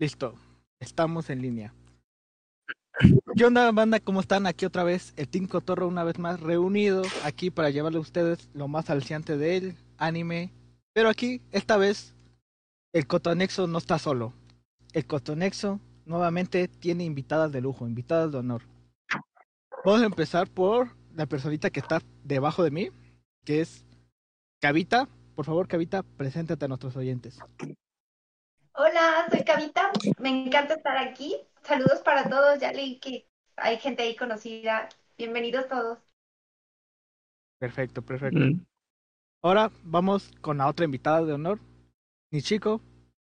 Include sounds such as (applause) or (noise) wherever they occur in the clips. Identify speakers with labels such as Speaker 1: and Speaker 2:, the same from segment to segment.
Speaker 1: Listo, estamos en línea. ¿Qué onda, banda? ¿Cómo están? Aquí otra vez, el Team Cotorro una vez más reunido aquí para llevarle a ustedes lo más alciante del anime. Pero aquí, esta vez, el Cotonexo no está solo. El Cotonexo nuevamente tiene invitadas de lujo, invitadas de honor. Vamos a empezar por la personita que está debajo de mí, que es Cavita. Por favor, Cavita, preséntate a nuestros oyentes.
Speaker 2: Hola, soy Cavita. Me encanta estar aquí. Saludos para todos. Ya leí que hay gente ahí conocida. Bienvenidos todos.
Speaker 1: Perfecto, perfecto. Mm. Ahora vamos con la otra invitada de honor. Nichiko,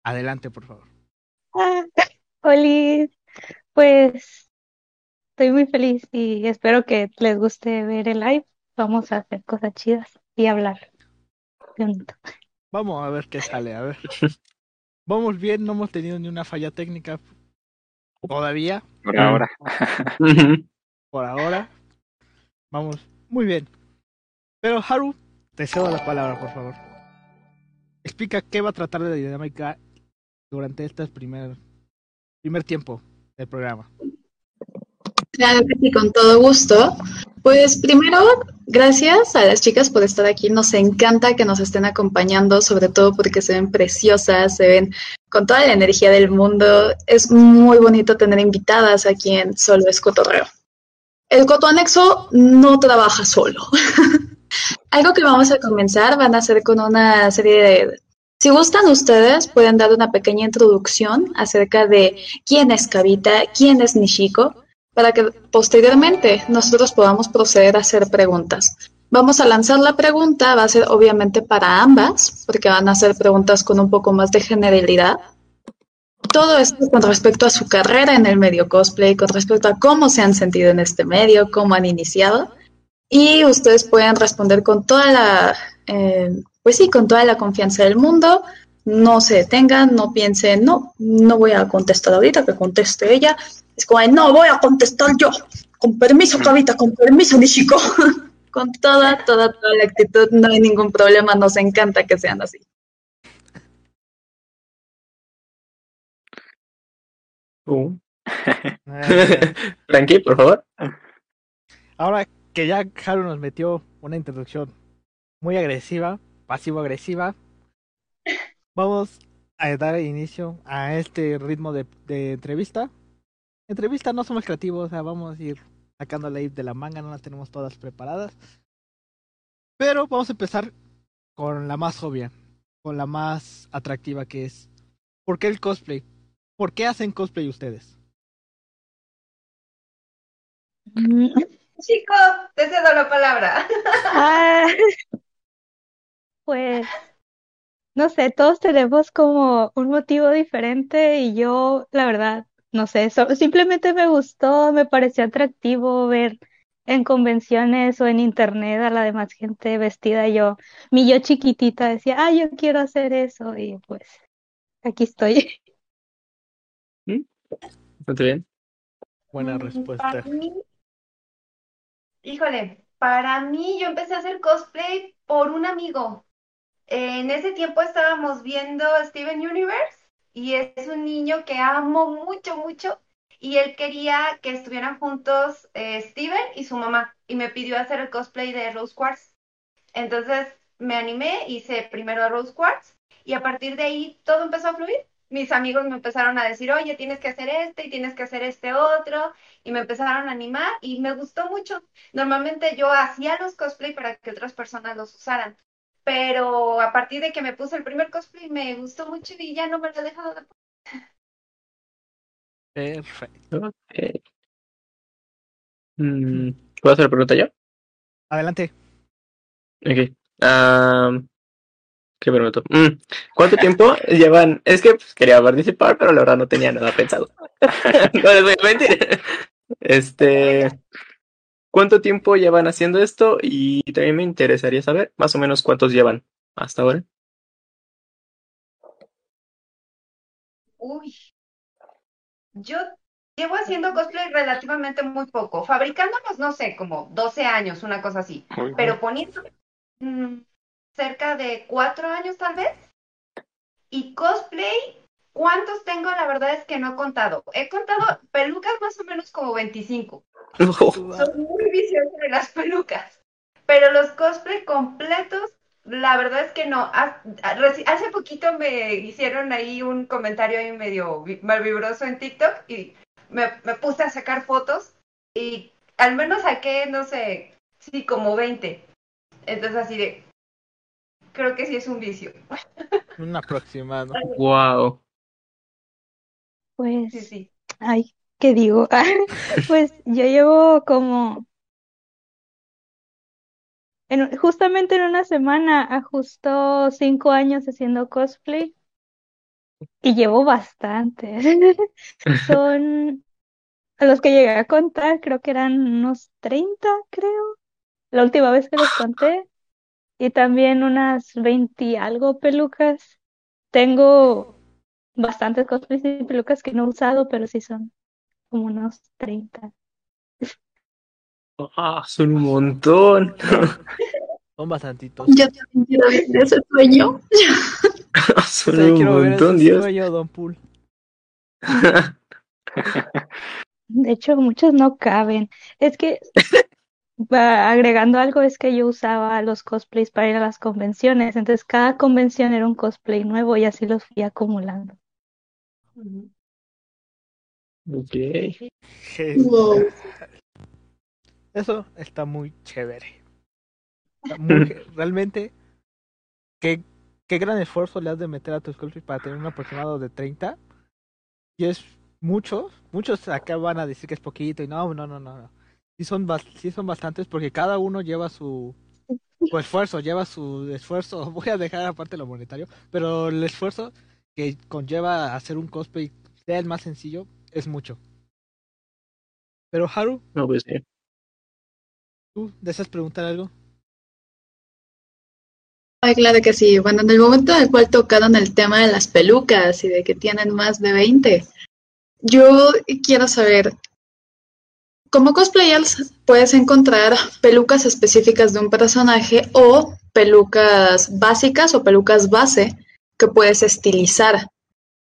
Speaker 1: adelante, por favor.
Speaker 3: Ah, Oli, pues estoy muy feliz y espero que les guste ver el live. Vamos a hacer cosas chidas y hablar.
Speaker 1: Vamos a ver qué sale, a ver. (laughs) Vamos bien, no hemos tenido ni una falla técnica todavía.
Speaker 4: Por ahora.
Speaker 1: Por ahora. Vamos muy bien. Pero Haru, te cedo la palabra, por favor. Explica qué va a tratar de la dinámica durante este primer, primer tiempo del programa.
Speaker 5: Claro que con todo gusto. Pues primero, gracias a las chicas por estar aquí. Nos encanta que nos estén acompañando, sobre todo porque se ven preciosas, se ven con toda la energía del mundo. Es muy bonito tener invitadas aquí en Solo es Cotorreo. El Coto Anexo no trabaja solo. (laughs) Algo que vamos a comenzar van a ser con una serie de... Si gustan ustedes, pueden dar una pequeña introducción acerca de quién es Kavita, quién es Nishiko, para que posteriormente nosotros podamos proceder a hacer preguntas. Vamos a lanzar la pregunta, va a ser obviamente para ambas, porque van a ser preguntas con un poco más de generalidad. Todo esto con respecto a su carrera en el medio cosplay, con respecto a cómo se han sentido en este medio, cómo han iniciado. Y ustedes pueden responder con toda la, eh, pues sí, con toda la confianza del mundo. No se detengan, no piensen, no, no voy a contestar ahorita, que conteste ella. Es como, no, voy a contestar yo. Con permiso, Kavita, con permiso, Nishiko. (laughs) con toda, toda, toda la actitud, no hay ningún problema, nos encanta que sean así.
Speaker 4: Uh. (laughs) Frankie, por favor.
Speaker 1: Ahora que ya Haru nos metió una introducción muy agresiva, pasivo-agresiva, vamos a dar inicio a este ritmo de, de entrevista entrevista no somos creativos, o sea, vamos a ir sacando la de la manga, no las tenemos todas preparadas. Pero vamos a empezar con la más obvia, con la más atractiva que es ¿por qué el cosplay? ¿Por qué hacen cosplay ustedes?
Speaker 2: Chico, te cedo la palabra.
Speaker 3: Ah, pues no sé, todos tenemos como un motivo diferente y yo, la verdad, no sé, simplemente me gustó, me pareció atractivo ver en convenciones o en internet a la demás gente vestida. Yo, mi yo chiquitita decía, ah, yo quiero hacer eso y pues aquí estoy. (laughs)
Speaker 4: ¿Mm? bien?
Speaker 1: Buena mm, respuesta.
Speaker 2: híjole, para mí yo empecé a hacer cosplay por un amigo. En ese tiempo estábamos viendo Steven Universe y es un niño que amo mucho, mucho. Y él quería que estuvieran juntos eh, Steven y su mamá. Y me pidió hacer el cosplay de Rose Quartz. Entonces me animé, hice primero a Rose Quartz. Y a partir de ahí todo empezó a fluir. Mis amigos me empezaron a decir, oye, tienes que hacer este y tienes que hacer este otro. Y me empezaron a animar y me gustó mucho. Normalmente yo hacía los cosplay para que otras personas los usaran pero a partir de que me puse el primer cosplay me gustó mucho y ya no me lo he dejado de
Speaker 1: Perfecto.
Speaker 4: Okay. Mm, ¿Puedo hacer la pregunta yo?
Speaker 1: Adelante.
Speaker 4: Ok. ¿Qué pregunto? Mm, ¿Cuánto tiempo (laughs) llevan? Es que pues, quería participar, pero la verdad no tenía nada pensado. (laughs) no les voy a mentir. Este. ¿Cuánto tiempo llevan haciendo esto? Y también me interesaría saber más o menos cuántos llevan hasta ahora.
Speaker 2: Uy, yo llevo haciendo cosplay relativamente muy poco. Fabricándolos, no sé, como 12 años, una cosa así. Pero poniendo mm, cerca de 4 años tal vez. Y cosplay ¿Cuántos tengo? La verdad es que no he contado. He contado pelucas más o menos como 25. Soy muy viciosa de las pelucas. Pero los cosplay completos, la verdad es que no. Hace poquito me hicieron ahí un comentario ahí medio vi- malvibroso en TikTok y me, me puse a sacar fotos y al menos saqué, no sé, sí, como 20. Entonces así de, creo que sí es un vicio.
Speaker 1: Un aproximado.
Speaker 4: Wow.
Speaker 3: Pues,
Speaker 2: Sí, sí.
Speaker 3: ay, ¿qué digo? (laughs) Pues yo llevo como, en, justamente en una semana, ajustó cinco años haciendo cosplay y llevo bastante. (laughs) Son, a los que llegué a contar, creo que eran unos 30, creo, la última vez que los conté. Y también unas 20 y algo pelucas. Tengo bastantes cosplays y pelucas que no he usado, pero sí son como unos 30.
Speaker 4: Ah, son un montón. (laughs)
Speaker 1: Son bastantitos.
Speaker 5: Yo también quiero vivir ese sueño. (laughs)
Speaker 4: son
Speaker 1: Sí,
Speaker 4: un
Speaker 1: ver
Speaker 4: montón,
Speaker 1: ese
Speaker 4: Dios.
Speaker 1: sueño, Don Pool. (laughs)
Speaker 3: De hecho, muchos no caben. Es que, agregando algo, es que yo usaba los cosplays para ir a las convenciones. Entonces, cada convención era un cosplay nuevo y así los fui acumulando.
Speaker 4: Ok.
Speaker 5: Wow. (laughs)
Speaker 1: Eso está muy chévere. Está muy (laughs) ge- realmente, qué, qué gran esfuerzo le has de meter a tus cosplays para tener un aproximado de 30. Y es muchos, muchos acá van a decir que es poquito y no, no, no, no. no. Sí son, sí son bastantes porque cada uno lleva su, su esfuerzo, lleva su esfuerzo. (laughs) Voy a dejar aparte lo monetario, pero el esfuerzo que conlleva hacer un cosplay, sea el más sencillo, es mucho. Pero Haru,
Speaker 4: No, pues sí.
Speaker 1: ¿tú deseas preguntar algo?
Speaker 5: Ay, claro que sí. Bueno, en el momento en el cual tocaron el tema de las pelucas y de que tienen más de 20, yo quiero saber, como cosplayers puedes encontrar pelucas específicas de un personaje o pelucas básicas o pelucas base que puedes estilizar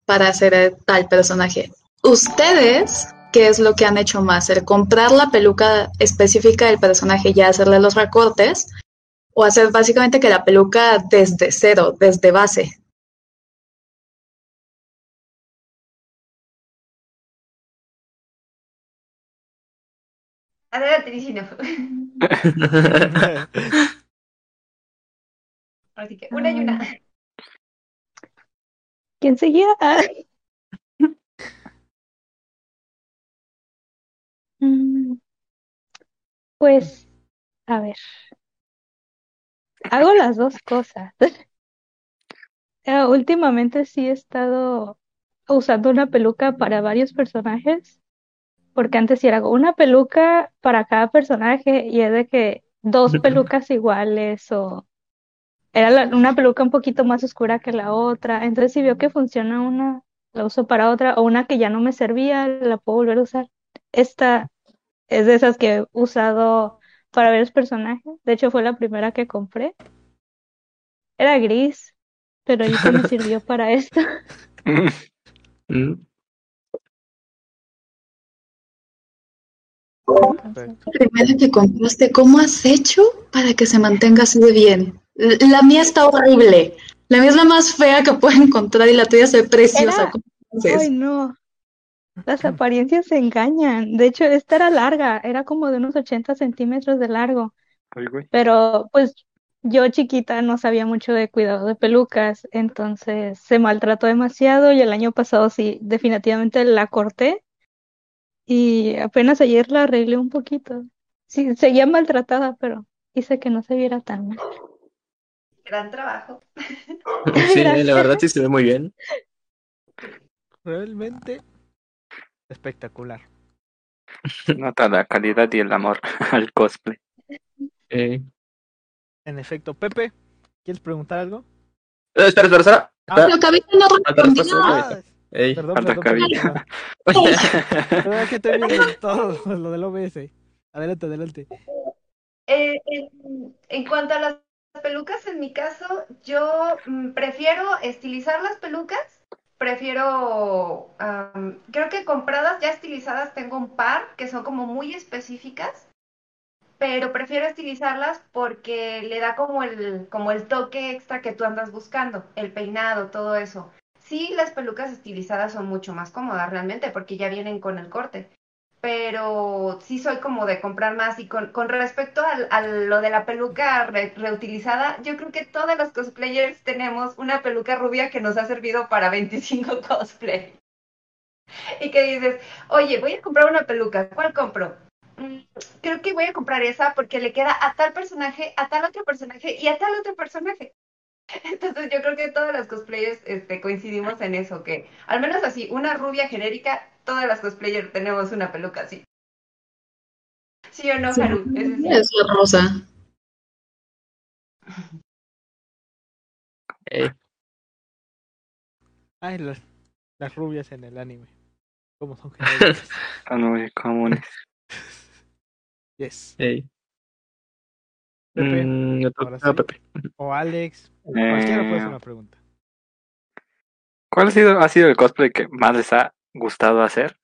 Speaker 5: para hacer tal personaje. ¿Ustedes qué es lo que han hecho más? ¿El comprar la peluca específica del personaje y ya hacerle los recortes? o hacer básicamente que la peluca desde cero, desde base.
Speaker 2: Adelante. Así (laughs) que una y una.
Speaker 3: ¿Quién seguía? Ah. (laughs) Mm, Pues, a ver. Hago las dos cosas. Eh, (laughs) últimamente sí he estado usando una peluca para varios personajes, porque antes sí era una peluca para cada personaje y es de que dos pelucas iguales o era la- una peluca un poquito más oscura que la otra. Entonces si veo que funciona una, la uso para otra o una que ya no me servía, la puedo volver a usar. Esta es de esas que he usado para varios personajes. De hecho fue la primera que compré. Era gris, pero ahorita me (laughs) sirvió para esto.
Speaker 4: Mm. (laughs)
Speaker 1: Perfecto.
Speaker 5: Primero que compraste, ¿cómo has hecho para que se mantenga así de bien? La mía está horrible. La mía es la más fea que puedo (laughs) encontrar y la tuya se ve preciosa.
Speaker 3: Ay, no. Las apariencias se engañan. De hecho, esta era larga, era como de unos 80 centímetros de largo.
Speaker 6: Ay, güey.
Speaker 3: Pero pues yo chiquita no sabía mucho de cuidado de pelucas, entonces se maltrató demasiado y el año pasado sí, definitivamente la corté y apenas ayer la arreglé un poquito. Sí, seguía maltratada, pero hice que no se viera tan mal.
Speaker 2: Gran trabajo. (laughs)
Speaker 4: Sí,
Speaker 3: Gracias.
Speaker 4: la verdad sí se ve muy bien.
Speaker 1: Realmente espectacular. (laughs)
Speaker 6: Nota la calidad y el amor (laughs) al cosplay.
Speaker 4: Eh,
Speaker 1: En efecto, Pepe, ¿quieres preguntar algo?
Speaker 4: eh, espera, espera, espera.
Speaker 1: Ah.
Speaker 5: Pero Cabello no respondió.
Speaker 1: Ah,
Speaker 4: Ey.
Speaker 1: perdón,
Speaker 6: falta
Speaker 1: perdón,
Speaker 6: cabilla.
Speaker 1: perdón. Perdón, es que estoy viendo todo lo del OBS. Adelante, adelante.
Speaker 2: Eh, en, en cuanto a las pelucas, en mi caso, yo mm, prefiero estilizar las pelucas prefiero, am, creo que compradas ya estilizadas tengo un par que son como muy específicas, pero prefiero estilizarlas porque le da como el, como el toque extra que tú andas buscando, el peinado, todo eso. Sí, las pelucas estilizadas son mucho más cómodas realmente porque ya vienen con el corte, pero sí soy como de comprar más y con, con respecto al- a, lo de la peluca re- reutilizada, yo creo que todas las cosplayers tenemos una peluca rubia que nos ha servido para 25 (laughs) cosplay. Y que dices, oye, voy a comprar una peluca, ¿cuál compro? Mm, Creo que voy a comprar esa porque le queda a tal personaje, a tal otro personaje y a tal otro personaje. (laughs) Entonces yo creo que todas las cosplayers este, coincidimos en eso, que al menos así, una rubia genérica, todas las cosplayers tenemos una peluca así. ¿Sí o no,
Speaker 5: Sí,
Speaker 2: Haru?
Speaker 5: Es la rosa.
Speaker 4: Eh, (laughs)
Speaker 1: Ay, las, las rubias en el anime. Como son.
Speaker 6: Son muy comunes.
Speaker 1: yes.
Speaker 4: eh.
Speaker 1: Pepe,
Speaker 4: Mm,
Speaker 1: ahora sí.
Speaker 4: Pepe.
Speaker 1: O Alex. Cualquiera puede hacer
Speaker 6: Eh,
Speaker 1: una pregunta.
Speaker 6: ¿Cuál ha sido, ha sido el cosplay que más les ha gustado hacer?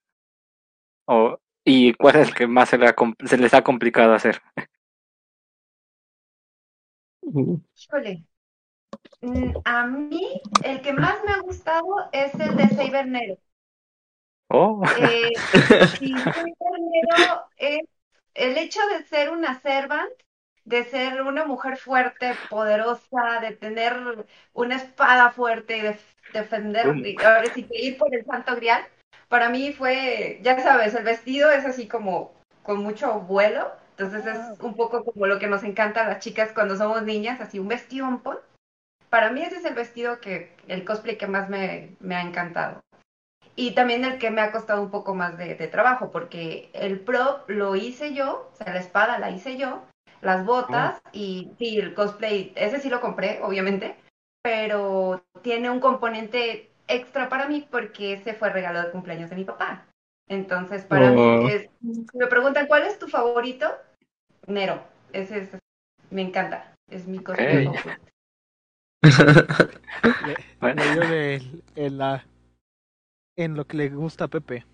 Speaker 6: O, ¿Y cuál es el que más se, le ha se les ha complicado hacer?
Speaker 4: Mm,
Speaker 2: Híjole. A mí, el que más me ha gustado es el de Saber Nero.
Speaker 6: Oh,
Speaker 2: Eh, (laughs) sí, es el hecho de ser una servant, de ser una mujer fuerte, poderosa, de tener una espada fuerte y de defender, y ahora sí que ir por el Santo Grial, para mí fue, ya sabes, el vestido es así como con mucho vuelo, entonces es un poco como lo que nos encanta a las chicas cuando somos niñas, así un vestido. Para mí ese es el vestido que, el cosplay que más me, me ha encantado. Y también el que me ha costado un poco más de, de trabajo, porque el prop lo hice yo, o sea, la espada la hice yo, las botas y sí, el cosplay, ese sí lo compré, obviamente, pero tiene un componente extra para mí porque ese fue regalo de cumpleaños de mi papá. Entonces, para
Speaker 4: Oh.
Speaker 2: mí, es, si me preguntan cuál es tu favorito, Nero, ese es, me encanta, es mi favorito.
Speaker 1: Le, (laughs)
Speaker 6: bueno.
Speaker 1: de- en, la, en lo que le gusta a Pepe.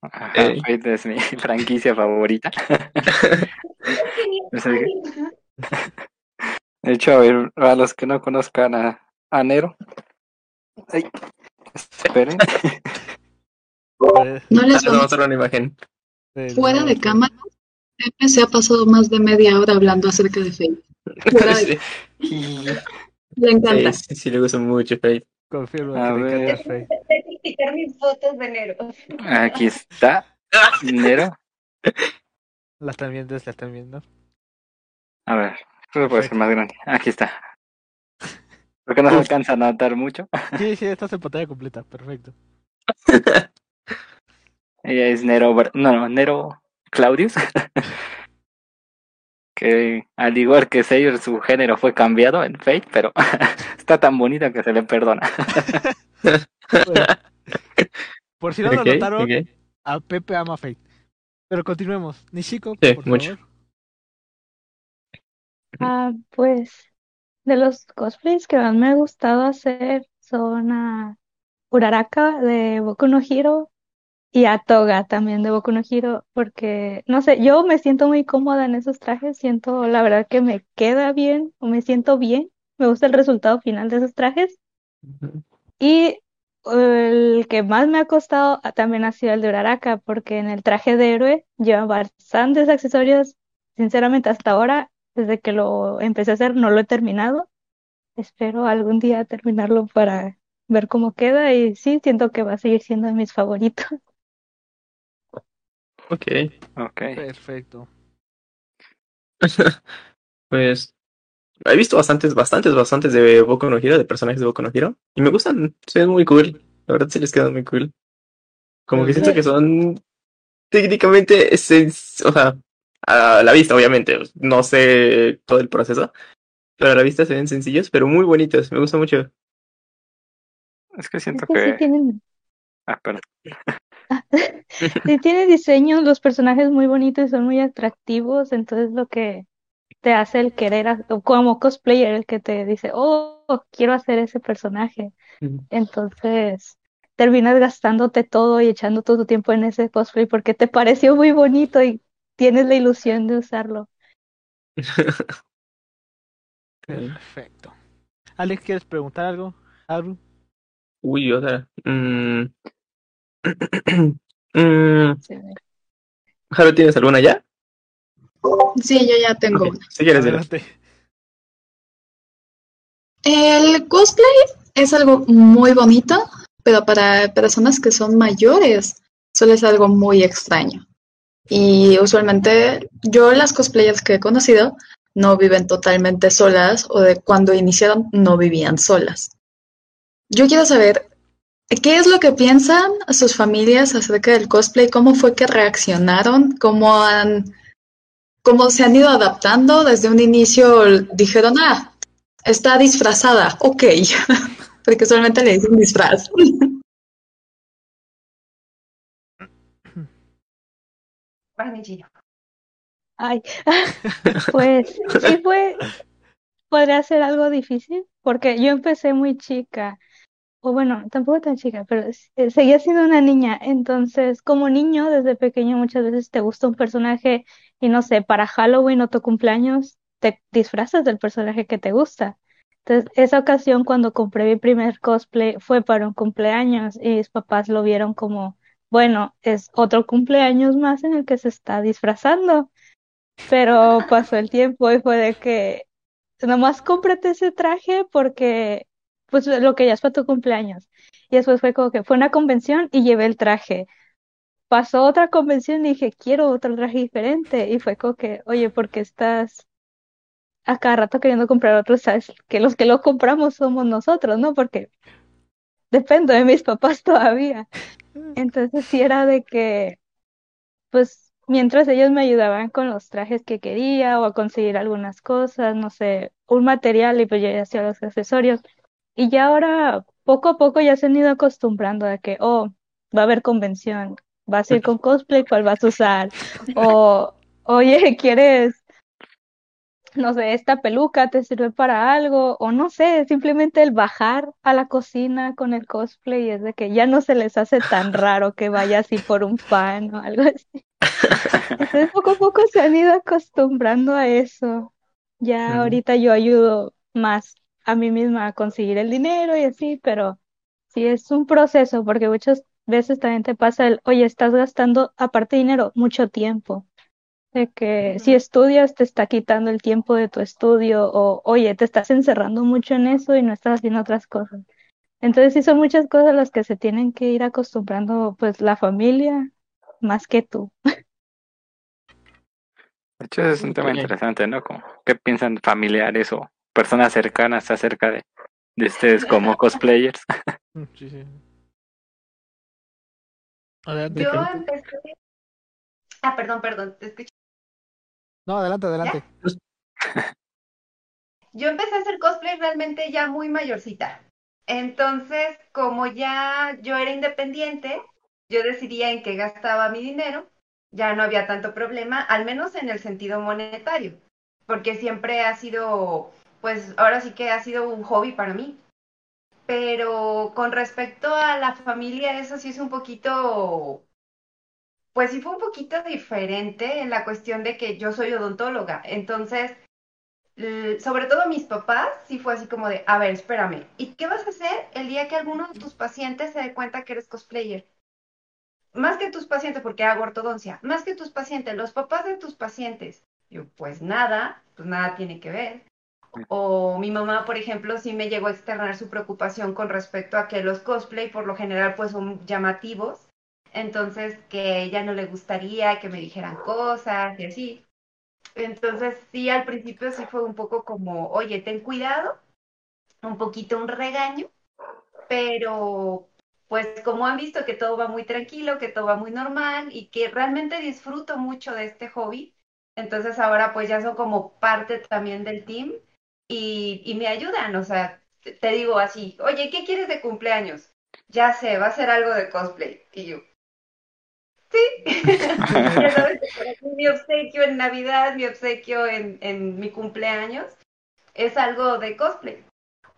Speaker 6: Ajá. Fate es mi (laughs) franquicia favorita. (laughs) El- De hecho, a ver, a los que no conozcan a, a Nero. Ay, esperen.
Speaker 1: Eh,
Speaker 5: No les
Speaker 4: vamos a hacer una imagen.
Speaker 5: fuera de cámara. Pepe se ha pasado más de media hora hablando acerca de Fate. Fuera de- (laughs)
Speaker 4: Sí, (laughs)
Speaker 5: Le encanta.
Speaker 4: sí, sí, le gusta mucho Fate.
Speaker 1: Confirmo
Speaker 6: A
Speaker 1: que
Speaker 6: ver.
Speaker 1: encanta Faye.
Speaker 2: Voy a criticar mis fotos de Nero.
Speaker 6: Aquí está (laughs) Nero.
Speaker 1: La están viendo, la están viendo.
Speaker 6: A ver, esto puede ser más grande. Aquí está. Porque no se alcanza a notar mucho.
Speaker 1: Sí, sí, estás en pantalla completa. Perfecto. (laughs)
Speaker 6: Ella es Nero, no, no, Nero Claudius. (laughs) que al igual que Sayer, su género fue cambiado en Fate, pero (laughs) está tan bonita que se le perdona.
Speaker 1: Bueno, por si no lo notaron,
Speaker 4: ok.
Speaker 1: a Pepe ama Fate. Pero continuemos. Nishiko,
Speaker 4: Sí,
Speaker 1: por
Speaker 4: mucho.
Speaker 1: favor.
Speaker 3: Ah, pues de los cosplays que más me ha gustado hacer son a Uraraka de Boku no Hero y a Toga también de Boku no Hero, porque no sé, yo me siento muy cómoda en esos trajes, siento la verdad que me queda bien o me siento bien, me gusta el resultado final de esos trajes y el que más me ha costado ah, también ha sido el de Uraraka, porque en el traje de héroe lleva bastantes accesorios. Sinceramente, hasta ahora, desde que lo empecé a hacer, no lo he terminado. Espero algún día terminarlo para ver cómo queda y sí, siento que va a seguir siendo de mis favoritos. (laughs)
Speaker 4: Ok.
Speaker 6: Ok.
Speaker 1: Perfecto. (laughs)
Speaker 4: Pues he visto bastantes, bastantes, bastantes de Boku no Hero, de personajes de Boku no Hero, y me gustan, se ven muy cool. La verdad sí les quedan muy cool. Como que siento que son técnicamente, es- es- o sea, a la vista, obviamente, no sé todo el proceso, pero a la vista se ven sencillos, pero muy bonitos, me gusta mucho.
Speaker 6: Es que
Speaker 3: Es
Speaker 6: siento
Speaker 3: que sí
Speaker 6: que.
Speaker 3: tienen,
Speaker 6: Ah, perdón. (laughs)
Speaker 3: sí tienen diseños, los personajes muy bonitos y son muy atractivos, entonces lo que te hace el querer, como cosplayer, el que te dice, oh, quiero hacer ese personaje. Entonces, terminas gastándote todo y echando todo tu tiempo en ese cosplay porque te pareció muy bonito y tienes la ilusión de usarlo. (laughs)
Speaker 1: Perfecto. Alex, ¿quieres preguntar algo? Haru?
Speaker 4: Uy, otra. Mm. (clears throat) Mm,
Speaker 3: Sí.
Speaker 4: Jaro, ¿tienes alguna ya?
Speaker 5: Sí, yo ya tengo una.
Speaker 4: Si quieres.
Speaker 1: Adelante.
Speaker 5: El cosplay es algo muy bonito, pero para personas que son mayores suele ser algo muy extraño. Y usualmente yo las cosplayers que he conocido no viven totalmente solas o de cuando iniciaron no vivían solas. Yo quiero saber qué es lo que piensan sus familias acerca del cosplay, cómo fue que reaccionaron, cómo han, cómo se han ido adaptando. Desde un inicio dijeron, ah, Está disfrazada, ok. (laughs) Porque solamente le dicen disfraz.
Speaker 2: Vanity.
Speaker 3: Ay, (laughs) pues sí fue, podría ser algo difícil, porque yo empecé muy chica, o bueno, tampoco tan chica, pero eh, seguía siendo una niña, entonces como niño desde pequeño muchas veces te gusta un personaje y no sé, para Halloween o tu cumpleaños te disfrazas del personaje que te gusta. Entonces, esa ocasión cuando compré mi primer cosplay fue para un cumpleaños y mis papás lo vieron como, bueno, es otro cumpleaños más en el que se está disfrazando. Pero pasó el tiempo y fue de que nomás cómprate ese traje porque pues lo que ya es para tu cumpleaños. Y después fue como que fue una convención y llevé el traje. Pasó otra convención y dije, quiero otro traje diferente. Y fue como que, oye, ¿por qué estás a cada rato queriendo comprar otro? Sabes que los que lo compramos somos nosotros, ¿no? Porque dependo de mis papás todavía. Entonces sí era de que, pues, mientras ellos me ayudaban con los trajes que quería o a conseguir algunas cosas, no sé, un material y pues yo ya hacía los accesorios. Y ya ahora, poco a poco ya se han ido acostumbrando a que, oh, va a haber convención, vas a ir con cosplay, ¿cuál vas a usar? O, oye, (laughs) ¿quieres, no sé, esta peluca te sirve para algo? O no sé, simplemente el bajar a la cocina con el cosplay es de que ya no se les hace tan (laughs) raro que vaya así por un fan o algo así. (laughs) Entonces poco a poco se han ido acostumbrando a eso. Ya ahorita yo ayudo más a mí misma a conseguir el dinero y así, pero sí es un proceso porque muchas veces también te pasa el, oye, estás gastando aparte de dinero, mucho tiempo. De que si estudias te está quitando el tiempo de tu estudio o, oye, te estás encerrando mucho en eso y no estás haciendo otras cosas. Entonces sí son muchas cosas las que se tienen que ir acostumbrando, pues la familia más que tú. (laughs)
Speaker 6: De hecho, ese es un tema interesante, ¿no? Como, ¿qué piensan familiares o personas cercanas acerca de, de ustedes como cosplayers? (laughs)
Speaker 1: Mm, Sí, sí. Adelante.
Speaker 2: Yo empecé. Ah, perdón, perdón, te escucho.
Speaker 1: No, adelante, adelante. (laughs)
Speaker 2: Yo empecé a hacer cosplay realmente ya muy mayorcita. Entonces, como ya yo era independiente, yo decidía en qué gastaba mi dinero, ya no había tanto problema, al menos en el sentido monetario, porque siempre ha sido, pues ahora sí que ha sido un hobby para mí. Pero con respecto a la familia, eso sí es un poquito, pues sí fue un poquito diferente en la cuestión de que yo soy odontóloga. Entonces, sobre todo mis papás, sí fue así como de, a ver, espérame, ¿y qué vas a hacer el día que alguno de tus pacientes se dé cuenta que eres cosplayer? Más que tus pacientes, porque hago ortodoncia, más que tus pacientes, los papás de tus pacientes. Yo, pues nada, pues nada tiene que ver. O mi mamá, por ejemplo, sí me llegó a externar su preocupación con respecto a que los cosplay por lo general pues son llamativos. Entonces que ella no le gustaría que me dijeran cosas y así. Entonces sí, al principio sí fue un poco como, oye, ten cuidado, un poquito un regaño, pero pues como han visto que todo va muy tranquilo, que todo va muy normal y que realmente disfruto mucho de este hobby, entonces ahora pues ya son como parte también del team y, y me ayudan, o sea, te digo así, oye, ¿qué quieres de cumpleaños? Ya sé, va a ser algo de cosplay. Y yo, sí, (laughs) ya sabes que para mí mi obsequio en Navidad, mi obsequio en, en mi cumpleaños es algo de cosplay.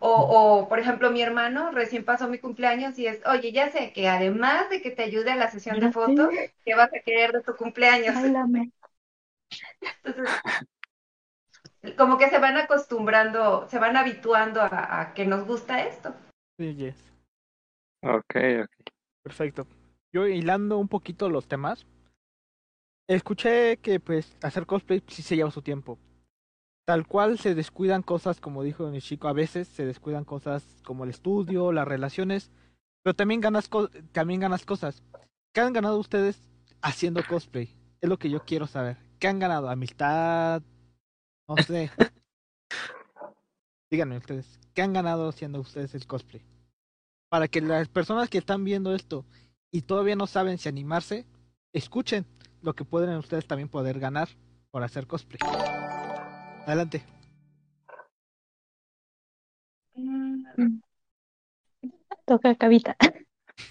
Speaker 2: O, o, por ejemplo, mi hermano recién pasó mi cumpleaños y es, oye, ya sé que además de que te ayude a la sesión de fotos, ¿qué vas a querer de tu cumpleaños?
Speaker 3: Báilame.
Speaker 2: Entonces, como que se van acostumbrando, se van habituando a, a que nos gusta esto.
Speaker 1: Sí, yes.
Speaker 6: Ok, ok.
Speaker 1: Perfecto. Yo hilando un poquito los temas, escuché que pues hacer cosplay sí se lleva su tiempo. Tal cual se descuidan cosas, como dijo mi chico, a veces se descuidan cosas como el estudio, las relaciones, pero también ganas, co- también ganas cosas. ¿Qué han ganado ustedes haciendo cosplay? Es lo que yo quiero saber. ¿Qué han ganado? ¿Amistad? No sé. (laughs) Díganme ustedes, ¿qué han ganado haciendo ustedes el cosplay? Para que las personas que están viendo esto y todavía no saben si animarse, escuchen lo que pueden ustedes también poder ganar por hacer cosplay. Adelante.
Speaker 2: Mm,
Speaker 3: Toca Cavita.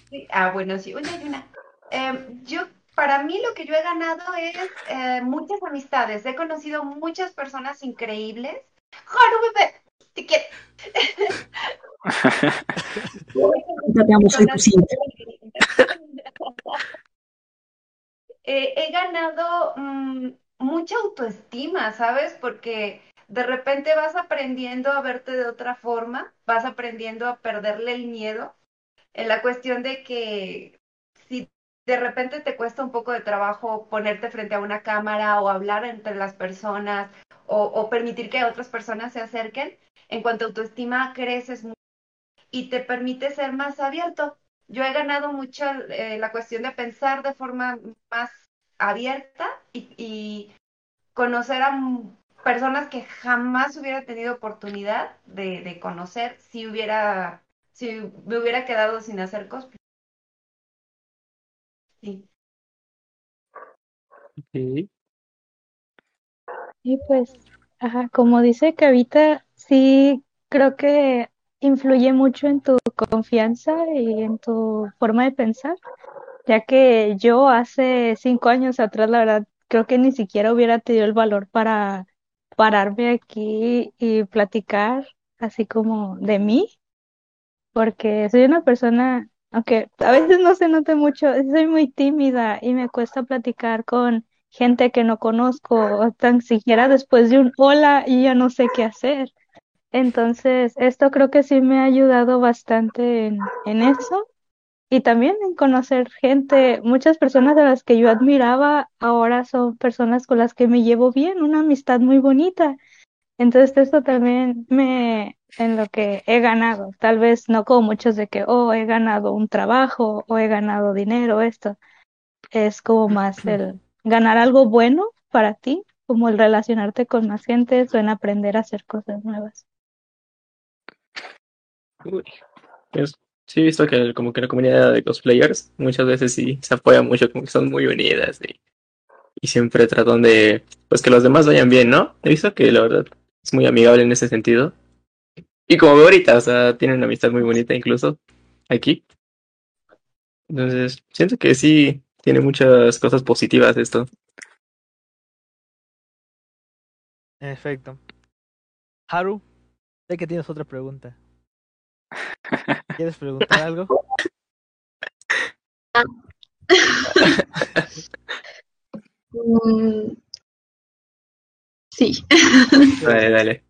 Speaker 2: sí. Ah, bueno, sí, una y una. Eh, yo, para mí lo que yo he ganado es eh, muchas amistades. He conocido muchas personas increíbles. ¡Haru, bebé! Te quiero. (laughs) (laughs)
Speaker 5: Ya te amo, soy tu
Speaker 2: Personas
Speaker 5: siguiente.
Speaker 2: Eh, he ganado mm, mucha autoestima, ¿sabes? Porque de repente vas aprendiendo a verte de otra forma, vas aprendiendo a perderle el miedo en la cuestión de que si de repente te cuesta un poco de trabajo ponerte frente a una cámara o hablar entre las personas o, o permitir que otras personas se acerquen, en cuanto a autoestima creces mucho y te permite ser más abierto. Yo he ganado mucho eh, la cuestión de pensar de forma más abierta y, y conocer a personas que jamás hubiera tenido oportunidad de, de conocer si hubiera, si me hubiera quedado sin hacer cosplay. Sí.
Speaker 4: Sí.
Speaker 3: Y pues, ajá, como dice Cavita, sí creo que influye mucho en tu confianza y en tu forma de pensar, ya que yo hace cinco años atrás, la verdad, creo que ni siquiera hubiera tenido el valor para pararme aquí y platicar así como de mí, porque soy una persona, aunque a veces no se note mucho, soy muy tímida y me cuesta platicar con gente que no conozco, o tan siquiera después de un hola y ya no sé qué hacer. Entonces, esto creo que sí me ha ayudado bastante en, en eso y también en conocer gente. Muchas personas a las que yo admiraba ahora son personas con las que me llevo bien, una amistad muy bonita. Entonces, esto también me, en lo que he ganado, tal vez no como muchos de que, oh, he ganado un trabajo o he ganado dinero, esto es como más el ganar algo bueno para ti, como el relacionarte con más gente o en aprender a hacer cosas nuevas.
Speaker 4: Uy. Sí he visto que como que la comunidad de cosplayers muchas veces sí se apoya mucho, como que son muy unidas y, y siempre tratan de pues que los demás vayan bien, ¿no? He visto que la verdad es muy amigable en ese sentido. Y como veo ahorita, o sea, tienen una amistad muy bonita incluso aquí. Entonces, siento que sí tiene muchas cosas positivas esto.
Speaker 1: Perfecto. Haru, sé que tienes otra pregunta. ¿Quieres preguntar algo?
Speaker 5: Mm, sí.
Speaker 4: Dale, dale.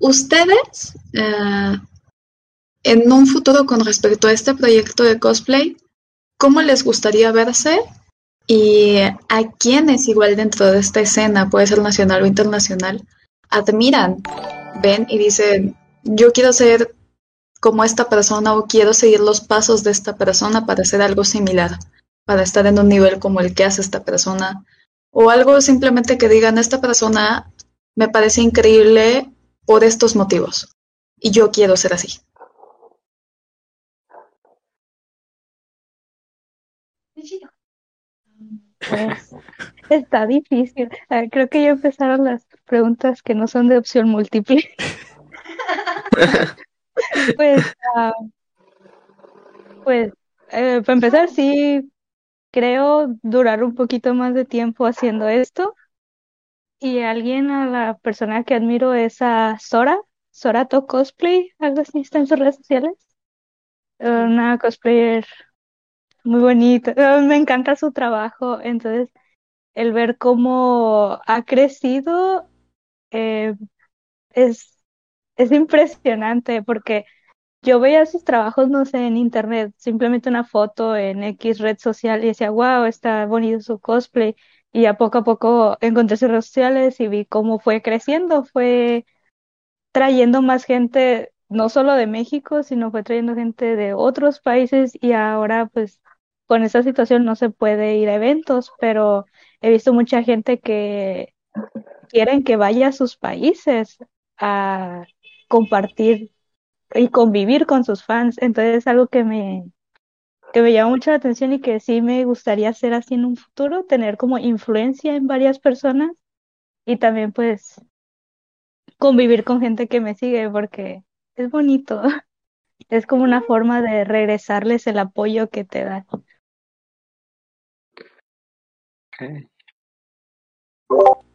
Speaker 5: Ustedes, eh, en un futuro con respecto a este proyecto de cosplay, ¿cómo les gustaría verse? Y a quienes igual dentro de esta escena, puede ser nacional o internacional, admiran, ven y dicen, yo quiero ser como esta persona o quiero seguir los pasos de esta persona para hacer algo similar, para estar en un nivel como el que hace esta persona, o algo simplemente que digan, esta persona me parece increíble por estos motivos y yo quiero ser así.
Speaker 3: Pues (laughs) está difícil. Creo que ya empezaron las preguntas que no son de opción múltiple. (laughs) Pues, ah, pues eh, para empezar, sí creo durar un poquito más de tiempo haciendo esto y alguien a la persona que admiro es a Sora, Sorato Cosplay, algo así está en sus redes sociales. Una cosplayer muy bonita, eh, me encanta su trabajo, entonces el ver cómo ha crecido eh, es, es impresionante porque yo veía sus trabajos, no sé, en internet, simplemente una foto en X red social y decía, wow, está bonito su cosplay. Y a poco a poco encontré sus redes sociales y vi cómo fue creciendo, fue trayendo más gente, no solo de México, sino fue trayendo gente de otros países y ahora pues con esa situación no se puede ir a eventos, pero he visto mucha gente que quieren que vaya a sus países a compartir y convivir con sus fans. Entonces es algo que me, que me llama mucho la atención y que sí me gustaría hacer así en un futuro, tener como influencia en varias personas y también pues convivir con gente que me sigue porque es bonito. (laughs) Es como una forma de regresarles el apoyo que te dan.
Speaker 6: Ok.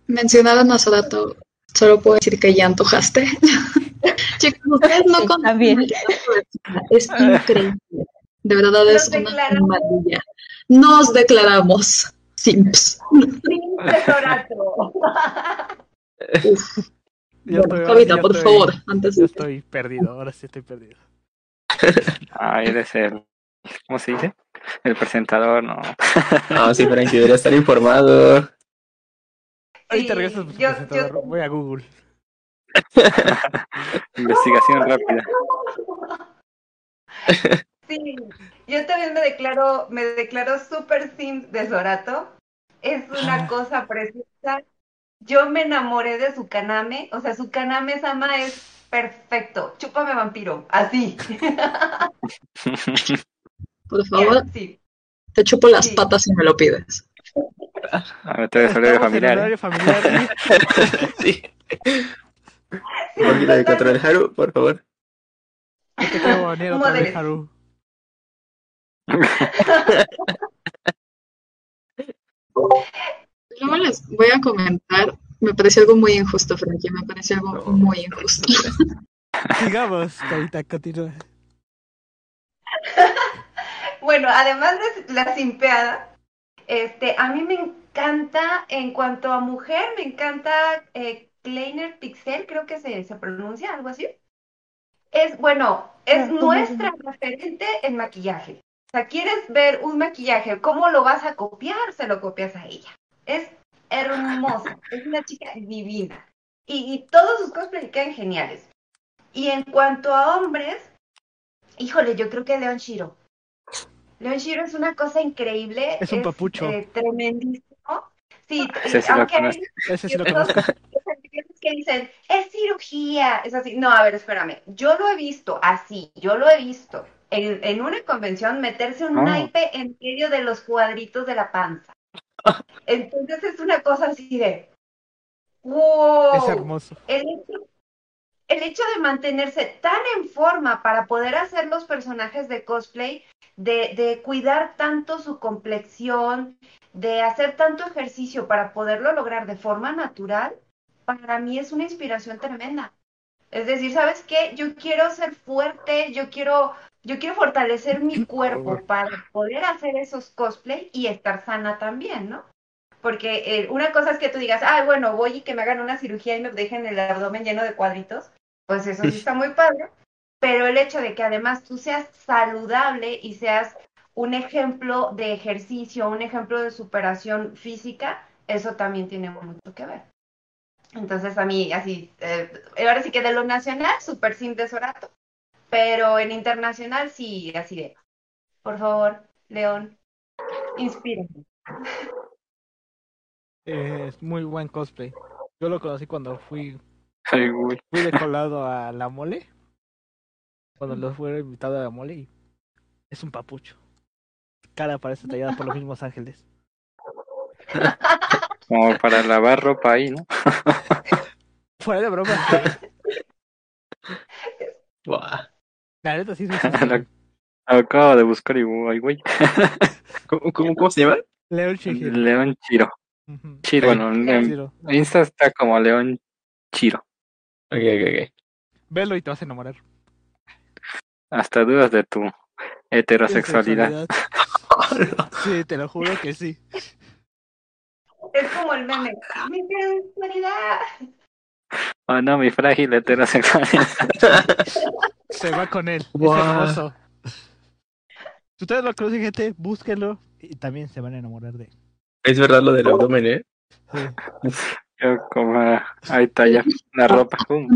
Speaker 5: Mencionaron a Sorato, solo puedo decir que ya antojaste. (laughs) Chicos, ustedes no
Speaker 3: Está
Speaker 5: conocen
Speaker 3: bien.
Speaker 5: Es increíble. De verdad
Speaker 2: Nos
Speaker 5: es una maravilla. Nos declaramos simps. Uf. (laughs)
Speaker 1: Yo sí ya
Speaker 5: por
Speaker 1: estoy-
Speaker 5: favor, antes
Speaker 1: Yo
Speaker 5: de
Speaker 1: estoy perdido, ahora sí estoy perdido.
Speaker 6: Ah, eres el. ¿Cómo se dice? El presentador, no.
Speaker 4: No, sí, Frankie, debería estar informado.
Speaker 1: Ahorita
Speaker 2: Sí,
Speaker 1: regresas, pues,
Speaker 2: yo-
Speaker 1: presentador.
Speaker 2: yo-
Speaker 1: voy a Google. (laughs)
Speaker 6: Investigación rápida.
Speaker 2: Sí, yo también me declaro, me declaro super sim de Sorato. Es una cosa preciosa. Yo me enamoré de su kaname, o sea, su kaname sama es perfecto. Chúpame vampiro, así. (laughs)
Speaker 5: Por favor,
Speaker 2: Sí.
Speaker 5: te chupo las
Speaker 2: Sí.
Speaker 5: patas si me lo pides.
Speaker 6: A ver, te familiar. ¿eh?
Speaker 1: familiar. (laughs)
Speaker 4: sí. De control, Haru, por favor.
Speaker 1: Yo te quiero banear otra vez,
Speaker 2: Modérese.
Speaker 1: Haru.
Speaker 5: Luego les voy a comentar. Me pareció algo muy injusto, Frankie. Me pareció algo muy injusto.
Speaker 1: Sigamos, Carita, continúa. (laughs)
Speaker 2: Bueno, además de la simpeada, este, a mí me encanta, en cuanto a mujer, me encanta eh, Kleiner Pixel, creo que se, se pronuncia, algo así. Es, bueno, es nuestra referente en maquillaje. O sea, quieres ver un maquillaje, ¿cómo lo vas a copiar? Se lo copias a ella. Es hermosa, (laughs) es una chica divina. Y, y todos sus cosplays quedan geniales. Y en cuanto a hombres, híjole, yo creo que Leon Shiro. Leon Shiro es una cosa increíble.
Speaker 1: Es un papucho.
Speaker 2: eh, tremendísimo. Sí,
Speaker 6: Ese sí lo
Speaker 2: aunque hay
Speaker 6: conozco.
Speaker 1: Ese sí lo
Speaker 2: que dicen, es cirugía, es así. No, a ver, espérame. Yo lo he visto así, yo lo he visto en, en una convención meterse un
Speaker 6: Ah.
Speaker 2: naipe en medio de los cuadritos de la panza. (laughs) Entonces es una cosa así de, wow.
Speaker 1: Es hermoso.
Speaker 2: El hecho, el hecho de mantenerse tan en forma para poder hacer los personajes de cosplay, de, de cuidar tanto su complexión, de hacer tanto ejercicio para poderlo lograr de forma natural, para mí es una inspiración tremenda. Es decir, ¿sabes qué? Yo quiero ser fuerte, yo quiero, yo quiero fortalecer mi cuerpo para poder hacer esos cosplay y estar sana también, ¿no? Porque eh, una cosa es que tú digas, ah, bueno, voy y que me hagan una cirugía y me dejen el abdomen lleno de cuadritos, pues eso sí está muy padre, pero el hecho de que además tú seas saludable y seas un ejemplo de ejercicio, un ejemplo de superación física, eso también tiene mucho que ver. Entonces a mí, así, eh, ahora sí que de lo nacional, súper simple Sorato, pero en internacional sí, así de, por favor, León, inspírame.
Speaker 1: Eh, Es muy buen cosplay. Yo lo conocí cuando fui,
Speaker 6: Ay,
Speaker 1: fui de colado a la mole. Cuando los fui invitado a la mole y es un papucho. Cara parece tallada por los mismos ángeles.
Speaker 6: Como para lavar ropa ahí, ¿no? (laughs)
Speaker 1: Fuera de broma. La neta sí es (laughs)
Speaker 6: acabo de buscar y ay, güey. (laughs)
Speaker 4: ¿Cómo, cómo, cómo se llama?
Speaker 1: León Shihiro.
Speaker 6: León Chiro. Chiro, bueno, en
Speaker 1: Chiro.
Speaker 6: Insta está como León Chiro.
Speaker 4: Ok, ok,
Speaker 1: Velo y te vas a enamorar.
Speaker 6: Hasta dudas de tu heterosexualidad. (laughs)
Speaker 1: Sí, te lo juro que sí.
Speaker 2: Es como el meme. Mi sensualidad.
Speaker 6: Oh no, mi frágil heterosexualidad. (laughs)
Speaker 1: Se va con él.
Speaker 4: Guau.
Speaker 1: Es hermoso. Si ustedes lo conocen, gente, búsquenlo y también se van a enamorar de él.
Speaker 4: Es verdad lo del abdomen, ¿eh?
Speaker 1: Sí.
Speaker 6: Yo como, ah, ahí está ya, la ropa. pum.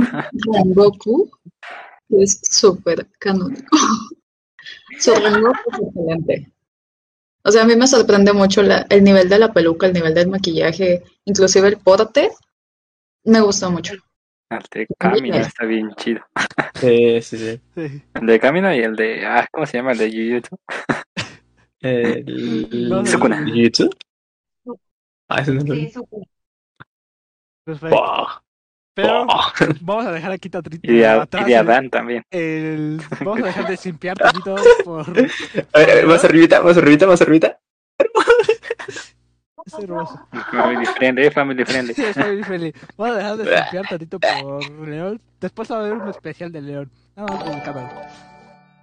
Speaker 5: Es súper canónico. (laughs) Es excelente. O sea, a mí me sorprende mucho la- el nivel de la peluca, el nivel del maquillaje, inclusive el porte. Me gusta mucho.
Speaker 6: El de Camino está bien chido. (laughs)
Speaker 4: Sí, sí, sí.
Speaker 6: El de Camino y el de, ah, ¿cómo se llama? El de Jujutsu. (laughs)
Speaker 4: El...
Speaker 1: No,
Speaker 6: Sukuna.
Speaker 4: ¿Jujutsu? Ah, ese no
Speaker 2: Sí,
Speaker 4: es.
Speaker 2: súper.
Speaker 1: Perfecto. Pero
Speaker 4: buah. (laughs)
Speaker 1: vamos a dejar aquí tantito
Speaker 6: Y de, A-
Speaker 1: atrás.
Speaker 6: y de Adán también.
Speaker 1: el- Vamos a dejar de simpiar (laughs) tantito por.
Speaker 4: A ver, Más arribita, más arribita, más arribita. (laughs)
Speaker 1: Es hermoso.
Speaker 6: Family friendly, eh, family friendly.
Speaker 1: Sí, estoy muy feliz. Vamos a dejar de simpiar tantito por León. Después va a haber un especial de León. Nada más publicado.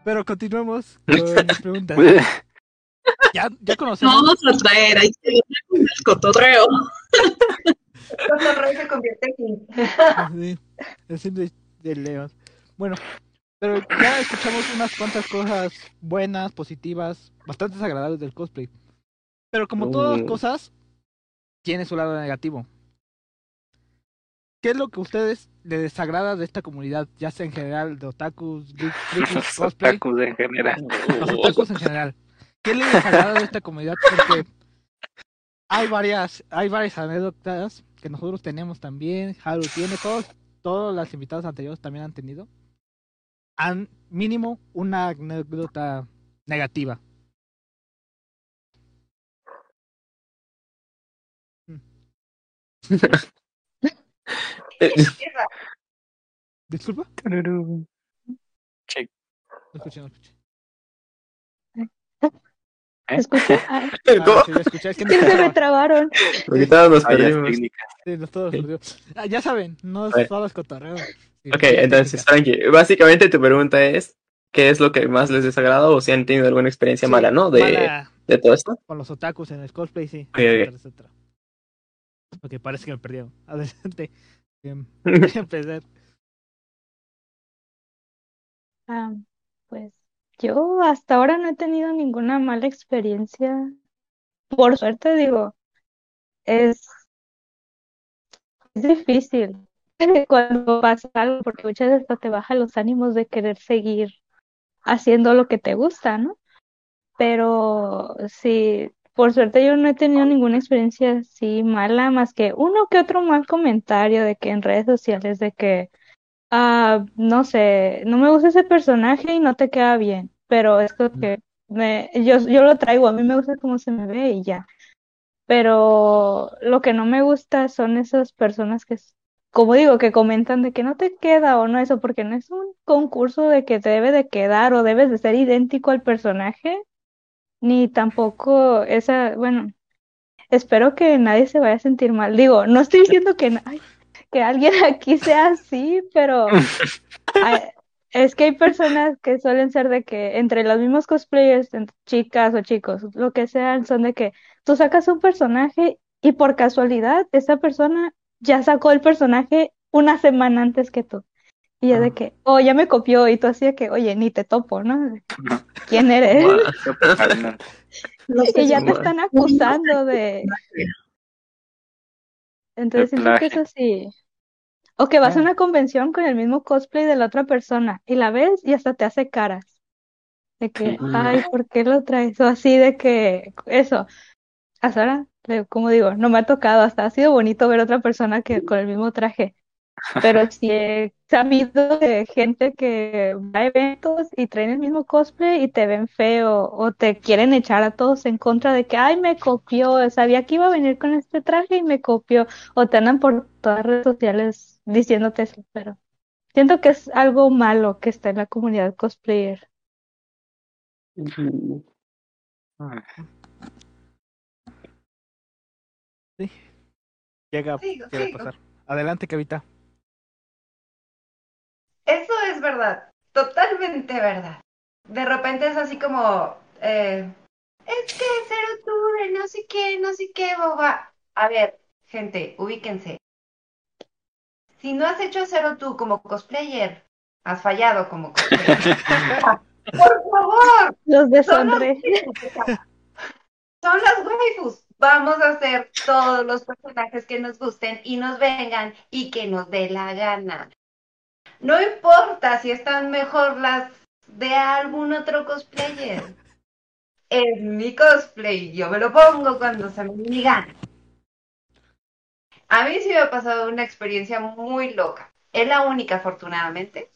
Speaker 1: Pero continuemos con las preguntas. Ya, ya
Speaker 5: No
Speaker 1: conocemos.
Speaker 5: vamos a traer, hay que ir con el cotorreo.
Speaker 2: Cotorreo se convierte en
Speaker 1: simple de León. Bueno, pero ya escuchamos unas cuantas cosas buenas, positivas, bastante agradables del cosplay. Pero como todas
Speaker 4: Mm.
Speaker 1: cosas, tiene su lado negativo. ¿Qué es lo que a ustedes les desagrada de esta comunidad, ya sea en general de otakus, geeks, cosplay,
Speaker 6: otakus en general.
Speaker 1: los otakus en general? ¿Qué les desagrada de esta comunidad? Porque hay varias, hay varias anécdotas que nosotros tenemos también, Haru tiene, todos, todos los invitados anteriores también han tenido. Han mínimo una anécdota negativa. (laughs)
Speaker 4: Eh.
Speaker 1: Disculpa, no escuché, no escuché.
Speaker 6: ¿Eh? (laughs) (laughs)
Speaker 1: Sí, escuché, es que no (laughs)
Speaker 3: se me trabaron.
Speaker 4: Porque todos nos perdimos.
Speaker 1: Sí, nos todos
Speaker 4: Sí.
Speaker 1: Ah, ya saben, no
Speaker 4: A ver.
Speaker 1: solo es cotorreo. Sí,
Speaker 4: Ok, entonces. Frankie, básicamente tu pregunta es, ¿qué es lo que más les desagrada o si han tenido alguna experiencia
Speaker 1: Sí,
Speaker 4: mala, ¿no? De,
Speaker 1: mala
Speaker 4: de todo esto.
Speaker 1: con los otakus en el cosplay, sí.
Speaker 4: Ok, ok.
Speaker 1: etcétera, etcétera. Ok, parece que me perdieron. Adelante. Em, voy a empezar.
Speaker 3: Ah, pues yo hasta ahora no he tenido ninguna mala experiencia. Por suerte, digo, es, es difícil (laughs) cuando pasa algo, porque muchas veces te baja los ánimos de querer seguir haciendo lo que te gusta, ¿no? Pero sí, por suerte yo no he tenido ninguna experiencia así mala, más que uno que otro mal comentario de que en redes sociales, de que Ah, no sé, no me gusta ese personaje y no te queda bien, pero esto que me, yo, yo lo traigo, a mí me gusta cómo se me ve y ya. Pero lo que no me gusta son esas personas que, como digo, que comentan de que no te queda o no eso, porque no es un concurso de que te debe de quedar o debes de ser idéntico al personaje, ni tampoco esa, bueno, espero que nadie se vaya a sentir mal. Digo, no estoy diciendo que, ay, que alguien (laughs) aquí sea así, pero (laughs) hay- es que hay personas que suelen ser de que entre los mismos cosplayers, entre chicas o chicos, lo que sean, son de que tú sacas un personaje y por casualidad esa persona ya sacó el personaje una semana antes que tú. Y es de que, oh, ya me copió, y tú así de que, oye, ni te topo, ¿no? ¿Quién eres? (laughs)
Speaker 5: Si
Speaker 3: ya te están acusando de... Entonces siento que sí. O que vas a
Speaker 1: Ah.
Speaker 3: una convención con el mismo cosplay de la otra persona y la ves y hasta te hace caras. De que,
Speaker 4: Sí.
Speaker 3: ay, ¿por qué lo traes? O así de que, eso. Hasta ahora, le- como digo, no me ha tocado, hasta ha sido bonito ver otra persona que con el mismo traje. Pero sí he sabido de gente que va a eventos y traen el mismo cosplay y te ven feo o te quieren echar a todos en contra de que, ay, me copió, sabía que iba a venir con este traje y me copió. O te andan por todas las redes sociales diciéndote eso, pero siento que es algo malo que está en la comunidad cosplayer.
Speaker 1: Llega,
Speaker 2: Sigo,
Speaker 1: llega a
Speaker 2: sigo.
Speaker 1: pasar. Adelante, Cavita.
Speaker 2: Eso es verdad, totalmente verdad. De repente es así como, eh, es que cero octubre, no sé qué, no sé qué, boba. A ver, gente, ubíquense. Si no has hecho cero tú como cosplayer, has fallado como cosplayer. (laughs) Por favor,
Speaker 3: Los de
Speaker 2: son las
Speaker 3: sonre.
Speaker 2: son las waifus. Vamos a hacer todos los personajes que nos gusten y nos vengan y que nos dé la gana. No importa si están mejor las de algún otro cosplayer. Es mi cosplay, yo me lo pongo cuando se me gana. A mí sí me ha pasado una experiencia muy loca. Es la única, afortunadamente.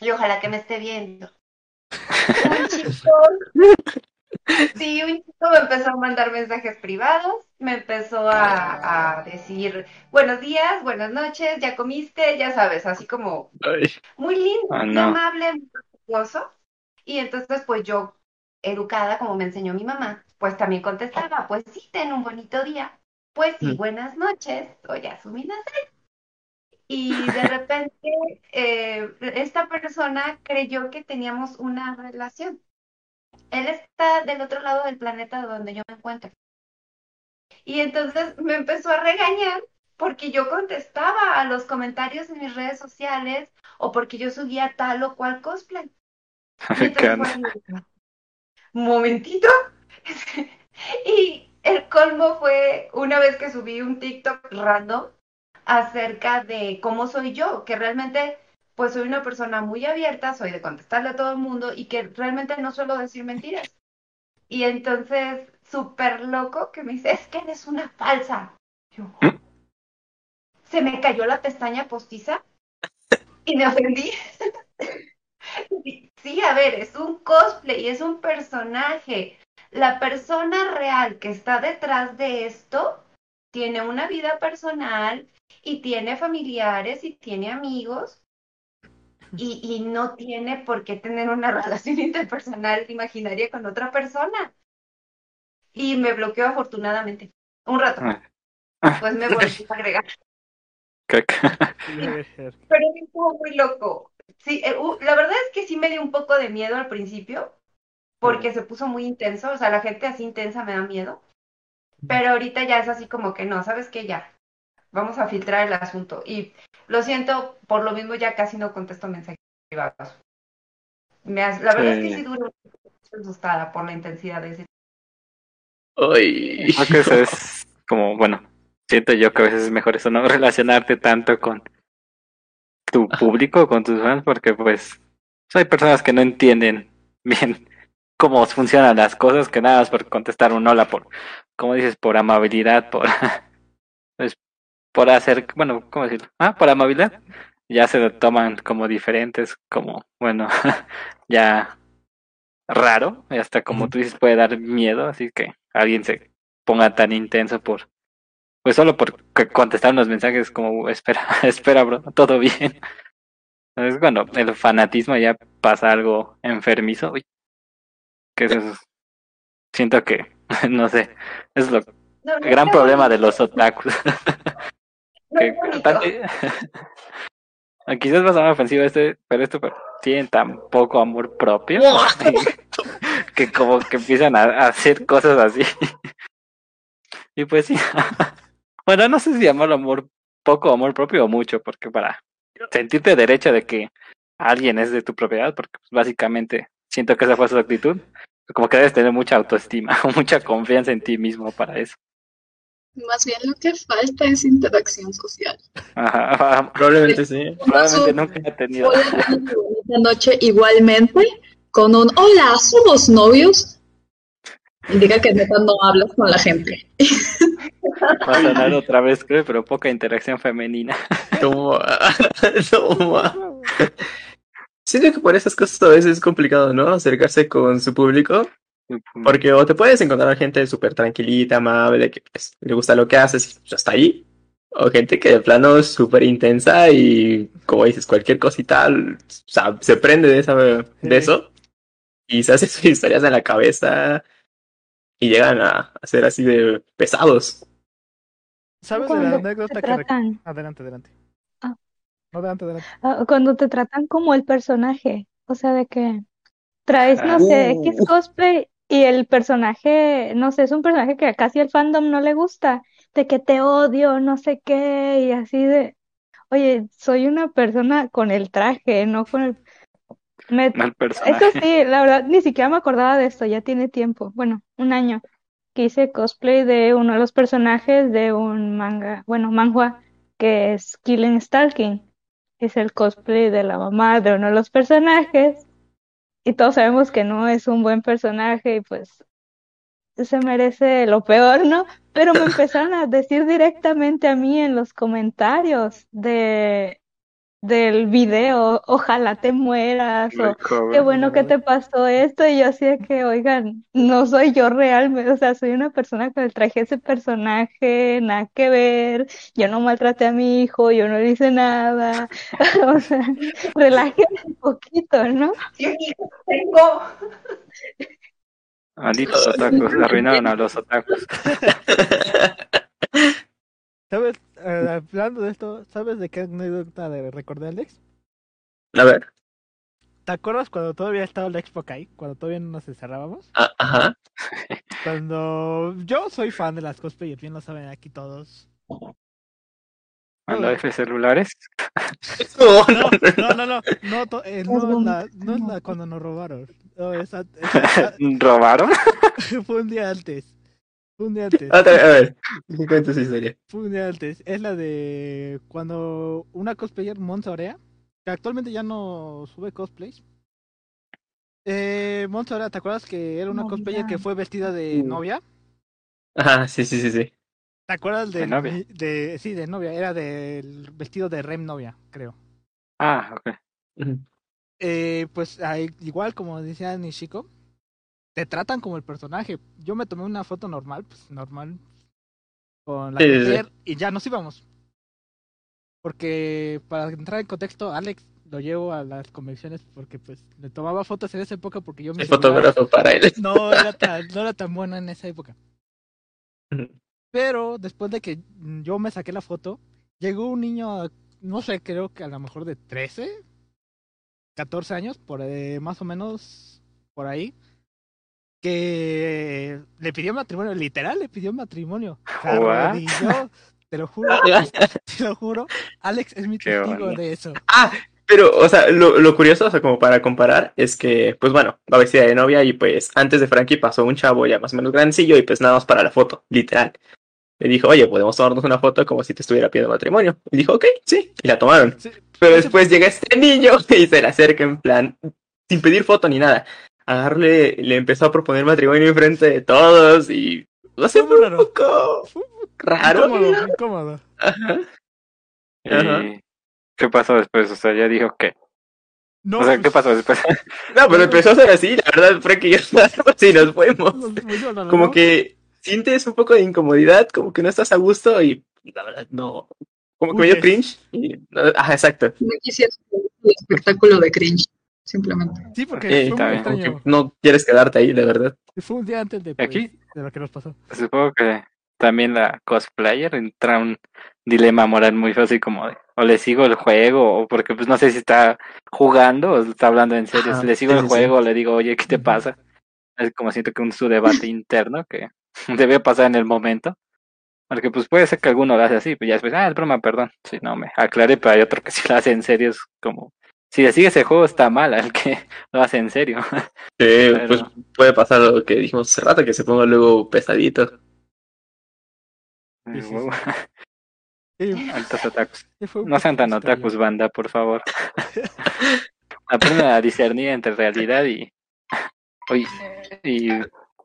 Speaker 2: Y ojalá que me esté viendo. (laughs) Sí, un chico me empezó a mandar mensajes privados, me empezó a, a decir buenos días, buenas noches, ya comiste, ya sabes, así como muy lindo,
Speaker 6: Ah,
Speaker 2: muy
Speaker 6: no.
Speaker 2: amable, muy respetuoso. Y entonces, pues yo, educada como me enseñó mi mamá, pues también contestaba, pues sí, ten un bonito día. Pues sí,
Speaker 4: Mm.
Speaker 2: buenas noches, soy Asumina Y de (laughs) repente, eh, esta persona creyó que teníamos una relación. Él está del otro lado del planeta donde yo me encuentro. Y entonces me empezó a regañar porque yo contestaba a los comentarios en mis redes sociales o porque yo subía tal o cual cosplay. (laughs) Momentito. (laughs) Y el colmo fue una vez que subí un TikTok random acerca de cómo soy yo, que realmente pues soy una persona muy abierta, soy de contestarle a todo el mundo y que realmente no suelo decir mentiras. Y entonces, súper loco que me dice, es que eres una falsa. Yo, se me cayó la pestaña postiza y me ofendí. (laughs) Sí, a ver, es un cosplay, es un personaje. La persona real que está detrás de esto tiene una vida personal y tiene familiares y tiene amigos y, y no tiene por qué tener una (laughs) relación interpersonal imaginaria con otra persona. Y me bloqueó afortunadamente. Un rato. Pues me (laughs) volví a agregar. Pero sí estuvo muy loco. Sí, eh, uh, la verdad es que sí me dio un poco de miedo al principio, porque se puso muy intenso, o sea, la gente así intensa me da miedo. Pero ahorita ya es así como que no, ¿sabes qué? Ya, vamos a filtrar el asunto. Y lo siento, por lo mismo ya casi no contesto mensajes privados. Me has- la verdad es que
Speaker 6: Sí.
Speaker 2: duro asustada por la intensidad de ese.
Speaker 4: ay.
Speaker 6: Creo que eso es como, bueno, siento yo que a veces es mejor eso, no (laughs) relacionarte tanto con tu público, con tus fans, porque pues hay personas que no entienden bien cómo funcionan las cosas, que nada más por contestar un hola, por, como dices, por amabilidad, por, (laughs) por hacer, bueno, ¿cómo decirlo? Ah, por amabilidad, ya se lo toman como diferentes, como, bueno, (laughs) ya raro, y hasta como tú dices, puede dar miedo, así que alguien se ponga tan intenso por, pues solo por contestar unos mensajes como, espera, (laughs) espera, bro, todo bien. Es cuando el fanatismo ya pasa algo enfermizo, uy, que eso es- siento que, (laughs) no sé, es lo
Speaker 2: No, no
Speaker 6: el gran problema de los otakus. Que tan- (laughs) Quizás va a sonar ofensivo este, pero esto pero tienen tan poco amor propio (laughs) que como que empiezan a, a hacer cosas así. (laughs) y pues sí. bueno, no sé si llamarlo amor, poco amor propio o mucho, porque para sentirte derecho de que alguien es de tu propiedad, porque pues, básicamente siento que esa fue su actitud, como que debes tener mucha autoestima mucha confianza en ti mismo para eso.
Speaker 5: Más bien lo que falta es interacción social.
Speaker 6: Ajá,
Speaker 4: Probablemente sí.
Speaker 6: probablemente nunca he tenido.
Speaker 5: Bonita noche igualmente con un hola, somos novios. Indica que neta no hablas con la gente.
Speaker 6: Va a sonar otra vez, creo, pero poca interacción femenina.
Speaker 4: Toma. Toma. (laughs) Siento que por esas cosas a veces es complicado, ¿no? Acercarse con su público. Porque o te puedes encontrar gente súper tranquilita, amable, que pues, le gusta lo que haces y pues, hasta ahí. O gente que de plano es súper intensa y, como dices, cualquier cosita, o sea, se prende de, esa, de
Speaker 1: Sí.
Speaker 4: eso y se hace (laughs) sus historias en la cabeza y llegan a, a ser así de pesados.
Speaker 1: ¿Sabes de la anécdota que... rec-
Speaker 3: tratan,
Speaker 1: Adelante, adelante.
Speaker 3: Ah.
Speaker 1: No, adelante, adelante.
Speaker 3: ah, cuando te tratan como el personaje, o sea, de que traes, no sé, X
Speaker 4: Uh.
Speaker 3: cosplay y el personaje, no sé, es un personaje que casi el fandom no le gusta, de que te odio, no sé qué, y así de, oye, soy una persona con el traje, no con el... Me,
Speaker 6: No el
Speaker 3: Eso
Speaker 6: personaje.
Speaker 3: sí, la verdad, ni siquiera me acordaba de esto, ya tiene tiempo, bueno, un año, que hice cosplay de uno de los personajes de un manga, bueno, manhwa, que es Killing Stalking. Es el cosplay de la mamá de uno de los personajes, y todos sabemos que no es un buen personaje, y pues se merece lo peor, ¿no? Pero me (laughs) empezaron a decir directamente a mí en los comentarios de del video, ojalá te mueras, o qué bueno que te pasó esto, y yo así de que, oigan, no soy yo realmente, o sea, soy una persona que traje ese personaje, nada que ver, yo no maltraté a mi hijo, yo no le hice nada, (laughs) o sea, relájense un poquito, ¿no?
Speaker 2: Sí, tengo.
Speaker 6: Malditos otakus, arruinaron a los otakus. (laughs)
Speaker 1: ¿Sabes? Eh, hablando de esto, ¿sabes de qué anécdota de recordé Alex?
Speaker 4: A ver.
Speaker 1: ¿Te acuerdas cuando todavía estaba la Expo ahí? Cuando todavía no nos encerrábamos.
Speaker 4: Ah, ajá. (laughs)
Speaker 1: Cuando yo soy fan de las cosplayers, bien lo saben aquí todos.
Speaker 6: Cuando F celulares. (laughs)
Speaker 4: No,
Speaker 1: No,
Speaker 4: no,
Speaker 1: no, no, no, no, eh, no, es la, no es la cuando nos robaron. No, esa, esa- (laughs)
Speaker 6: ¿Robaron?
Speaker 1: fue un día antes. Fue un día antes.
Speaker 4: A ver, a ver. ¿Qué cuenta esa historia?
Speaker 1: Antes. Es la de cuando una cosplayer, Monsorea, que actualmente ya no sube cosplays. Eh, Monsorea, ¿te acuerdas que era una cosplayer que fue vestida de
Speaker 4: Uh.
Speaker 1: novia?
Speaker 4: Ajá, sí, sí, sí, sí.
Speaker 1: ¿Te acuerdas
Speaker 6: ¿De novia?
Speaker 1: de, sí, de novia, era del vestido de Rem novia, creo.
Speaker 6: Ah, ok.
Speaker 1: Eh, pues igual como decía Nishiko, te tratan como el personaje. Yo me tomé una foto normal, pues normal, con la
Speaker 4: Sí,
Speaker 1: cosplayer y ya nos íbamos. Porque para entrar en contexto, Alex lo llevo a las convenciones porque pues le tomaba fotos en esa época porque yo mi
Speaker 4: El fotógrafo para él.
Speaker 1: no era tan, no era tan bueno en esa época. Pero después de que yo me saqué la foto, llegó un niño, no sé, creo que a lo mejor de 13, 14 años, por eh, más o menos por ahí, que le pidió matrimonio, literal le pidió matrimonio. Te lo juro, (laughs) te lo juro. Alex es mi
Speaker 6: Qué
Speaker 1: testigo de eso.
Speaker 4: Ah, pero, o sea, lo, lo curioso, o sea, como para comparar, es que, pues bueno, va vestida de novia y pues antes de Frankie pasó un chavo ya más o menos grandecillo y pues nada más para la foto, literal. Le dijo, oye, podemos tomarnos una foto como si te estuviera pidiendo matrimonio. Y dijo, ok, sí, y la tomaron.
Speaker 1: Sí,
Speaker 4: Pero después llega este niño (laughs) y se le acerca en plan, sin pedir foto ni nada. Agarrarle, le empezó a proponer matrimonio enfrente de todos y lo
Speaker 1: Fue muy
Speaker 4: un
Speaker 1: raro.
Speaker 4: poco
Speaker 1: Fue
Speaker 4: raro.
Speaker 1: incómodo, incómodo.
Speaker 4: Ajá. Ajá.
Speaker 6: ¿Y qué pasó después? O sea, ya dijo que.
Speaker 1: No,
Speaker 6: O sea, ¿qué
Speaker 1: pues,
Speaker 6: pasó después? (laughs)
Speaker 4: No, pero empezó a ser así, la verdad, Frank (laughs) y yo sí nos fuimos. Como que sientes un poco de incomodidad, como que no estás a gusto y la verdad no. Como que me dio
Speaker 1: Huyes.
Speaker 4: cringe. Y, ajá, exacto.
Speaker 5: No quisiera el espectáculo de cringe, simplemente.
Speaker 1: Sí, porque
Speaker 4: Eh,
Speaker 1: fue
Speaker 6: está
Speaker 1: muy extraño.
Speaker 4: no quieres quedarte ahí, de verdad.
Speaker 1: Fue un día antes de,
Speaker 6: ¿Aquí?
Speaker 1: pues, de lo que nos pasó.
Speaker 6: Supongo que también la cosplayer entra un dilema moral muy fácil como de, o le sigo el juego, o porque pues no sé si está jugando o está hablando en serio. Si le sigo
Speaker 4: sí,
Speaker 6: el
Speaker 4: sí,
Speaker 6: juego o le digo, oye, ¿qué te pasa? Es como siento que un su debate interno que (laughs) debe pasar en el momento. Porque pues puede ser que alguno lo hace así, pues ya después, ah, es broma, perdón. Si no me aclaré, pero hay otro que si lo hace en serio es como, si le sigue ese juego está mal, al que (laughs) lo hace en serio. (laughs) Pero-
Speaker 4: pues puede pasar lo que dijimos hace rato, que se ponga luego pesadito.
Speaker 1: Sí, sí. (laughs) Sí,
Speaker 6: Altos otakus.
Speaker 1: sí,
Speaker 6: No sean tan otakus, banda, por favor. Aprendan a discernir entre realidad y. Uy, y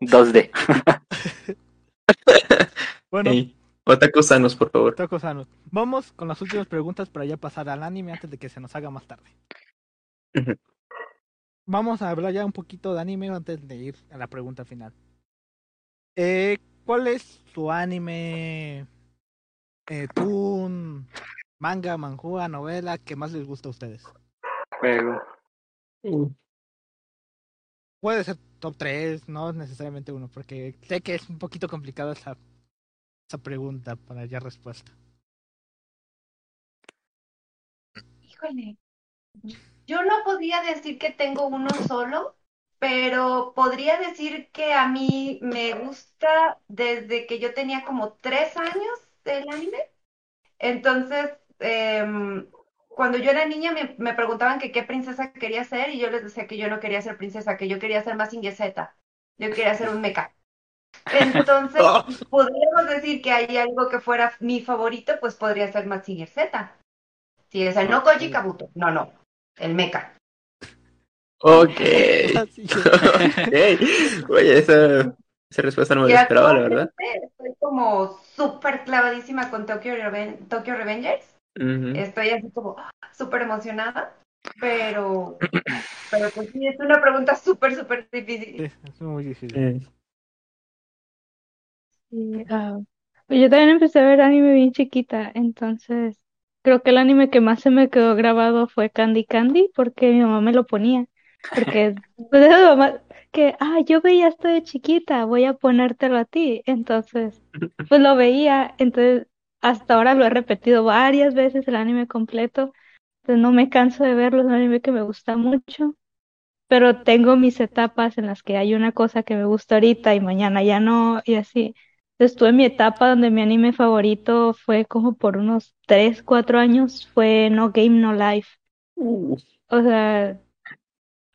Speaker 6: 2D.
Speaker 1: Bueno,
Speaker 4: Otakus sanos, por favor.
Speaker 1: Taco Sano. Vamos con las últimas preguntas para ya pasar al anime antes de que se nos haga más tarde. Vamos a hablar ya un poquito de anime antes de ir a la pregunta final. Eh, ¿Cuál es su anime, eh, toon, manga, manhua, novela que más les gusta a ustedes?
Speaker 6: Juego.
Speaker 1: Puede ser top 3, no es necesariamente uno, porque sé que es un poquito complicado esa esa pregunta para ya respuesta.
Speaker 2: Híjole. Yo no podría decir que tengo uno solo, pero podría decir que a mí me gusta desde que yo tenía como tres años del anime. Entonces, em, cuando yo era niña me, me preguntaban que qué princesa quería ser y yo les decía que yo no quería ser princesa, que yo quería ser más Z. Yo quería ser un mecha. Entonces, (laughs)
Speaker 4: Oh.
Speaker 2: podríamos decir que hay algo que fuera mi favorito, pues podría ser Mazinger Z. Sí, o sea, no Koji Kabuto, no, no, el mecha.
Speaker 4: Ok. (laughs)
Speaker 1: Así que-
Speaker 4: Ok. Oye, esa, esa respuesta no me la esperaba, la verdad.
Speaker 2: Estoy como súper clavadísima con Tokyo, Reven- Tokyo Revengers. Estoy así como súper emocionada, pero, pero pues sí, es una pregunta súper, súper difícil.
Speaker 1: Es muy difícil.
Speaker 4: Eh,
Speaker 3: Sí, ah, pues yo también empecé a ver anime bien chiquita, entonces creo que el anime que más se me quedó grabado fue Candy Candy, porque mi mamá me lo ponía. Porque (laughs) (laughs) pues esa mamá que, ah, yo veía esto de chiquita, voy a ponértelo a ti. Entonces, (laughs) pues lo veía, entonces hasta ahora lo he repetido varias veces el anime completo. Entonces no me canso de verlo, es un anime que me gusta mucho. Pero tengo mis etapas en las que hay una cosa que me gusta ahorita y mañana ya no, y así. Entonces tuve mi etapa donde mi anime favorito fue como por unos 3, 4 años, fue No Game No Life.
Speaker 4: uh,
Speaker 3: O sea,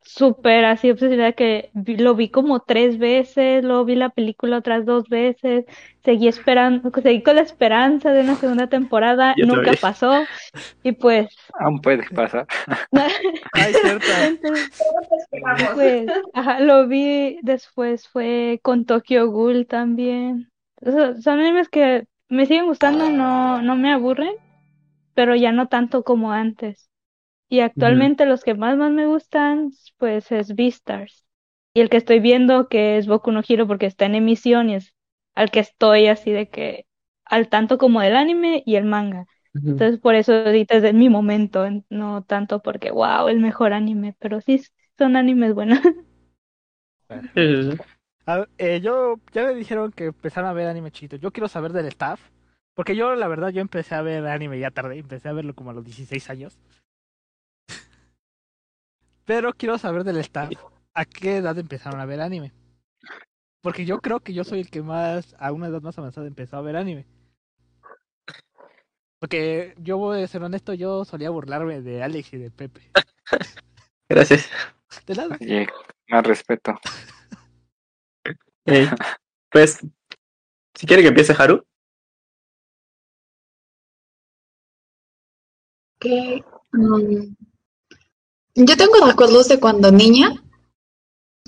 Speaker 3: súper así obsesionada que vi- lo vi como tres veces, luego vi la película otras dos veces, seguí esperando, seguí con la esperanza de una segunda temporada,
Speaker 4: Yo
Speaker 3: nunca pasó, y pues,
Speaker 6: Aún puede pasar. (laughs)
Speaker 1: Ay,
Speaker 3: entonces,
Speaker 2: esperamos.
Speaker 3: pues, ajá, lo vi después fue con Tokyo Ghoul también. Son animes que me siguen gustando, no, no me aburren, pero ya no tanto como antes. Y actualmente los que más más me gustan, pues es Beastars. Y el que estoy viendo, que es Boku no Hero, porque está en emisión y es al que estoy así de que al tanto como del anime y el manga. Entonces por eso ahorita es de mi momento, en- no tanto porque, wow, el mejor anime, pero sí son animes buenos. (laughs)
Speaker 1: A eh, yo ya me dijeron que empezaron a ver anime chiquito. Yo quiero saber del staff. Porque yo, la verdad, yo empecé a ver anime ya tarde. Empecé a verlo como a los 16 años. Pero quiero saber del staff. ¿A qué edad empezaron a ver anime? Porque yo creo que yo soy el que más, a una edad más avanzada, empezó a ver anime. Porque yo voy a ser honesto, yo solía burlarme de Alex y de Pepe. (laughs)
Speaker 4: Gracias.
Speaker 1: De nada.
Speaker 6: Oye, más respeto.
Speaker 4: Pues, si quiere que empiece Haru.
Speaker 5: Mm, yo tengo recuerdos de cuando niña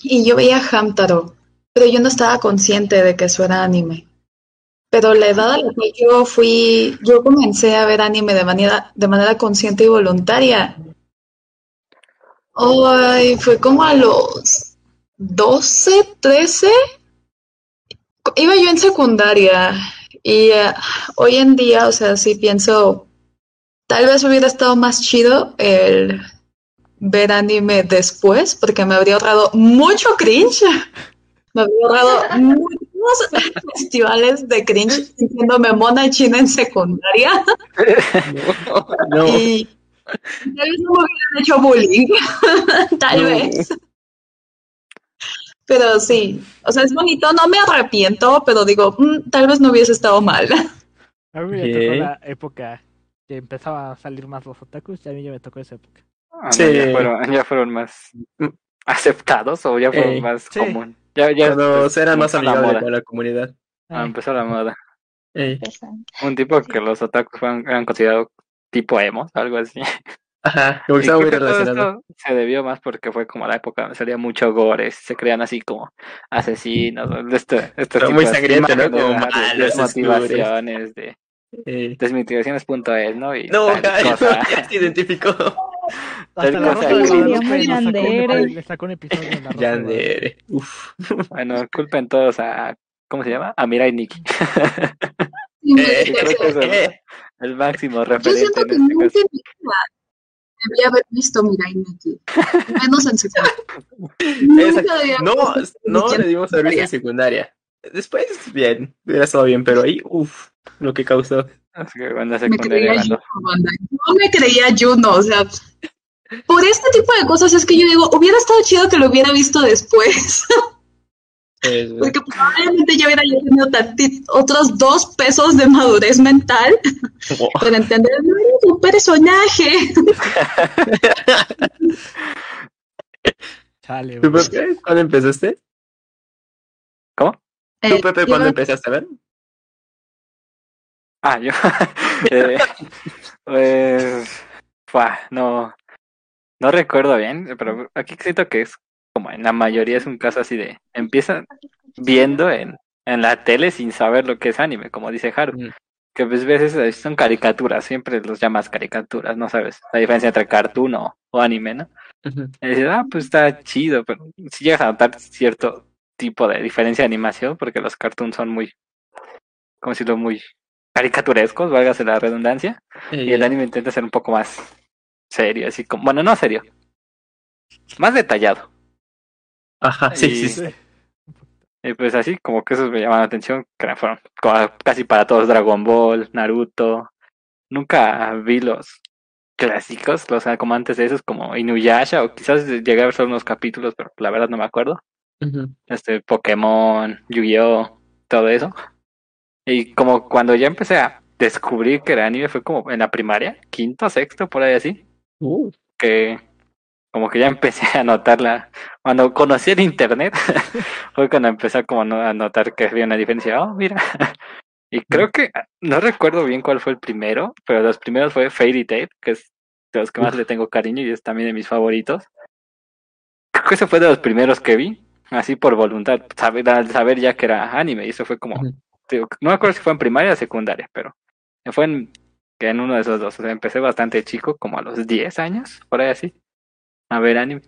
Speaker 5: y yo veía Hamtaro, pero yo no estaba consciente de que eso era anime. Pero la edad a la que yo fui, yo comencé a ver anime de manera, de manera consciente y voluntaria. Ay, fue como a los 12, 13. Iba yo en secundaria y eh, hoy en día, o sea, sí pienso, tal vez hubiera estado más chido el ver anime después, porque me habría ahorrado mucho cringe. Me habría ahorrado muchos (laughs) festivales de cringe sintiéndome mona china en secundaria (laughs)
Speaker 4: No.
Speaker 5: y tal vez no me hubieran hecho bullying, (laughs) tal
Speaker 4: No.
Speaker 5: vez. Pero sí, o sea, es bonito, no me arrepiento, pero digo, "Mm, tal vez no hubiese estado mal. (laughs)
Speaker 1: A mí me tocó la época que empezaba a salir más los otakus y a mí ya me tocó esa época.
Speaker 6: Ah, no,
Speaker 4: Sí.
Speaker 6: ya, fueron, ya fueron más aceptados o ya fueron
Speaker 4: Ey,
Speaker 6: más
Speaker 1: sí.
Speaker 6: común. Ya, ya
Speaker 4: Cuando
Speaker 6: pues,
Speaker 4: eran más amigables
Speaker 6: moda.
Speaker 4: con la comunidad.
Speaker 6: Ah,
Speaker 1: Ay,
Speaker 6: empezó la moda.
Speaker 4: Ey,
Speaker 6: Un tipo que los otakus eran considerados tipo emos, algo así. (laughs)
Speaker 4: Ajá, (laughs) como que estaba muy relacionado.
Speaker 6: se debió más porque fue como la época donde salía mucho gore, se creían así como asesinos, este, este tipo
Speaker 4: muy
Speaker 6: de
Speaker 4: sangriento, ¿no? Como malos,
Speaker 6: desmotivaciones, de
Speaker 4: Ey.
Speaker 6: desmitigaciones.es, ¿no? Y
Speaker 4: No,
Speaker 6: tal (laughs) cosa. (laughs)
Speaker 4: ya se identificó.
Speaker 1: Hasta la
Speaker 6: cosa
Speaker 1: Rosa de Guadalupe un,
Speaker 3: Yandere.
Speaker 1: le sacó un episodio de la Rosa.
Speaker 4: Yandere. Uf.
Speaker 6: Bueno, culpen todos a, ¿cómo se llama? A Mirai Nikki.
Speaker 4: Eh,
Speaker 6: creo que
Speaker 4: eh,
Speaker 6: El máximo
Speaker 5: Yo
Speaker 6: referente
Speaker 5: siento
Speaker 6: en
Speaker 5: que
Speaker 6: este
Speaker 5: nunca
Speaker 6: caso.
Speaker 5: Debía haber visto Mirai Nikki, menos en secundaria. (laughs)
Speaker 4: No, no le dimos a ver
Speaker 5: secundaria.
Speaker 4: en secundaria. Después, bien, hubiera estado bien, pero ahí, uff, lo que causó.
Speaker 6: Así que
Speaker 5: Me
Speaker 6: secundaria
Speaker 5: creía Juno. No me creía Juno, o sea, por este tipo de cosas es que yo digo, hubiera estado chido que lo hubiera visto después, (laughs)
Speaker 4: Pues,
Speaker 5: porque probablemente yo hubiera tenido otros dos pesos de madurez mental
Speaker 4: oh, (laughs)
Speaker 5: para entender, no eres un personaje. (laughs)
Speaker 1: Chale,
Speaker 4: ¿Tú. Pepe, cuándo empezaste?
Speaker 6: ¿Cómo?
Speaker 4: ¿Tú,
Speaker 5: Eh,
Speaker 4: Pepe,
Speaker 5: yo-
Speaker 4: cuándo empezaste a ver?
Speaker 6: Ah, yo. (laughs) Eh, pues. fua, no. No recuerdo bien, pero aquí siento que es como en la mayoría es un caso así de. Empiezan viendo en, en la tele sin saber lo que es anime, como dice Haru.
Speaker 4: Mm.
Speaker 6: Que pues veces son caricaturas, siempre los llamas caricaturas, no sabes la diferencia entre cartoon o, o anime, ¿no?
Speaker 4: Ujú.
Speaker 6: Y dices, ah, pues está chido, pero si llegas a notar cierto tipo de diferencia de animación, porque los cartoons son muy, como decirlo, muy caricaturescos, válgase la redundancia, y el anime intenta ser un poco más serio, así como, bueno, no serio, más detallado.
Speaker 4: Ajá, sí,
Speaker 6: y-
Speaker 4: sí, sí.
Speaker 6: Y pues así, como que esos me llaman la atención, que fueron casi para todos Dragon Ball, Naruto. Nunca vi los clásicos, los como antes de esos, como Inuyasha, o quizás llegué a ver solo unos capítulos, pero la verdad no me acuerdo. Este Pokémon, Yu-Gi-Oh, todo eso. Y como cuando ya empecé a descubrir que era anime fue como en la primaria, quinto, sexto, por ahí así,
Speaker 4: Uh,
Speaker 6: que como que ya empecé a notarla. Cuando conocí el internet, (laughs) fue cuando empecé como a notar que había una diferencia. Oh, mira. (laughs) Y creo que, no recuerdo bien cuál fue el primero, pero los primeros fue Fairy Tail, que es de los que más le tengo cariño y es también de mis favoritos. Creo que ese fue de los primeros que vi, así por voluntad, saber, al saber ya que era anime, y eso fue como, digo, no me acuerdo si fue en primaria o secundaria, pero fue en, que en uno de esos dos, o sea, empecé bastante chico, como a los 10 años, por ahí así, a ver anime,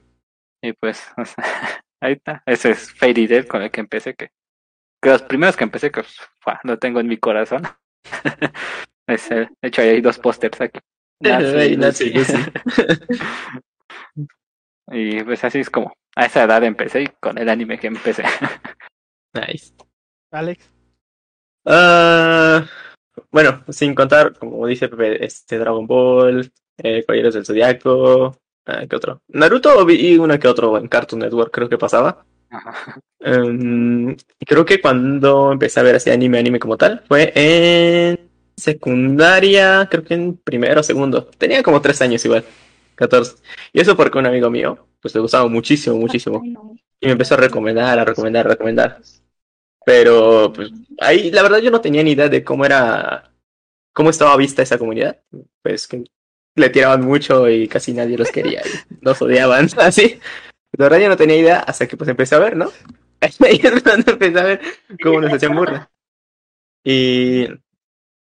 Speaker 6: y pues, (laughs) o sea, ahí está, ese es Fairy Tail con el que empecé, que, que los primeros que empecé, que fua, lo tengo en mi corazón, (laughs) es, de hecho hay dos pósters aquí. (laughs) Nancy,
Speaker 4: Nancy,
Speaker 6: Lucy. Y pues así es como, a esa edad empecé y con el anime que empecé.
Speaker 4: nice.
Speaker 1: Alex.
Speaker 4: Ah, bueno, sin contar, como dice Pepe, este Dragon Ball, eh, Caballeros del Zodiaco, ah, ¿qué otro? Naruto vi una que otro en Cartoon Network, creo que pasaba.
Speaker 6: Ajá.
Speaker 4: Em, y creo que cuando empecé a ver así anime, anime como tal, fue en secundaria, creo que en primero o segundo. Tenía como tres años igual, 14. Y eso porque un amigo mío, pues le gustaba muchísimo, muchísimo. Y me empezó a recomendar, a recomendar, a recomendar. Pero pues ahí la verdad yo no tenía ni idea de cómo era, cómo estaba vista esa comunidad. Pues que le tiraban mucho y casi nadie los quería y los odiaban, (laughs) así. La verdad yo no tenía idea hasta que pues empecé a ver, ¿no? (laughs) Ahí es cuando empecé a ver cómo nos hacían burla. Y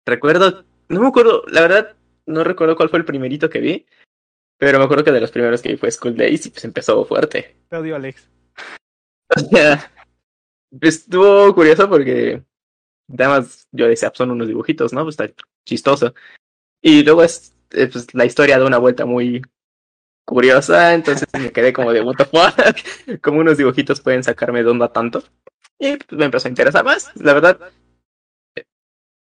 Speaker 4: recuerdo, no me acuerdo, la verdad no recuerdo cuál fue el primerito que vi, pero me acuerdo que de los primeros que vi fue School Days y pues empezó fuerte.
Speaker 1: Te odio, Alex. (laughs)
Speaker 4: O sea, estuvo curioso porque además yo decía, pues, son unos dibujitos, ¿no? Pues está chistoso. Y luego es, eh, pues, la historia da una vuelta muy curiosa, entonces me quedé como de what the fuck, (laughs) como unos dibujitos pueden sacarme de onda tanto. Y pues, me empezó a interesar más, la verdad.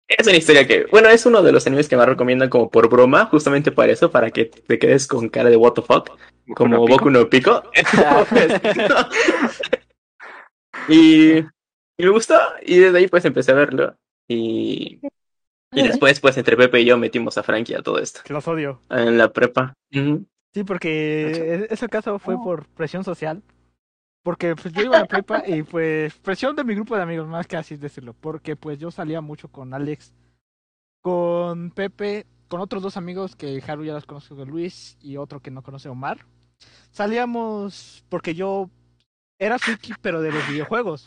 Speaker 4: Es una historia que, bueno, es uno de los animes que más recomiendan como por broma, justamente para eso, para que te quedes con cara de what the fuck como Boku no Pico. (laughs) (laughs) y, y me gustó, y desde ahí pues empecé a verlo. Y, y (laughs) después, pues entre Pepe y yo metimos a Frankie a todo esto,
Speaker 1: Que los odio.
Speaker 4: en la prepa.
Speaker 1: Sí, porque e- ese caso fue por presión social. Porque pues yo iba a la prepa y pues presión de mi grupo de amigos, más que así decirlo. Porque pues yo salía mucho con Alex, con Pepe, con otros dos amigos que Haru ya los conozco, con Luis y otro que no conoce, Omar. Salíamos porque yo era friki, pero de los videojuegos.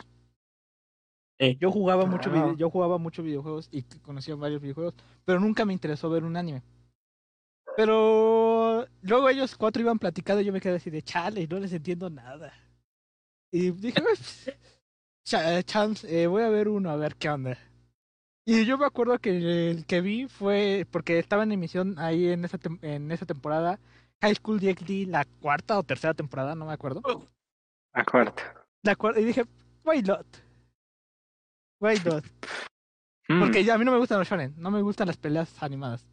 Speaker 4: Sí.
Speaker 1: Yo jugaba mucho,
Speaker 6: Ah.
Speaker 1: vide- yo jugaba mucho videojuegos y conocía varios videojuegos, pero nunca me interesó ver un anime. Pero luego ellos cuatro iban platicando y yo me quedé así de chale, no les entiendo nada. Y dije, "Pues, cha- chance, eh, voy a ver uno, a ver qué onda. Y yo me acuerdo que el que vi fue, porque estaba en emisión ahí en esa, tem- en esa temporada, High School DxD, la cuarta o tercera temporada, no me acuerdo.
Speaker 6: Acuerdo.
Speaker 1: La cuarta, y dije, why not? Güey, dos.
Speaker 6: Mm,
Speaker 1: Porque a mí no me gustan los shonen, no me gustan las peleas animadas.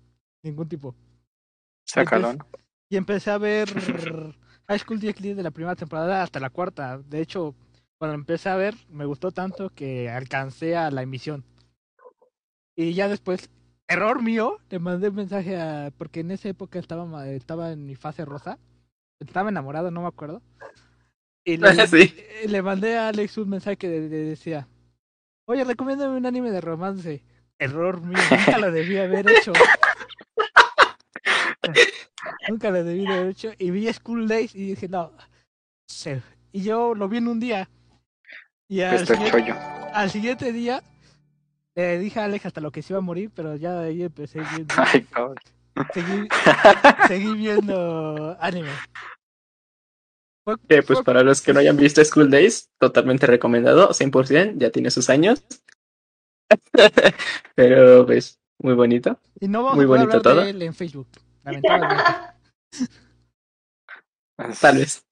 Speaker 1: Ningún tipo.
Speaker 6: sácalo, ¿no?
Speaker 1: Y empecé a ver (laughs) High School DxD de la primera temporada hasta la cuarta. De hecho, cuando empecé a ver, me gustó tanto que alcancé a la emisión. Y ya después, error mío, le mandé un mensaje a... Porque en esa época estaba, estaba en mi fase rosa. Estaba enamorado, no me acuerdo. Y le, (laughs)
Speaker 4: Sí.
Speaker 1: le mandé a Alex un mensaje que le, le decía, oye, recomiéndame un anime de romance. Error mío, (laughs) nunca lo debí haber hecho. (laughs) nunca lo debí de haber hecho. Y vi School Days y dije, no. se- Y yo lo vi en un día. Y al
Speaker 6: Este
Speaker 1: siguiente,
Speaker 6: chollo.
Speaker 1: al siguiente día le dije a Alex hasta lo que se iba a morir, pero ya de ahí empecé viendo, (laughs)
Speaker 6: Ay,
Speaker 1: seguí viendo anime.
Speaker 4: Que pues para los que no hayan visto School Days, totalmente recomendado, 100%, ya tiene sus años. (laughs) Pero pues, muy bonito.
Speaker 1: Y no vamos
Speaker 4: Muy
Speaker 1: a poder
Speaker 4: bonito
Speaker 1: hablar
Speaker 4: todo.
Speaker 1: de él en Facebook, lamentablemente. (laughs)
Speaker 4: Tal vez.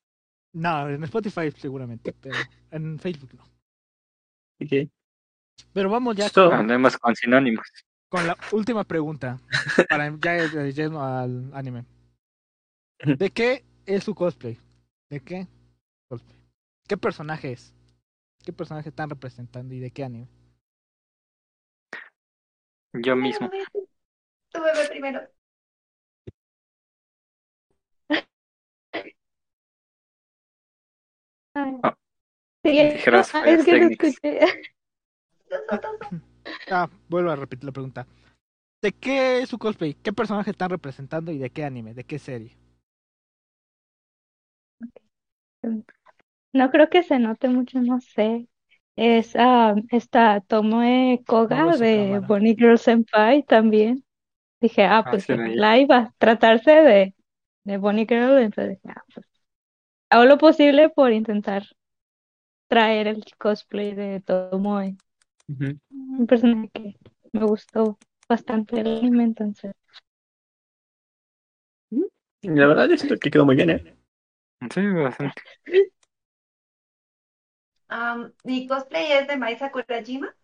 Speaker 1: no, en Spotify seguramente, pero en Facebook no.
Speaker 4: Ok.
Speaker 1: Pero vamos ya
Speaker 4: So-
Speaker 1: con,
Speaker 6: Hablemos con sinónimos.
Speaker 1: con la última pregunta, para ya lleno al anime. (laughs) ¿De qué es su cosplay? ¿De qué cosplay? ¿Qué personaje es? ¿Qué personaje están representando y de qué anime?
Speaker 6: Yo mismo.
Speaker 2: Tu bebé primero.
Speaker 6: Ah,
Speaker 3: Sí, ah, es que no
Speaker 6: técnicas.
Speaker 3: escuché. (laughs) (laughs)
Speaker 1: Ah, vuelvo a repetir la pregunta. ¿De qué es su cosplay? ¿Qué personaje están representando y de qué anime? ¿De qué serie?
Speaker 3: No creo que se note mucho, no sé. Es ah, esta Tomoe Koga de. Bonnie Girl Senpai también. Dije, ah,
Speaker 6: Ah,
Speaker 3: pues la iba a tratarse de, de Bonnie Girl, entonces dije, ah, pues hago lo posible por intentar traer el cosplay de Tomoe.
Speaker 4: Ujú.
Speaker 3: Un personaje que me gustó bastante el anime, entonces.
Speaker 4: La verdad, siento que quedó muy bien, ¿eh?
Speaker 6: Sí, bastante.
Speaker 2: Am, mi cosplay es de Mai Sakurajima.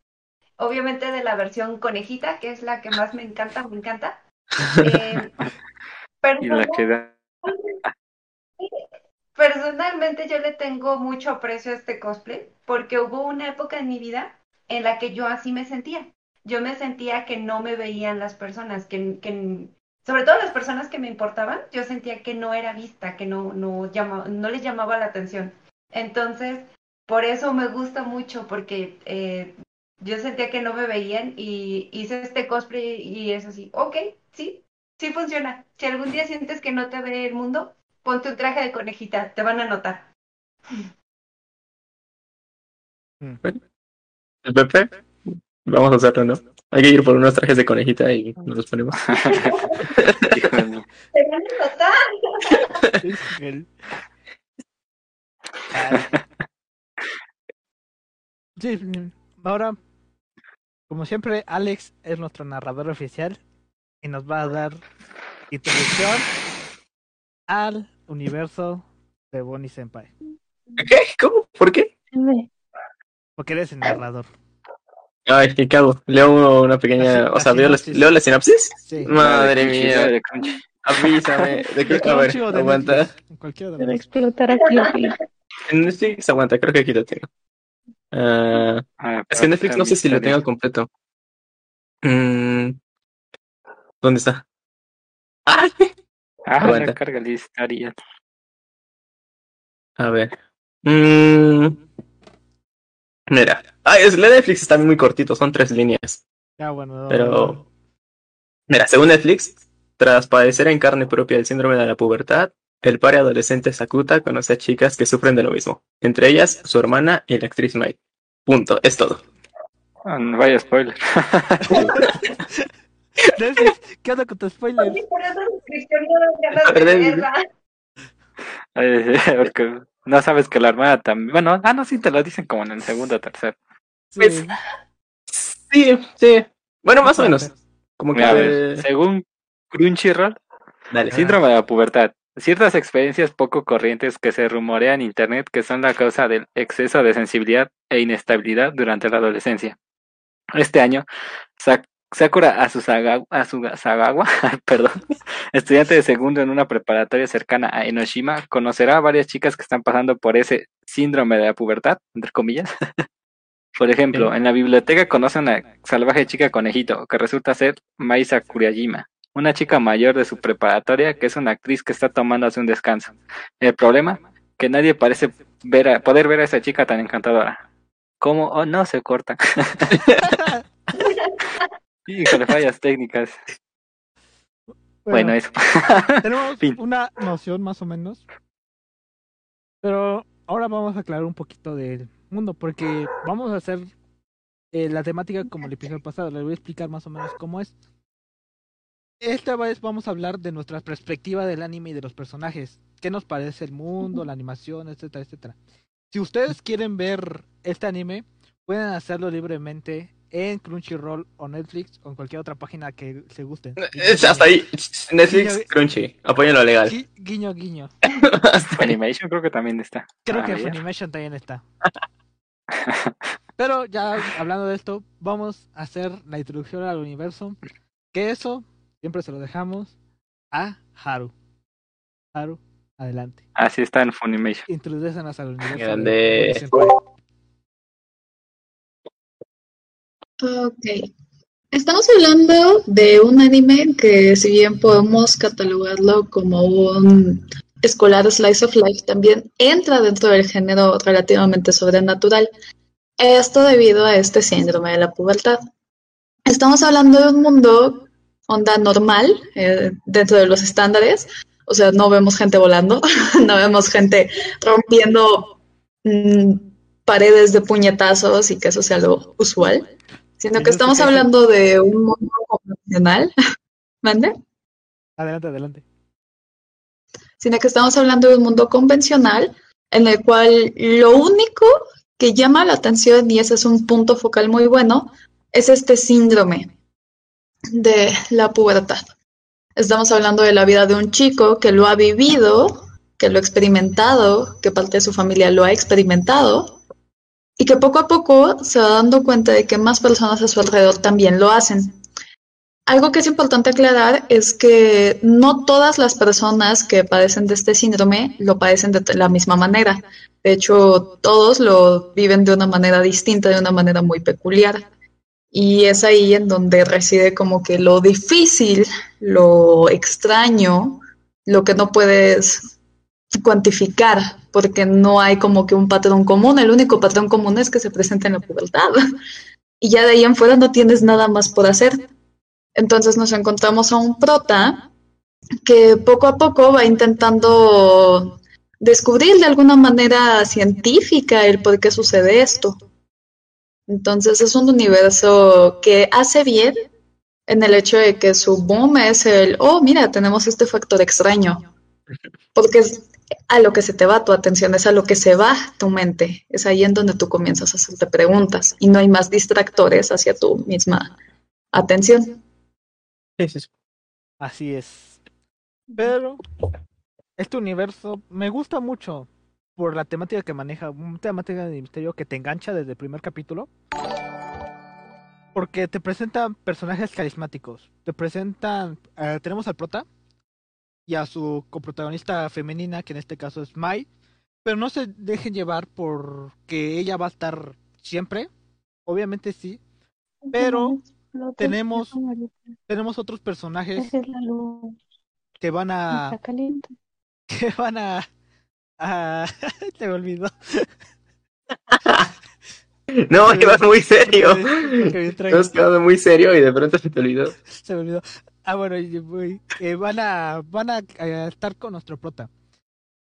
Speaker 2: Obviamente de la versión conejita, que es la que más me encanta, me encanta. Eh, (laughs)
Speaker 6: Y la que da.
Speaker 2: Personalmente yo le tengo mucho aprecio a este cosplay porque hubo una época en mi vida en la que yo así me sentía. Yo me sentía que no me veían las personas, que, que sobre todo las personas que me importaban, yo sentía que no era vista, que no, no, llama, no les llamaba la atención. Entonces, por eso me gusta mucho porque eh, yo sentía que no me veían y hice este cosplay y es así, ok, sí, sí funciona. Si algún día sientes que no te ve el mundo, ponte un traje de conejita, te van a notar.
Speaker 4: El Pepe, vamos a hacerlo, ¿no? Hay que ir por unos trajes de conejita y nos los ponemos. (laughs)
Speaker 2: Te van a notar. (laughs)
Speaker 1: Sí, ahora, como siempre, Alex es nuestro narrador oficial y nos va a dar introducción al universo de Bonnie Senpai.
Speaker 4: ¿Qué? ¿Cómo? ¿Por qué?
Speaker 1: Porque eres el narrador.
Speaker 4: Ay, ¿qué hago? Leo una pequeña,
Speaker 1: La
Speaker 4: o sea, veo la,
Speaker 1: sinopsis.
Speaker 4: leo la sinapsis.
Speaker 1: Sí.
Speaker 4: Madre mía,
Speaker 6: de
Speaker 4: avísame. ¿De qué?
Speaker 1: De
Speaker 4: A ver,
Speaker 1: Crunchy o de
Speaker 4: aguanta.
Speaker 1: Cualquiera de
Speaker 3: explotar aquí.
Speaker 4: En Netflix aguanta, creo que aquí lo tengo. Ah,
Speaker 6: Ah,
Speaker 4: es que en Netflix no sé si lo tengo completo. Mm, ¿Dónde está? ¡Ay!
Speaker 6: Ah,
Speaker 4: Aguanta.
Speaker 6: ya carga la historia.
Speaker 4: A ver. Mm, mira. Ay, es, la Netflix está muy cortito, son tres líneas.
Speaker 1: Ya, bueno,
Speaker 4: Pero. Mira, según Netflix, tras padecer en carne propia el síndrome de la pubertad, el padre adolescente Sakuta conoce a chicas que sufren de lo mismo, entre ellas su hermana y la actriz Mai. Punto, es todo.
Speaker 6: Ah, no vaya spoiler. (laughs)
Speaker 1: Netflix, ¿Qué onda con tu spoiler?
Speaker 6: Ay, (laughs) Porque no sabes que la hermana también. Bueno, ah, no, sí te lo dicen como en el segundo o tercer.
Speaker 4: Pues, Sí, sí. Bueno, más o menos. Como que.
Speaker 6: Mira, a ver, según Crunchyroll,
Speaker 4: Dale.
Speaker 6: síndrome de la pubertad. Ciertas experiencias poco corrientes que se rumorean en internet que son la causa del exceso de sensibilidad e inestabilidad durante la adolescencia. este año, Sakura Asusaga- Asugasagawa, (laughs) perdón, estudiante de segundo en una preparatoria cercana a Enoshima, conocerá a varias chicas que están pasando por ese síndrome de la pubertad, entre comillas. (laughs) Por ejemplo, en la biblioteca conoce a una salvaje chica conejito, que resulta ser Mai Sakurajima, una chica mayor de su preparatoria que es una actriz que está tomándose un descanso. El problema, que nadie parece ver a- poder ver a esa chica tan encantadora. ¿Cómo? Oh, no, se corta. (laughs) Híjole, fallas técnicas. Bueno, eso. (laughs)
Speaker 1: tenemos
Speaker 6: Fin.
Speaker 1: una noción más o menos. Pero ahora vamos a aclarar un poquito del mundo, porque vamos a hacer eh, la temática como el episodio pasado. Les voy a explicar más o menos cómo es. Esta vez vamos a hablar de nuestra perspectiva del anime y de los personajes. ¿Qué nos parece el mundo, la animación, etcétera, etcétera? Si ustedes quieren ver este anime, pueden hacerlo libremente en Crunchyroll o Netflix o en cualquier otra página que se gusten.
Speaker 4: Es hasta ahí. Netflix, Crunchy. Apoyen lo legal.
Speaker 1: Gui- Guiño, guiño. (laughs)
Speaker 6: Funimation creo que también está.
Speaker 1: Creo
Speaker 6: Ah,
Speaker 1: que
Speaker 6: mira.
Speaker 1: Funimation también está. (laughs) Pero ya hablando de esto, vamos a hacer la introducción al universo. Que eso siempre se lo dejamos a Haru. Haru, adelante.
Speaker 6: Así está en Funimation.
Speaker 1: Introdúcenos al universo. de
Speaker 4: Grande.
Speaker 1: Uri
Speaker 5: Ok. Estamos hablando de un anime que si bien podemos catalogarlo como un escolar slice of life, también entra dentro del género relativamente sobrenatural. Esto debido a este síndrome de la pubertad. Estamos hablando de un mundo onda normal, eh, dentro de los estándares. O sea, no vemos gente volando, (laughs) no vemos gente rompiendo mm, paredes de puñetazos y que eso sea lo usual, sino que estamos hablando de un mundo convencional, (laughs) ¿mande?
Speaker 1: Adelante, adelante.
Speaker 5: Sino que estamos hablando de un mundo convencional en el cual lo único que llama la atención, y ese es un punto focal muy bueno, es este síndrome de la pubertad. Estamos hablando de la vida de un chico que lo ha vivido, que lo ha experimentado, que parte de su familia lo ha experimentado, y que poco a poco se va dando cuenta de que más personas a su alrededor también lo hacen. Algo que es importante aclarar es que no todas las personas que padecen de este síndrome lo padecen de la misma manera. De hecho, todos lo viven de una manera distinta, de una manera muy peculiar. Y es ahí en donde reside como que lo difícil, lo extraño, lo que no puedes cuantificar, porque no hay como que un patrón común. El único patrón común es que se presenta en la pubertad. (laughs) Y ya de ahí en fuera no tienes nada más por hacer. Entonces nos encontramos a un prota que poco a poco va intentando descubrir de alguna manera científica el por qué sucede esto. Entonces es un universo que hace bien en el hecho de que su boom es el, oh, mira, tenemos este factor extraño. Porque a lo que se te va tu atención, es a lo que se va tu mente. Es ahí en donde tú comienzas a hacerte preguntas y no hay más distractores hacia tu misma atención.
Speaker 4: Sí, sí, sí.
Speaker 1: Así es. Pero este universo me gusta mucho por la temática que maneja, una temática de misterio que te engancha desde el primer capítulo. Porque te presentan personajes carismáticos. Te presentan. eh, tenemos al prota y a su coprotagonista femenina, que en este caso es Mai. Pero no se dejen llevar por que ella va a estar siempre. Obviamente sí. Pero tenemos- Tenemos otros personajes
Speaker 3: Esa es la luz.
Speaker 1: que van a.
Speaker 3: Está caliente. (laughs)
Speaker 1: que van a. a... (laughs) Se me olvidó. (laughs)
Speaker 4: No, ibas muy serio. Hemos quedado muy serio y de pronto se te olvidó.
Speaker 1: Se me olvidó. Ah, bueno, eh, van a van a, a estar con nuestro prota.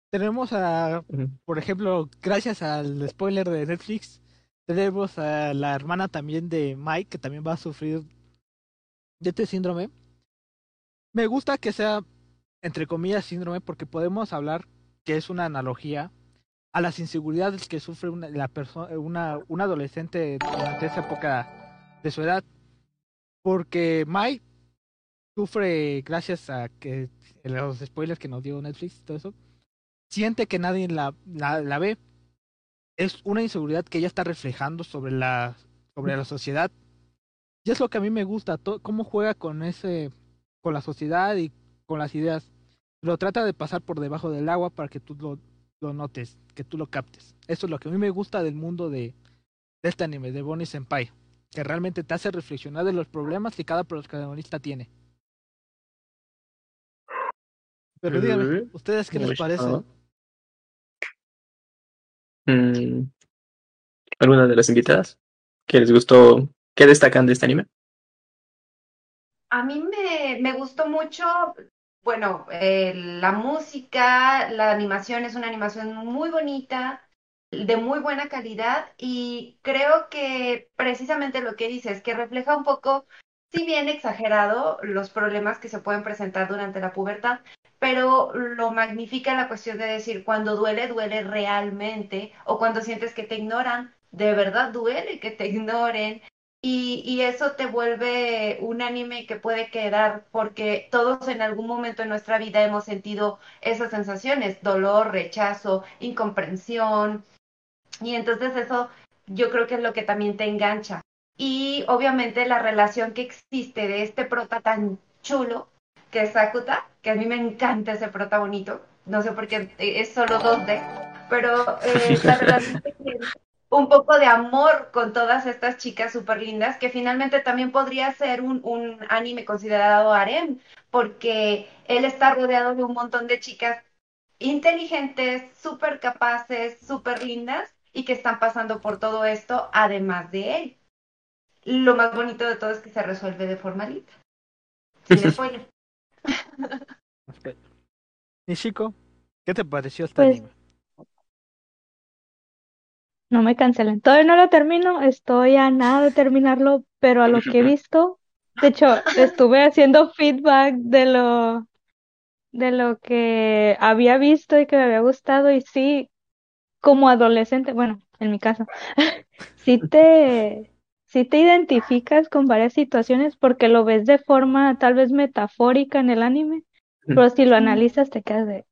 Speaker 1: Tenemos a, por ejemplo, gracias al spoiler de Netflix, tenemos a la hermana también de Mike, que también va a sufrir de este síndrome. Me gusta que sea, entre comillas, síndrome, porque podemos hablar que es una analogía a las inseguridades que sufre una, la persona, una, un adolescente durante esa época de su edad. Porque Mike sufre gracias a que los spoilers que nos dio Netflix y todo eso, siente que nadie la, la, la ve. Es una inseguridad que ella está reflejando sobre la, sobre la sociedad Y es lo que a mí me gusta, to- cómo juega con ese, con la sociedad y con las ideas. Lo trata de pasar por debajo del agua para que tú lo, lo notes, que tú lo captes. Eso es lo que a mí me gusta del mundo de, de este anime, de Bonnie Senpai. Que realmente te hace reflexionar de los problemas que cada protagonista tiene. Pero díganme, ¿ustedes qué les parece?
Speaker 4: Mm, ¿Alguna de las invitadas? ¿Qué les gustó? ¿Qué destacan de este anime?
Speaker 2: A mí me, me gustó mucho, bueno, eh, la música, la animación es una animación muy bonita, de muy buena calidad y creo que precisamente lo que dices, que refleja un poco, si bien exagerado, los problemas que se pueden presentar durante la pubertad, pero lo magnifica la cuestión de decir cuando duele, duele realmente o cuando sientes que te ignoran, de verdad duele que te (laughs) ignoren y, y eso te vuelve un anime que puede quedar, porque todos en algún momento en nuestra vida hemos sentido esas sensaciones, dolor, rechazo, incomprensión, y entonces eso yo creo que es lo que también te engancha. Y obviamente la relación que existe de este prota tan chulo, que es Sakuta, que a mí me encanta ese prota bonito, no sé por qué es solo 2D, pero eh, la relación que un poco de amor con todas estas chicas súper lindas, que finalmente también podría ser un, un anime considerado harem, porque él está rodeado de un montón de chicas inteligentes, súper capaces, súper lindas, y que están pasando por todo esto, además de él. Lo más bonito de todo es que se resuelve de forma linda. Sin spoiler. (laughs)
Speaker 1: Nishiko, ¿qué te pareció este
Speaker 3: Pues-
Speaker 1: anime?
Speaker 3: No me cancelen. Todavía no lo termino, estoy a nada de terminarlo, pero a lo que he (laughs) visto, de hecho, estuve haciendo feedback de lo de lo que había visto y que me había gustado y sí, como adolescente, bueno, en mi caso, (laughs) sí te sí te identificas con varias situaciones porque lo ves de forma tal vez metafórica en el anime, pero si lo analizas te quedas de,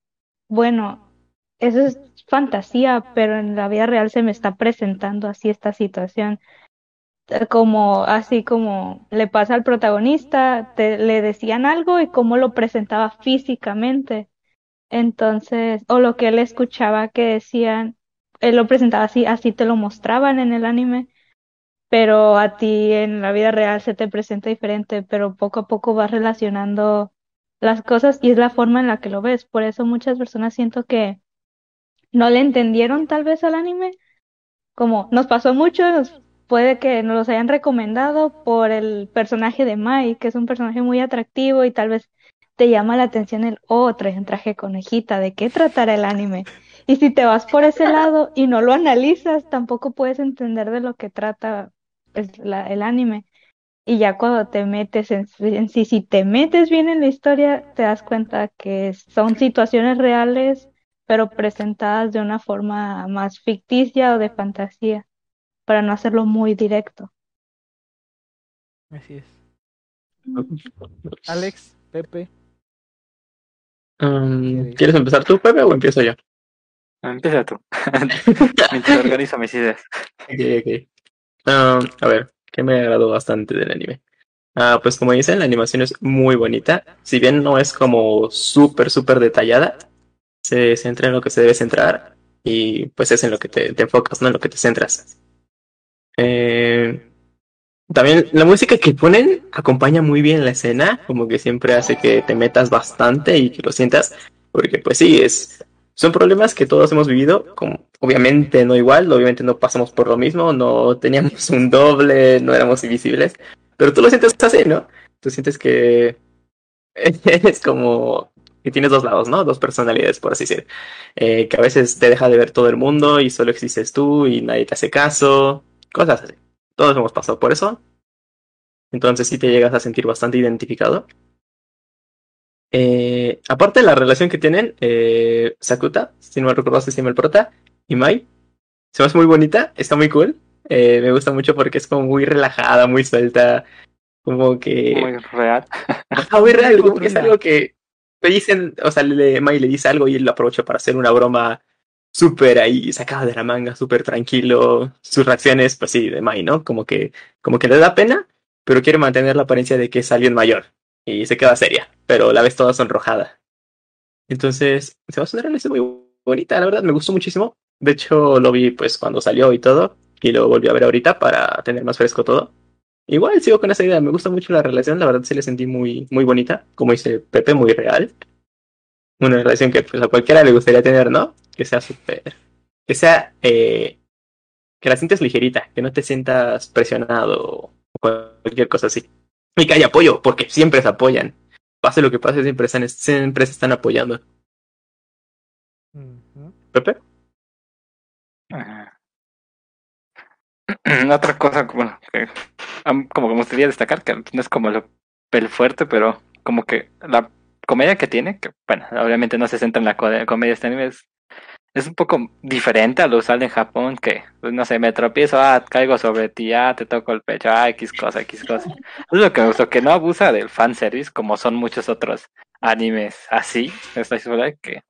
Speaker 3: bueno, eso es fantasía, pero en la vida real se me está presentando así esta situación. Eh, Como así como le pasa al protagonista, te, le decían algo y cómo lo presentaba físicamente. Entonces, o lo que él escuchaba que decían, él lo presentaba así, así te lo mostraban en el anime, pero a ti en la vida real se te presenta diferente, pero poco a poco vas relacionando las cosas y es la forma en la que lo ves. Por eso muchas personas siento que no le entendieron tal vez al anime, como nos pasó mucho, puede que nos los hayan recomendado por el personaje de Mai, que es un personaje muy atractivo y tal vez te llama la atención el, oh, trae un traje conejita, ¿de qué tratará el anime? Y si te vas por ese lado y no lo analizas, tampoco puedes entender de lo que trata pues, la- el anime. Y ya cuando te metes en, en sí, si te metes bien en la historia, te das cuenta que son situaciones reales pero presentadas de una forma más ficticia o de fantasía, para no hacerlo muy directo.
Speaker 1: Así es. Alex, Pepe,
Speaker 4: Um, ¿Quieres empezar tú, Pepe, o empiezo yo?
Speaker 6: Empieza tú. (laughs) (laughs) Mientras organizo mis ideas.
Speaker 4: Ok, ok. Um, a ver, ¿qué me agradó bastante del anime? Ah, pues como dicen, la animación es muy bonita. Si bien no es como súper, súper detallada, se centra en lo que se debe centrar y pues es en lo que te, te enfocas, ¿no? En lo que te centras. Eh, también la música que ponen acompaña muy bien la escena, como que siempre hace que te metas bastante y que lo sientas, porque pues sí, es, son problemas que todos hemos vivido, como obviamente no igual, obviamente no pasamos por lo mismo, no teníamos un doble, no éramos invisibles, pero tú lo sientes así, ¿no? Tú sientes que (laughs) es como que tienes dos lados, ¿no? Dos personalidades, por así decir, eh, que a veces te deja de ver todo el mundo y solo existes tú y nadie te hace caso, cosas así. Todos hemos pasado por eso. Entonces sí te llegas a sentir bastante identificado. Eh, aparte de la relación que tienen, eh, Sakuta, si no me recuerdo se llama el prota, y Mai, se me hace muy bonita, está muy cool. Eh, me gusta mucho porque es como muy relajada, muy suelta, como que...
Speaker 6: Muy real.
Speaker 4: Ajá, muy real, como que es algo que le dicen, o sea, le, Mai le dice algo y él lo aprovecha para hacer una broma súper ahí sacada de la manga, súper tranquilo. Sus reacciones, pues sí, de Mai, ¿no? Como que, como que le da pena, pero quiere mantener la apariencia de que es alguien mayor y se queda seria, pero la ves toda sonrojada. Entonces, se va a sonar muy bonita, la verdad, me gustó muchísimo. De hecho, lo vi pues cuando salió y todo, y lo volví a ver ahorita para tener más fresco todo. Igual sigo con esa idea, me gusta mucho la relación, la verdad sí le sentí muy, muy bonita, como dice Pepe, muy real. Una relación que pues a cualquiera le gustaría tener, ¿no? Que sea súper, que sea, eh, que la sientes ligerita, que no te sientas presionado o cualquier cosa así. Y que haya apoyo, porque siempre se apoyan. Pase lo que pase, siempre, están, siempre se están apoyando. Pepe. (clears throat)
Speaker 6: Otra cosa bueno, que como que me gustaría destacar, que no es como lo, el fuerte, pero como que la comedia que tiene, que bueno, obviamente no se centra en la comedia este anime, es, es un poco diferente a lo usual en Japón, que, pues, no sé, me tropiezo, ah, caigo sobre ti, ah, te toco el pecho, ah, X cosa, X cosa. Es lo que me gustó, que no abusa del fanservice como son muchos otros animes así, estoy segura que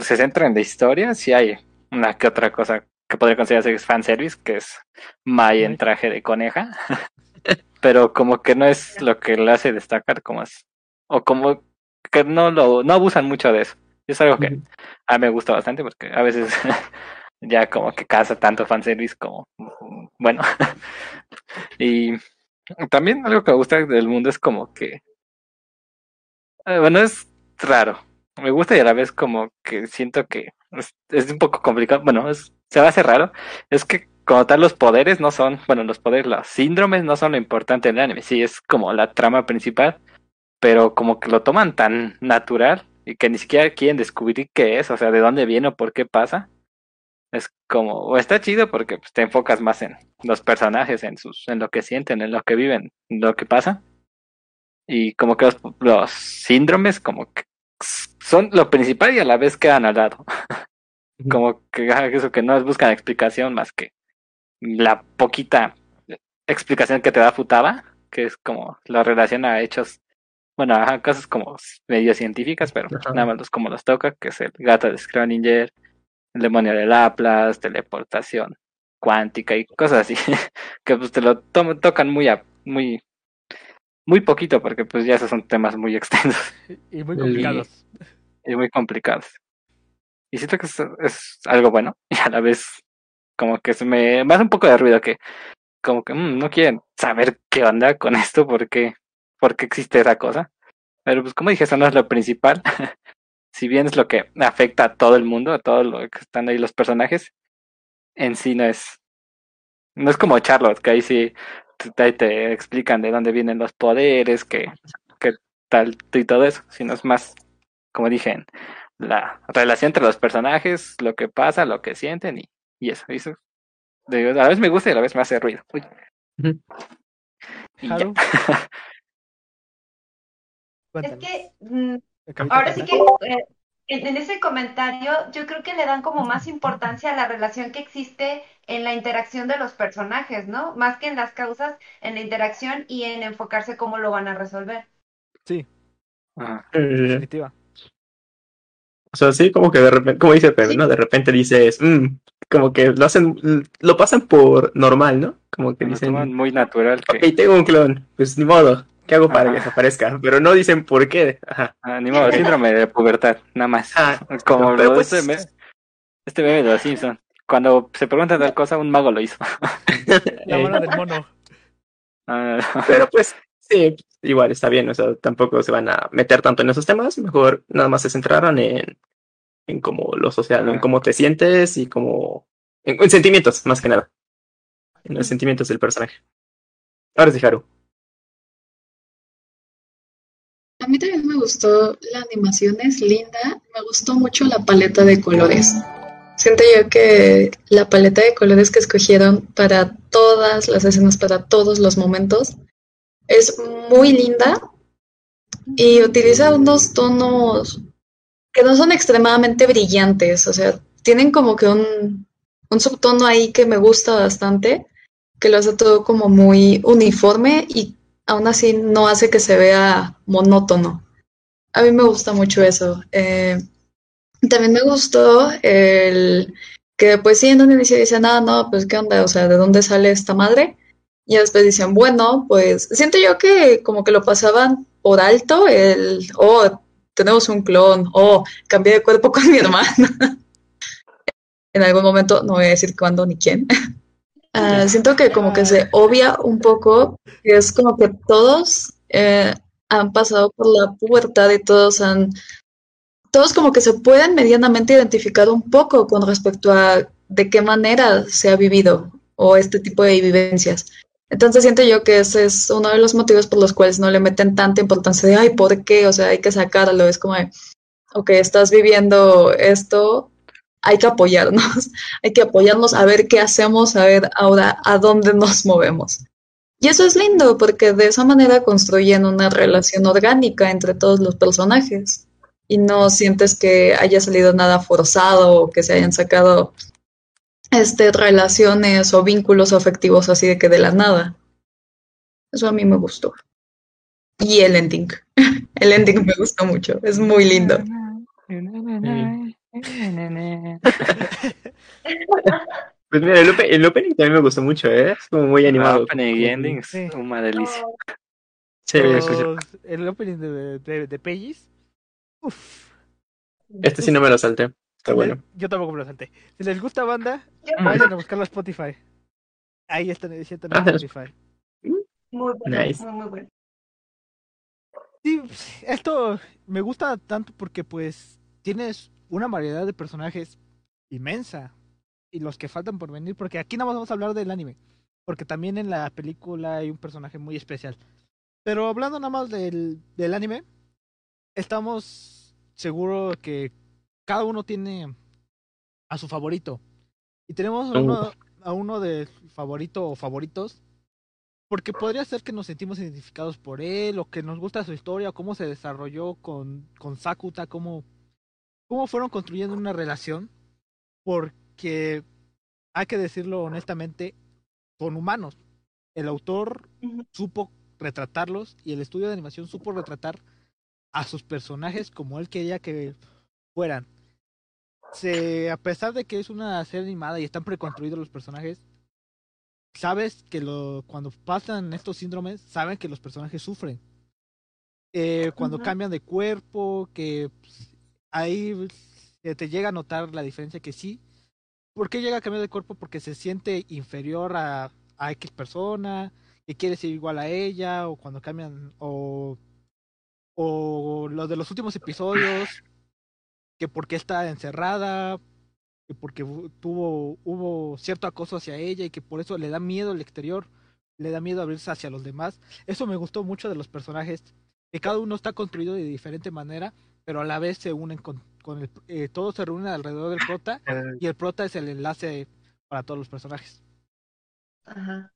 Speaker 6: se centra en la historia, si hay una que otra cosa que podría considerarse fanservice, que es Mai en traje de coneja. (laughs) Pero como que no es lo que le hace destacar como es. O como que no lo, no abusan mucho de eso. Es algo que a mí me gusta bastante porque a veces (laughs) ya como que casa tanto fanservice como bueno. (laughs) y también algo que me gusta del mundo es como que eh, bueno, es raro. Me gusta y a la vez como que siento que es, es un poco complicado. Bueno, es se va a hacer raro, es que como tal los poderes no son, bueno, los poderes, los síndromes no son lo importante en el anime, sí es como la trama principal, pero como que lo toman tan natural y que ni siquiera quieren descubrir qué es, o sea, de dónde viene o por qué pasa. Es como, o está chido porque pues, te enfocas más en los personajes, en sus, en lo que sienten, en lo que viven, en lo que pasa. Y como que los, los síndromes como que son lo principal y a la vez quedan al lado. como que eso que no buscan explicación más que la poquita explicación que te da Futaba, que es como la relación a hechos, bueno, a cosas como medio científicas, pero nada más como los toca, que es el gato de Schrödinger, el demonio de Laplace, teleportación cuántica y cosas así, (laughs) que pues te lo tocan muy a, muy muy poquito porque pues ya esos son temas muy extensos (laughs)
Speaker 1: y muy complicados.
Speaker 6: y muy complicados. Y siento que es, algo bueno (laughs) y a la vez como que se me, hace un poco de ruido que como que mm, no quieren saber qué onda con esto porque porque existe esa cosa. Pero pues como dije, eso no es lo principal. (laughs) si bien es lo que afecta a todo el mundo, a todo lo que están ahí los personajes, en sí no es no es como Charlotte, que ahí sí te, te explican de dónde vienen los poderes, que, que tal y todo eso, sino es más, como dije, la relación entre los personajes, lo que pasa, lo que sienten y, y eso. eso a la vez me gusta y a la vez me hace ruido. (laughs)
Speaker 2: es que mm, ahora sí que eh, en ese comentario yo creo que le dan como más importancia a la relación que existe en la interacción de los personajes, ¿no? Más que en las causas, en la interacción y en enfocarse cómo lo van a resolver.
Speaker 1: Sí. Definitiva.
Speaker 4: O sea, sí, como que de repente, como dice Pepe, ¿no? De repente dices, mmm, como que lo hacen, lo pasan por normal, ¿no? Como que dicen.
Speaker 6: muy natural.
Speaker 4: Que... Ok, tengo un clon, pues ni modo, ¿qué hago para que desaparezca? Pero no dicen por qué. Ajá.
Speaker 6: Ah, ni modo, síndrome de pubertad, nada más. Ah, como lo pues... este, meme, este meme de los Simpsons. Cuando se pregunta tal cosa, un mago lo hizo. (laughs)
Speaker 1: La mano del (laughs) mono.
Speaker 4: Ah, pero pues, sí, igual está bien, o sea, tampoco se van a meter tanto en esos temas, mejor nada más se centraron en, en cómo lo social, en cómo te sientes y cómo... En, sentimientos, más que nada. En los sentimientos del personaje. Ahora sí, Haru.
Speaker 5: A mí también me gustó la animación, es linda. Me gustó mucho la paleta de colores. Siento yo que la paleta de colores que escogieron para todas las escenas, para todos los momentos, es muy linda y utiliza unos tonos que no son extremadamente brillantes, o sea, tienen como que un, un subtono ahí que me gusta bastante, que lo hace todo como muy uniforme y aún así no hace que se vea monótono. A mí me gusta mucho eso. Eh, también me gustó el que pues sí en un inicio dice, nada, no, pues qué onda, o sea, ¿de dónde sale esta madre? Y después dicen, bueno, pues siento yo que como que lo pasaban por alto el, oh, tenemos un clon, oh, cambié de cuerpo (laughs) con mi hermana. (laughs) en algún momento, no voy a decir cuándo ni quién. (laughs) Ah, siento que como que se obvia un poco, que es como que todos eh, han pasado por la pubertad y todos han, todos como que se pueden medianamente identificar un poco con respecto a de qué manera se ha vivido o este tipo de vivencias. Entonces siento yo que ese es uno de los motivos por los cuales no le meten tanta importancia de, ay, ¿por qué? O sea, hay que sacarlo. Es como, de, ok, estás viviendo esto, hay que apoyarnos, (laughs) hay que apoyarnos a ver qué hacemos, a ver ahora a dónde nos movemos. Y eso es lindo porque de esa manera construyen una relación orgánica entre todos los personajes y no sientes que haya salido nada forzado o que se hayan sacado este, relaciones o vínculos afectivos así de que de la nada. Eso a mí me gustó. Y el ending. (laughs) El ending me gustó mucho. Es muy lindo. (laughs)
Speaker 4: Pues mira, el, open- el opening también me gustó mucho, ¿eh? Es como muy animado.
Speaker 6: Opening y ending es
Speaker 1: Sí.
Speaker 6: una delicia.
Speaker 4: Sí,
Speaker 1: Los-
Speaker 4: sí, sí.
Speaker 1: el opening de, de, de Pages. Uf.
Speaker 4: Este sí no me lo salté. Está bueno.
Speaker 1: Yo tampoco me lo salté. Si les gusta banda, vayan a buscarlo a Spotify. Ahí está
Speaker 4: Ah,
Speaker 1: en Spotify.
Speaker 2: Muy bueno,
Speaker 4: Nice.
Speaker 2: muy, muy bueno.
Speaker 1: Sí, esto me gusta tanto porque pues tienes una variedad de personajes inmensa y los que faltan por venir, porque aquí nada más vamos a hablar del anime, porque también en la película hay un personaje muy especial. Pero hablando nada más del, del anime, estamos seguros que cada uno tiene a su favorito. Y tenemos a uno, a uno de favorito o favoritos porque podría ser que nos sentimos identificados por él, o que nos gusta su historia, o cómo se desarrolló con, con Sakuta, cómo, cómo fueron construyendo una relación, porque hay que decirlo honestamente, son humanos. El autor supo retratarlos y el estudio de animación supo retratar a sus personajes como él quería que fueran. Se, a pesar de que es una serie animada y están preconstruidos los personajes, sabes que lo, cuando pasan estos síndromes, saben que los personajes sufren. Eh, cuando cambian de cuerpo, que pues, ahí se te llega a notar la diferencia que sí. ¿Por qué llega a cambiar de cuerpo? Porque se siente inferior a, a X persona, que quiere ser igual a ella, o cuando cambian, o, o lo de los últimos episodios, que porque está encerrada, que porque tuvo hubo cierto acoso hacia ella y que por eso le da miedo el exterior, le da miedo abrirse hacia los demás. Eso me gustó mucho de los personajes, que cada uno está construido de diferente manera, pero a la vez se unen con, con el, eh, todos se reúnen alrededor del prota (laughs) y el prota es el enlace para todos los personajes.
Speaker 2: Ajá.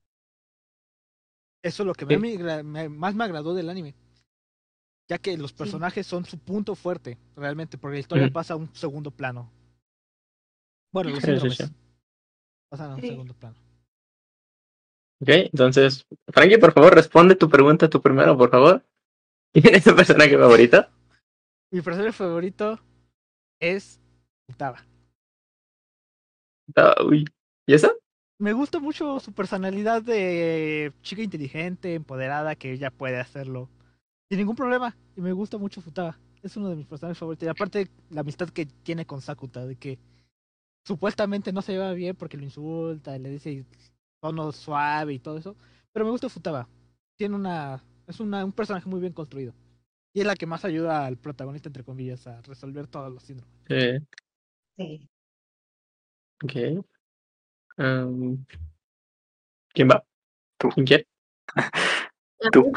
Speaker 1: Eso es lo que
Speaker 4: Sí.
Speaker 1: me- me- me- más me agradó del anime. Ya que los personajes son su punto fuerte, realmente, porque la historia pasa a un segundo plano. Bueno, los
Speaker 4: Sí, sí,
Speaker 1: síndromes
Speaker 4: sí.
Speaker 1: pasan a un
Speaker 2: Sí.
Speaker 1: segundo plano.
Speaker 4: Ok, entonces, Frankie, por favor, responde tu pregunta tú primero, por favor. (laughs) ¿Quién es tu personaje favorito?
Speaker 1: Mi personaje favorito es Futaba.
Speaker 4: Ah, uy. ¿Y eso?
Speaker 1: Me gusta mucho su personalidad de chica inteligente, empoderada, que ella puede hacerlo sin ningún problema. Y me gusta mucho Futaba. Es uno de mis personajes favoritos. Y aparte, la amistad que tiene con Sakuta, de que supuestamente no se lleva bien porque lo insulta, le dice tono suave y todo eso. Pero me gusta Futaba. Tiene una. Es una, un personaje muy bien construido. Y es la que más ayuda al protagonista, entre comillas, a resolver todos los síndromes.
Speaker 4: Eh,
Speaker 2: Sí.
Speaker 4: ok. Um, ¿Quién va?
Speaker 6: Tú.
Speaker 4: ¿Quién quiere? (laughs)
Speaker 6: Tú.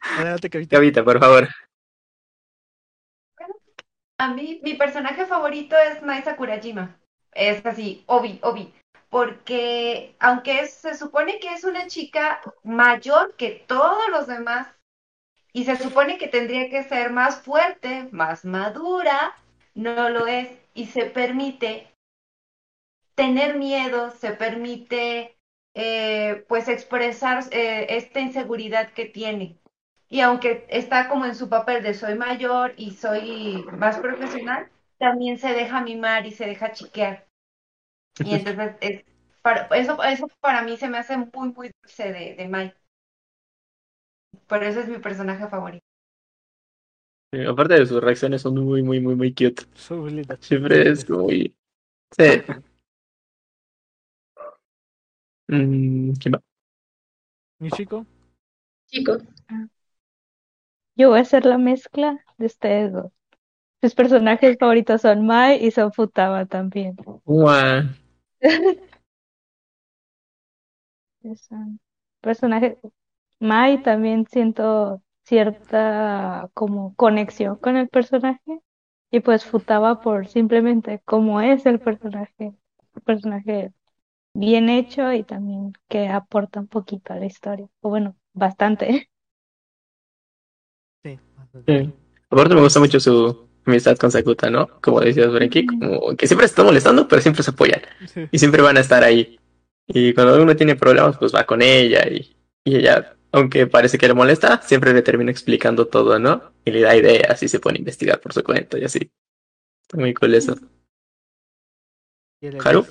Speaker 1: Adelante,
Speaker 4: por favor.
Speaker 2: A mí, mi personaje favorito es Mai Sakurajima. Es así, Obi, Obi. Porque aunque se supone que es una chica mayor que todos los demás, y se supone que tendría que ser más fuerte, más madura, no lo es. Y se permite tener miedo, se permite eh, pues expresar eh, esta inseguridad que tiene. Y aunque está como en su papel de soy mayor y soy más profesional, también se deja mimar y se deja chiquear. Y entonces es Para, eso, eso para mí se me hace muy, muy dulce de, de Mai. Por eso es mi personaje favorito.
Speaker 4: Sí, aparte de sus reacciones son muy, muy, muy, muy cute. Siempre es muy... Sí. Mm, ¿Quién va?
Speaker 1: Mi chico,
Speaker 5: Chico.
Speaker 3: Yo voy a hacer la mezcla de ustedes dos. Mis personajes favoritos son Mai y son Futaba también.
Speaker 4: Guau.
Speaker 3: Son personajes. Mai también siento cierta como conexión con el personaje. Y pues Futaba por simplemente cómo es el personaje. Un personaje bien hecho y también que aporta un poquito a la historia. O bueno, bastante.
Speaker 1: Sí.
Speaker 4: Aparte me gusta mucho su amistad con Sakuta, ¿no? Como decías, Frankie, como que siempre se está molestando, pero siempre se apoyan.
Speaker 1: Sí.
Speaker 4: Y siempre van a estar ahí. Y cuando uno tiene problemas, pues va con ella y, y ella, aunque parece que le molesta, siempre le termina explicando todo, ¿no? Y le da ideas y se pone a investigar por su cuenta y así. Está muy cool eso.
Speaker 1: ¿Y el
Speaker 4: ¿Haru?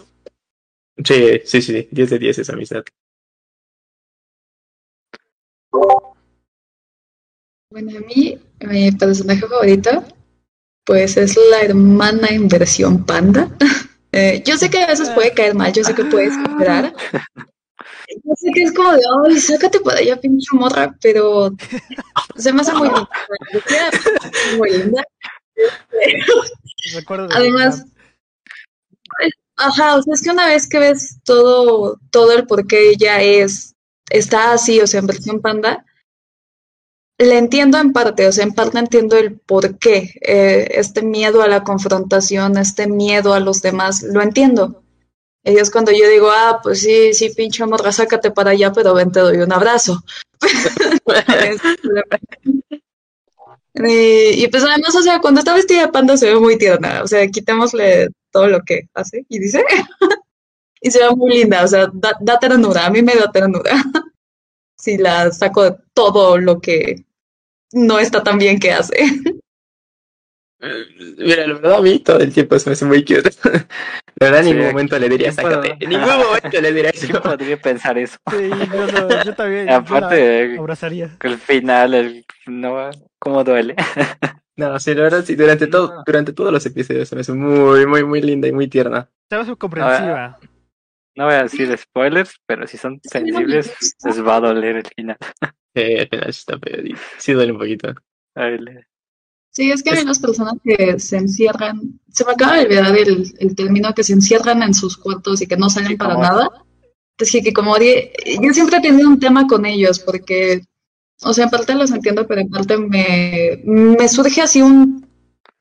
Speaker 4: Sí, sí, sí, 10 de 10 esa amistad.
Speaker 5: Bueno, a mí, mi personaje favorito, pues es la hermana en versión panda. (laughs) Eh, yo sé que a veces puede caer mal, yo sé que puede esperar. Yo sé que es como de, ay, sácate para allá, pinche morra, pero se me hace muy linda. Muy linda. Además. Ajá, o sea, es que una vez que ves todo, todo el por qué ella es, está así, o sea, en versión panda, le entiendo en parte, o sea, en parte entiendo el por qué, eh, este miedo a la confrontación, este miedo a los demás, lo entiendo. Y es cuando yo digo, ah, pues sí, sí, pinche morra, sácate para allá, pero ven, te doy un abrazo. (laughs) Y, pues además, o sea, cuando está vestida de panda se ve muy tierna, o sea, quitémosle todo lo que hace y dice, (laughs) y se ve muy linda, o sea, da, da ternura, a mí me da ternura. Si la saco de todo lo que no está tan bien que hace. (laughs)
Speaker 4: Mira, la verdad a mí todo el tiempo se me hace muy cute. (laughs) La verdad en
Speaker 6: Sí,
Speaker 4: ningún momento le diría
Speaker 6: ¿quién puedo?
Speaker 4: sácate. En (laughs) ningún momento le diría
Speaker 6: ¿Quién
Speaker 4: eso.
Speaker 6: podría pensar eso?
Speaker 1: Sí, yo, lo- yo también. yo
Speaker 6: Aparte,
Speaker 1: la abrazaría.
Speaker 6: el final, el, no, cómo duele.
Speaker 4: No, sí, la verdad sí, durante todo, durante todos los episodios se me hace muy, muy, muy linda y muy tierna.
Speaker 1: Estaba comprensiva.
Speaker 6: No voy a decir spoilers, pero si son sensibles, les va a doler el final. (laughs)
Speaker 4: Sí, al final sí está feo y sí duele un poquito.
Speaker 5: Sí, es que hay unas personas que se encierran, se me acaba de olvidar el, el término, que se encierran en sus cuartos y que no salen
Speaker 6: Sí,
Speaker 5: para
Speaker 6: como-
Speaker 5: nada. Es que, que como yo siempre he tenido un tema con ellos porque, o sea, en parte los entiendo, pero en parte me, me surge así un,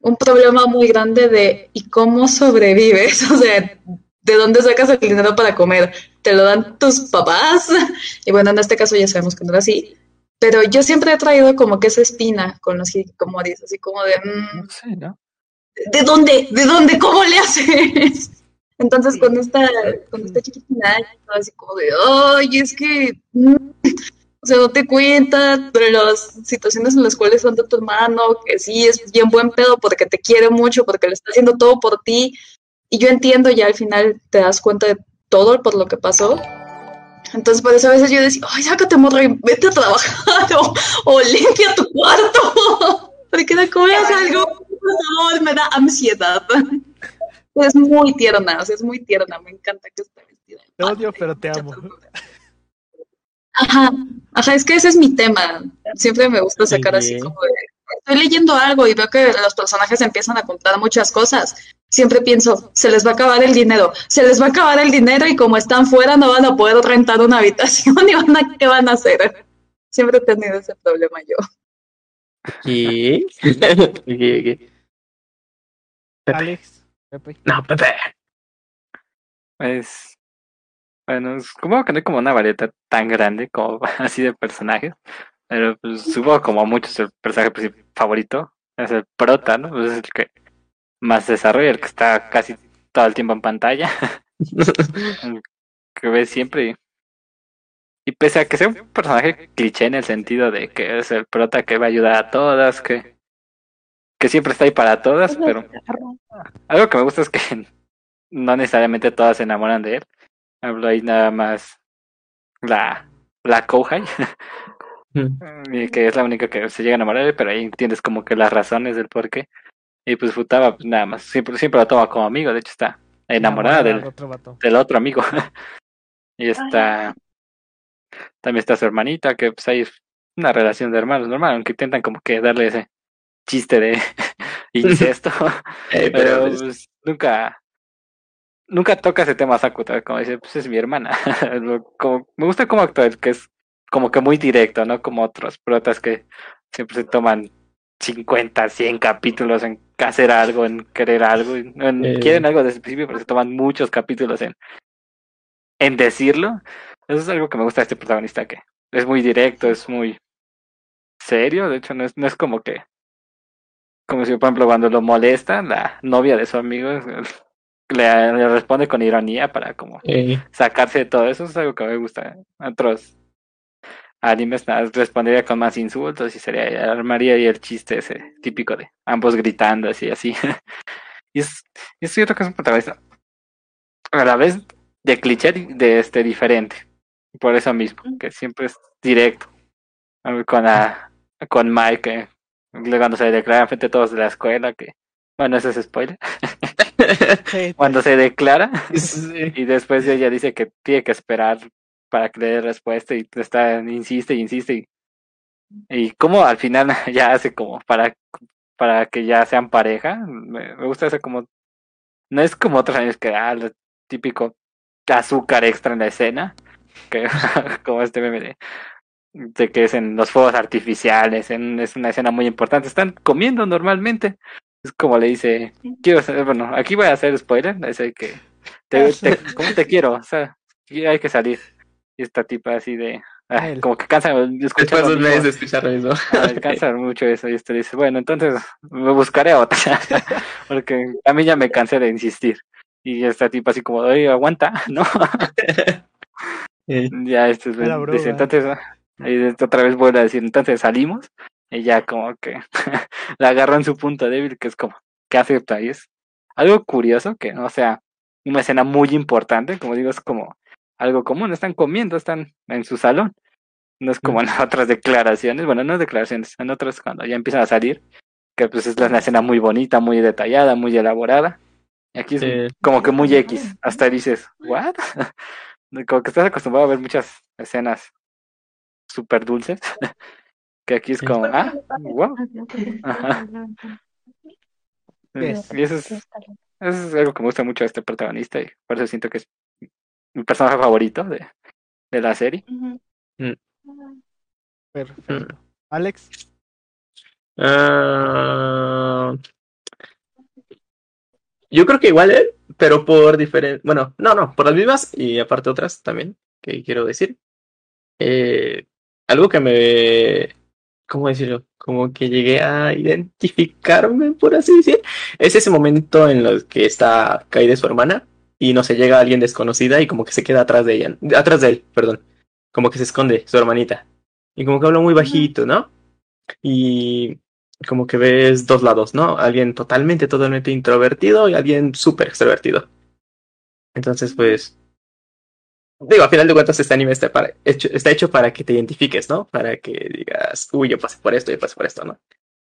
Speaker 5: un problema muy grande de ¿y cómo sobrevives? (laughs) O sea, ¿de dónde sacas el dinero para comer? ¿Te lo dan tus papás? (laughs) Y bueno, en este caso ya sabemos que no era así. Pero yo siempre he traído como que esa espina con los hikikomores, así como de, mm,
Speaker 6: No sé, ¿no?
Speaker 5: ¿de dónde? ¿De dónde? ¿Cómo le haces? (laughs) Entonces con esta, con esta chiquitina, así como de, ay, es que, mm, (laughs) o sea, no te cuenta de las situaciones en las cuales son de tu hermano, que sí es bien buen pedo porque te quiere mucho, porque le está haciendo todo por ti. Y yo entiendo, ya al final te das cuenta de todo por lo que pasó. Entonces, por eso a veces yo decía, ay, sácate, morra, y vete a trabajar (laughs) o, o limpia tu cuarto. (laughs) Porque no comes algo, por favor, me da ansiedad. (laughs) Es muy tierna, o sea, es muy tierna, me encanta que esté vestida. de
Speaker 1: Te odio, pero te amo.
Speaker 5: Ajá, ajá, es que ese es mi tema. Siempre me gusta sacar así como de, estoy leyendo algo y veo que los personajes empiezan a contar muchas cosas. Siempre pienso, se les va a acabar el dinero, se les va a acabar el dinero y como están fuera no van a poder rentar una habitación (laughs) y van a, ¿qué van a hacer? Siempre he tenido ese problema yo.
Speaker 4: ¿Qué? ¿Qué, qué? Pepe.
Speaker 1: Alex, Pepe.
Speaker 4: No, Pepe.
Speaker 6: Pues, bueno, supongo que no hay como una variedad tan grande como (laughs) así de personajes, pero pues supongo como a muchos el personaje favorito es el prota, ¿no? Pues es el que más desarrolla, el que está casi todo el tiempo en pantalla, el (laughs) que ves siempre. Y, pese a que sea un personaje cliché en el sentido de que es el prota que va a ayudar a todas, que, que siempre está ahí para todas, pero algo que me gusta es que (laughs) no necesariamente todas se enamoran de él. Hablo ahí nada más la, la Kouhai,
Speaker 4: Mm. (laughs)
Speaker 6: y que es la única que se llega a enamorar, pero ahí entiendes como que las razones del por qué. Y pues Futaba, pues nada más, siempre, siempre la toma como amigo, de hecho está enamorada del,
Speaker 1: otro vato.
Speaker 6: del otro amigo. (laughs) y está. También está su hermanita, que pues ahí es una relación de hermanos normal, aunque intentan como que darle ese chiste de (laughs) incesto. (laughs)
Speaker 4: Eh,
Speaker 6: pero
Speaker 4: pero
Speaker 6: pues, nunca. Nunca toca ese tema Sakuta, como dice, pues es mi hermana. Lo- como, me gusta cómo actúa, que es como que muy directo, ¿no? Como otros protas que siempre se toman 50, 100 capítulos en hacer algo, en querer algo, en-
Speaker 4: Eh.
Speaker 6: quieren algo desde el principio, pero se toman muchos capítulos en, en decirlo. Eso es algo que me gusta de este protagonista, que es muy directo, es muy serio, de hecho no es, no es como que, como si por ejemplo cuando lo molesta, la novia de su amigo (laughs) le, le responde con ironía para como
Speaker 4: eh,
Speaker 6: sacarse de todo eso, es algo que me gusta. Otros animes nada, respondería con más insultos y sería, armaría ahí el chiste ese típico de ambos gritando así, así. (laughs) y es, y es cierto que es un protagonista a la vez de cliché de este diferente. Por eso mismo, que siempre es directo. Con la, con Mike, que luego cuando se declara frente a todos de la escuela, que bueno, ese es spoiler. (laughs) (laughs) Cuando se declara,
Speaker 4: sí.
Speaker 6: y después ella dice que tiene que esperar para que le dé respuesta y está, insiste y insiste. Y, y como al final (laughs) ya hace como para, para que ya sean pareja. Me, me gusta eso como... No es como otros años que ah, lo típico azúcar extra en la escena. Que, (laughs) como este meme de, de que es en los fuegos artificiales. En, es una escena muy importante. Están comiendo normalmente. Es como le dice, quiero ser, bueno, aquí voy a hacer spoiler, ese que te, te, ¿cómo te quiero? O sea, hay que salir. Y esta tipa así de, ah, como que cansa
Speaker 4: Después de
Speaker 6: lo
Speaker 4: un
Speaker 6: mismo.
Speaker 4: mes de escuchar lo mismo.
Speaker 6: Ah, cansa (laughs) mucho eso. Y este dice, bueno, entonces me buscaré a otra. (laughs) Porque a mí ya me cansé de insistir. Y esta tipa así como, oye, aguanta, (laughs) ¿no? Ya este es-
Speaker 1: Era broma.
Speaker 6: dice, entonces, ahí otra vez vuelve a decir, entonces salimos. Y ya como que la agarró en su punto débil, que es como, que acepta. Y es algo curioso que no sea una escena muy importante, como digo, es como algo común, están comiendo, están en su salón. No es como en (laughs) otras declaraciones, bueno, no declaraciones, en otras cuando ya empiezan a salir, que pues es una escena muy bonita, muy detallada, muy elaborada. Y aquí es
Speaker 4: Sí.
Speaker 6: como que muy X, hasta dices, ¿what? (laughs) Como que estás acostumbrado a ver muchas escenas súper dulces, (laughs) que aquí es como, ah, wow. Ajá. Y eso es, eso es algo que me gusta mucho de este protagonista y por eso siento que es mi personaje favorito de, de la serie.
Speaker 2: Ujú.
Speaker 1: Perfecto. Alex,
Speaker 4: Ah, yo creo que igual él, pero por diferente. Bueno, no, no, por las mismas y aparte otras también que quiero decir. Eh, algo que me. ¿Cómo decirlo? Como que llegué a identificarme, por así decir. Es ese momento en el que está caída su hermana y no se llega alguien desconocida y como que se queda atrás de ella. Atrás de él, perdón. Como que se esconde su hermanita. Y como que habla muy bajito, ¿no? Y como que ves dos lados, ¿no? Alguien totalmente, totalmente introvertido y alguien súper extrovertido. Entonces, pues, digo, a final de cuentas este anime está, para, hecho, está hecho para que te identifiques, ¿no? Para que digas, uy, yo pasé por esto, yo pasé por esto, ¿no?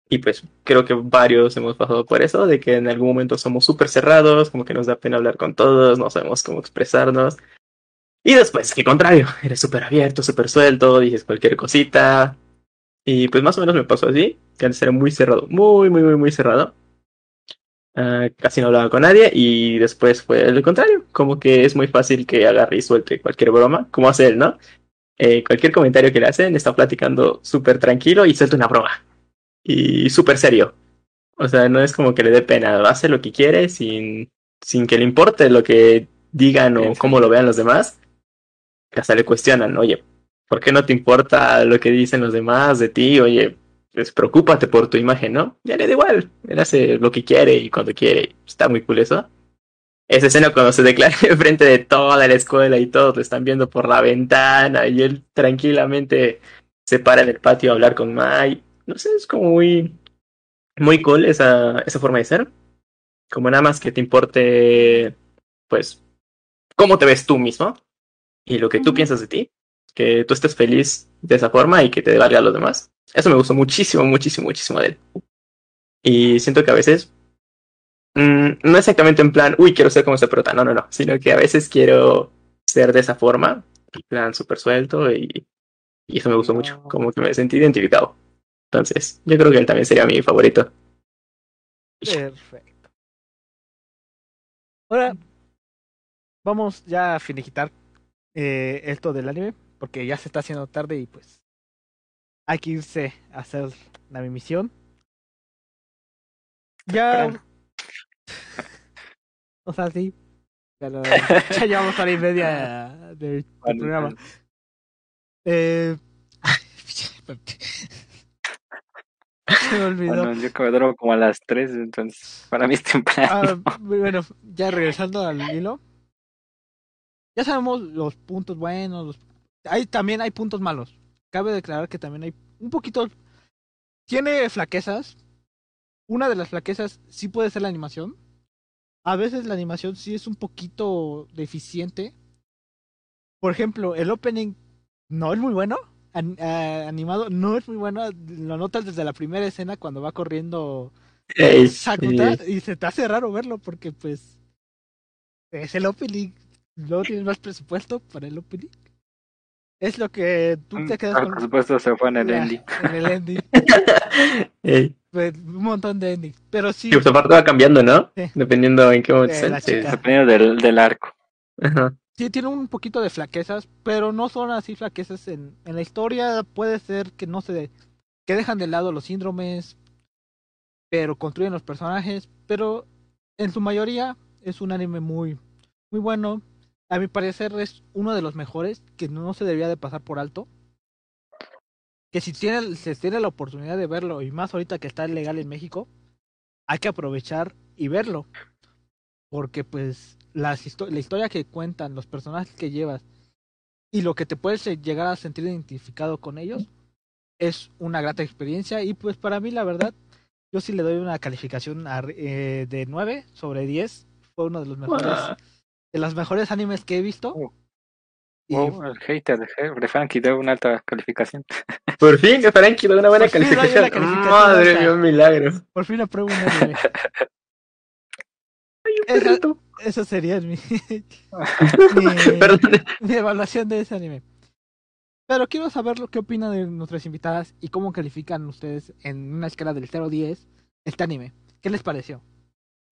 Speaker 4: Y pues creo que varios hemos pasado por eso, de que en algún momento somos súper cerrados, como que nos da pena hablar con todos, no sabemos cómo expresarnos. Y después, al contrario, (laughs) eres súper abierto, súper suelto, dices cualquier cosita, y pues más o menos me pasó así, que antes era muy cerrado, muy, muy, muy, muy cerrado. Ah, casi no hablaba con nadie y después fue lo contrario, como que es muy fácil que agarre y suelte cualquier broma, como hace él, ¿no? Eh, cualquier comentario que le hacen, está platicando súper tranquilo y suelta una broma. Y súper serio. O sea, no es como que le dé pena, hace lo que quiere sin, sin que le importe lo que digan o cómo lo vean los demás. Que hasta le cuestionan, oye, ¿por qué no te importa lo que dicen los demás de ti? Oye, pues preocúpate por tu imagen, ¿no? Ya le da igual, él hace lo que quiere y cuando quiere, está muy cool eso. Esa escena cuando se declara (laughs) enfrente de toda la escuela y todos lo están viendo por la ventana y él tranquilamente se para en el patio a hablar con Mai. No sé, es como muy, muy cool esa, esa forma de ser. Como nada más que te importe, pues, cómo te ves tú mismo y lo que tú piensas de ti, que tú estés feliz de esa forma y que te valga a los demás. Eso me gustó muchísimo, muchísimo, muchísimo de él. Y siento que a veces, mm, no exactamente en plan, uy, quiero ser como ese prota, no, no, no, sino que a veces quiero ser de esa forma, en plan súper suelto y, y eso me gustó mucho, como que me sentí identificado. Entonces, yo creo que él también sería mi favorito.
Speaker 1: Perfecto. Ahora vamos ya a finiquitar eh, esto del anime, porque ya se está haciendo tarde y pues hay que irse a hacer la misión. Ya, (laughs) o sea, sí, pero ya llevamos hora y media de, de programa. Eh... (laughs) (laughs) Se me olvidó.
Speaker 6: Bueno, yo duermo como a las 3, entonces para mí es temprano.
Speaker 1: Ah, (laughs) bueno, ya regresando al hilo. Ya sabemos los puntos buenos. Los... Hay, también hay puntos malos. Cabe declarar que también hay un poquito. Tiene flaquezas. Una de las flaquezas sí puede ser la animación. A veces la animación sí es un poquito deficiente. Por ejemplo, el opening no es muy bueno. Ah, animado no es muy bueno. Lo notas desde la primera escena cuando va corriendo Sakuta
Speaker 4: y-
Speaker 1: y se te hace raro verlo porque pues es el opening. Luego tienes más presupuesto para el opening. Es lo que tú te quedas
Speaker 6: Ah,
Speaker 1: con
Speaker 6: Por supuesto se fue en el
Speaker 1: la-
Speaker 6: ending.
Speaker 1: en el ending. (laughs) Pues, un montón de endings. Pero sí,
Speaker 4: Y pues aparte va cambiando, ¿no?
Speaker 1: Sí.
Speaker 4: Dependiendo en qué momento
Speaker 1: Eh, chica.
Speaker 6: Dependiendo del, del arco.
Speaker 4: Ajá.
Speaker 1: Sí tiene un poquito de flaquezas, pero no son así flaquezas en, en la historia. Puede ser que no se que dejan de lado los síndromes, pero construyen los personajes. Pero en su mayoría es un anime muy, muy bueno. A mi parecer es uno de los mejores que no se debía de pasar por alto. Que si tiene, se tiene la oportunidad de verlo, y más ahorita que está legal en México, hay que aprovechar y verlo. Porque pues las histo- la historia que cuentan, los personajes que llevas y lo que te puedes eh, llegar a sentir identificado con ellos es una grata experiencia y pues para mí la verdad yo sí le doy una calificación eh, de 9 sobre 10 fue uno de los mejores
Speaker 4: Ah.
Speaker 1: de los mejores animes que he visto
Speaker 6: Oh.
Speaker 1: y
Speaker 6: el hater de, Frankie dio una alta calificación. (laughs)
Speaker 4: Por fin, Frankie da una buena
Speaker 1: fin
Speaker 4: calificación.
Speaker 1: calificación
Speaker 4: Madre mía, un milagro.
Speaker 1: por fin apruebo un anime (laughs) esa, esa sería mi, (laughs) mi- (laughs)
Speaker 4: Perdón.
Speaker 1: mi evaluación de ese anime. Pero quiero saber lo que opinan de nuestras invitadas y cómo califican ustedes en una escala del 0 a 10 este anime. ¿Qué les pareció?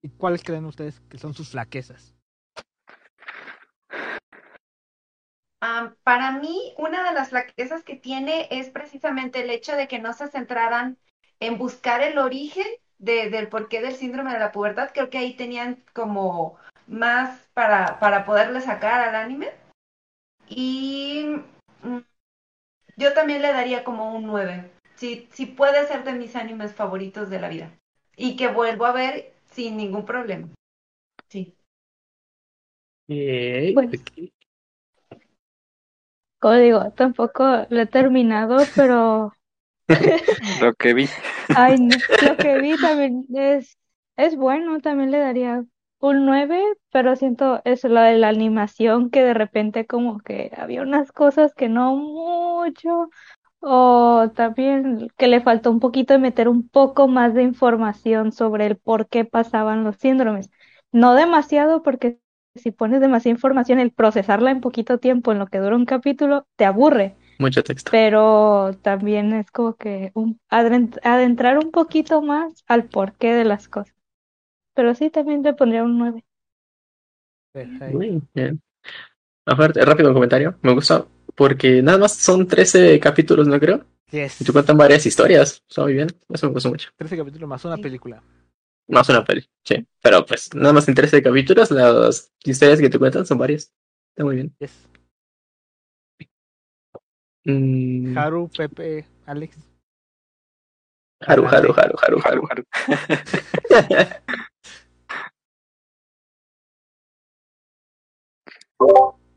Speaker 1: ¿Y cuáles creen ustedes que son sus flaquezas?
Speaker 2: Para mí, una de las flaquezas que tiene es precisamente el hecho de que no se centraran en buscar el origen de- del porqué del síndrome de la pubertad. Creo que ahí tenían como más para, para poderle sacar al anime. Y mm, yo también le daría como un 9. Sí, sí puede ser de mis animes favoritos de la vida. Y que vuelvo a ver sin ningún problema. Sí.
Speaker 4: Ey,
Speaker 3: Pues,
Speaker 4: ok.
Speaker 3: Como digo, tampoco lo he terminado, pero (laughs)
Speaker 6: Lo que vi.
Speaker 3: ay, no, (laughs) lo que vi también es, es bueno, también le daría un 9, pero siento eso, lo de la animación, que de repente como que había unas cosas que no mucho, o también que le faltó un poquito de meter un poco más de información sobre el por qué pasaban los síndromes. No demasiado, porque si pones demasiada información, el procesarla en poquito tiempo, en lo que dura un capítulo, te aburre
Speaker 4: Mucho texto.
Speaker 3: pero también es como que un, adentrar un poquito más al porqué de las cosas. Pero sí, también le pondría un 9.
Speaker 1: Perfecto.
Speaker 4: Muy bien. Aparte, rápido un comentario. Me gusta porque nada más son 13 capítulos, ¿no creo?
Speaker 1: Yes.
Speaker 4: Y te cuentan varias historias. Está muy bien. Eso me gustó mucho.
Speaker 1: 13 capítulos más una
Speaker 3: Sí.
Speaker 1: película.
Speaker 4: Más una peli, sí. Pero pues nada más en 13 capítulos, las historias que te cuentan son varias. Está muy bien.
Speaker 1: Yes.
Speaker 4: Mm,
Speaker 1: Haru, Pepe, Alex.
Speaker 4: Haru, Haru. Haru, Haru,
Speaker 6: Haru,
Speaker 4: Haru. (laughs)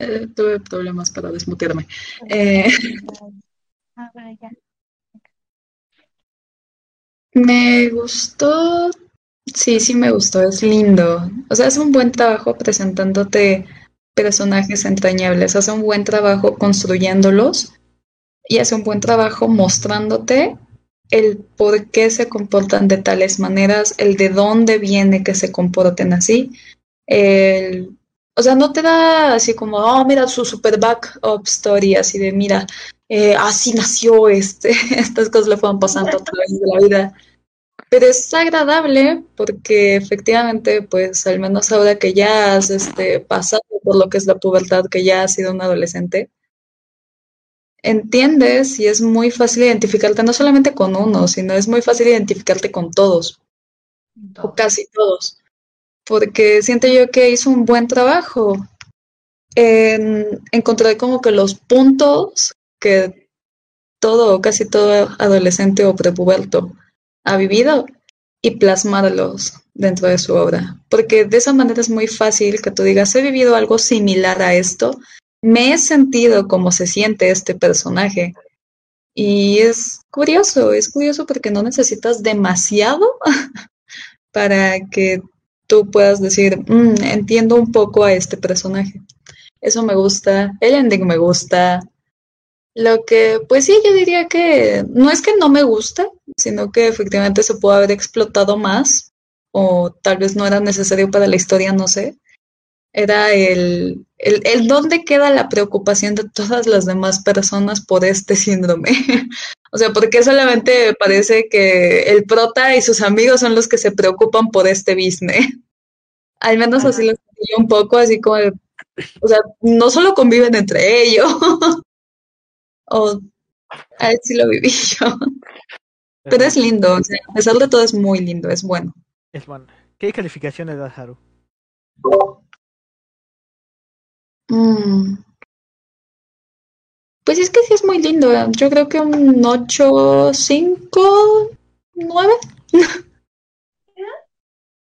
Speaker 5: Eh, tuve problemas para desmutearme. Eh, (laughs) me gustó, sí, sí me gustó, es lindo. O sea, es un buen trabajo presentándote personajes entrañables, hace un buen trabajo construyéndolos y hace un buen trabajo mostrándote el por qué se comportan de tales maneras, el de dónde viene que se comporten así. El, o sea, no te da así como, oh, mira su super back-up story, así de, mira, eh, así nació este, (laughs) estas cosas le fueron pasando a través de la vida. Pero es agradable porque efectivamente, pues al menos ahora que ya has este, pasado por lo que es la pubertad, que ya has sido un adolescente, entiendes y es muy fácil identificarte no solamente con uno, sino es muy fácil identificarte con todos, o casi todos, porque siento yo que hizo un buen trabajo en encontrar como que los puntos que todo o casi todo adolescente o prepuberto ha vivido y plasmarlos dentro de su obra. Porque de esa manera es muy fácil que tú digas, he vivido algo similar a esto, me he sentido como se siente este personaje. Y es curioso, es curioso porque no necesitas demasiado (laughs) para que tú puedas decir, mm, entiendo un poco a este personaje. Eso me gusta, el ending me gusta, lo que, pues sí, yo diría que no es que no me guste, sino que efectivamente se puede haber explotado más, o tal vez no era necesario para la historia, no sé. Era el, el, el dónde queda la preocupación de todas las demás personas por este síndrome. (laughs) o sea, porque solamente parece que el prota y sus amigos son los que se preocupan por este business. (laughs) Al menos así lo sentí un poco, así como, o sea, no solo conviven entre ellos, (laughs) o a ver si lo viví yo. Pero es lindo, o sea, a pesar de todo es muy lindo, es bueno.
Speaker 1: Es bueno. ¿Qué calificación le da Haru?
Speaker 5: Mm. Pues es que sí es muy lindo. Yo creo que un 8, 5, 9.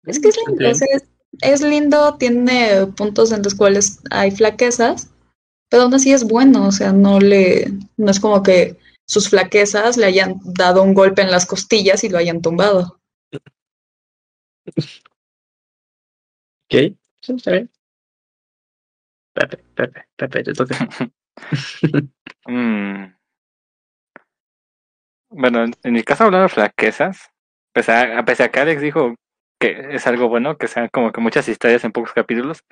Speaker 5: es que es lindo. O sea, es, es lindo, tiene puntos en los cuales hay flaquezas, pero aún así es bueno, o sea, no le, no es como que sus flaquezas le hayan dado un golpe en las costillas y lo hayan tumbado.
Speaker 4: Ok, sí, está bien. Pepe, Pepe, Pepe, te toca. (laughs)
Speaker 6: Mm. Bueno, en mi caso hablando de flaquezas, pese a, a pesar que Alex dijo que es algo bueno, que sean como que muchas historias en pocos capítulos,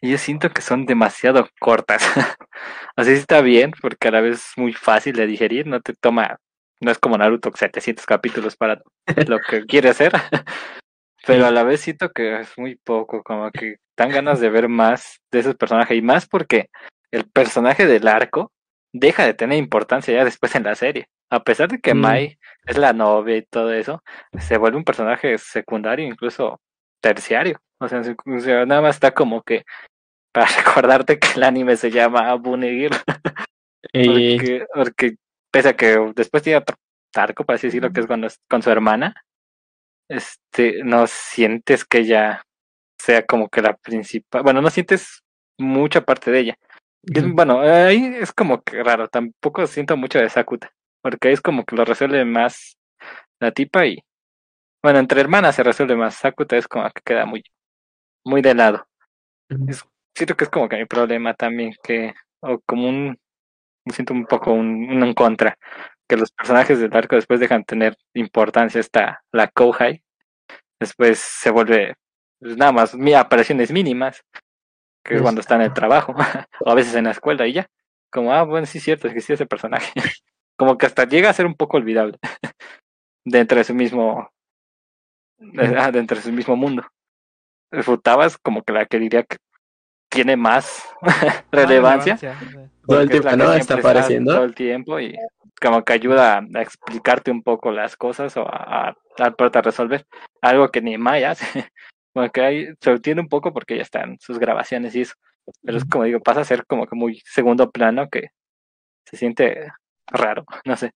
Speaker 6: y yo siento que son demasiado cortas. (laughs) Así sí está bien, porque a la vez es muy fácil de digerir, no te toma, no es como Naruto, 700 capítulos para lo que quiere hacer, (laughs) pero a la vez siento que es muy poco, como que dan ganas de ver más de esos personajes, y más porque el personaje del arco deja de tener importancia ya después en la serie. A pesar de que
Speaker 4: Mm.
Speaker 6: Mai es la novia y todo eso, se vuelve un personaje secundario, incluso terciario. O sea, nada más está como que para (laughs) recordarte que el anime se llama Bunny Girl. (laughs)
Speaker 4: Y
Speaker 6: Porque, porque pese a que después tiene otro arco, para así decirlo, que es cuando es con su hermana, este, no sientes que ella sea como que la principal, bueno, no sientes mucha parte de ella. Y es-
Speaker 4: Ujú.
Speaker 6: bueno, ahí es como que raro, tampoco siento mucho de Sakuta, porque ahí es como que lo resuelve más la tipa y, bueno, entre hermanas se resuelve más, Sakuta es como que queda muy, muy de lado. Es- siento que es como que mi problema también, que, o como un, me siento un poco un, un en contra, que los personajes del arco después dejan de tener importancia, está la Kouhai, después se vuelve pues, nada más mi apariciones mínimas, que es cuando está en el trabajo, (laughs) o a veces en la escuela y ya, como, ah, bueno, sí es cierto, existía ese personaje, (laughs) como que hasta llega a ser un poco olvidable (laughs) dentro de su mismo, ah, dentro de su mismo mundo. Futabas como que la que diría que tiene más relevancia.
Speaker 1: sí.
Speaker 4: Todo el
Speaker 6: es
Speaker 4: tiempo,
Speaker 6: que
Speaker 4: ¿no? Está apareciendo.
Speaker 6: Todo el tiempo y como que ayuda a, explicarte un poco las cosas o a, a, a resolver algo que ni Maya hace. (laughs) Como que ahí se entiende un poco porque ya están sus grabaciones y eso. Pero es como digo, pasa a ser como que muy segundo plano que se siente raro, (laughs) no sé.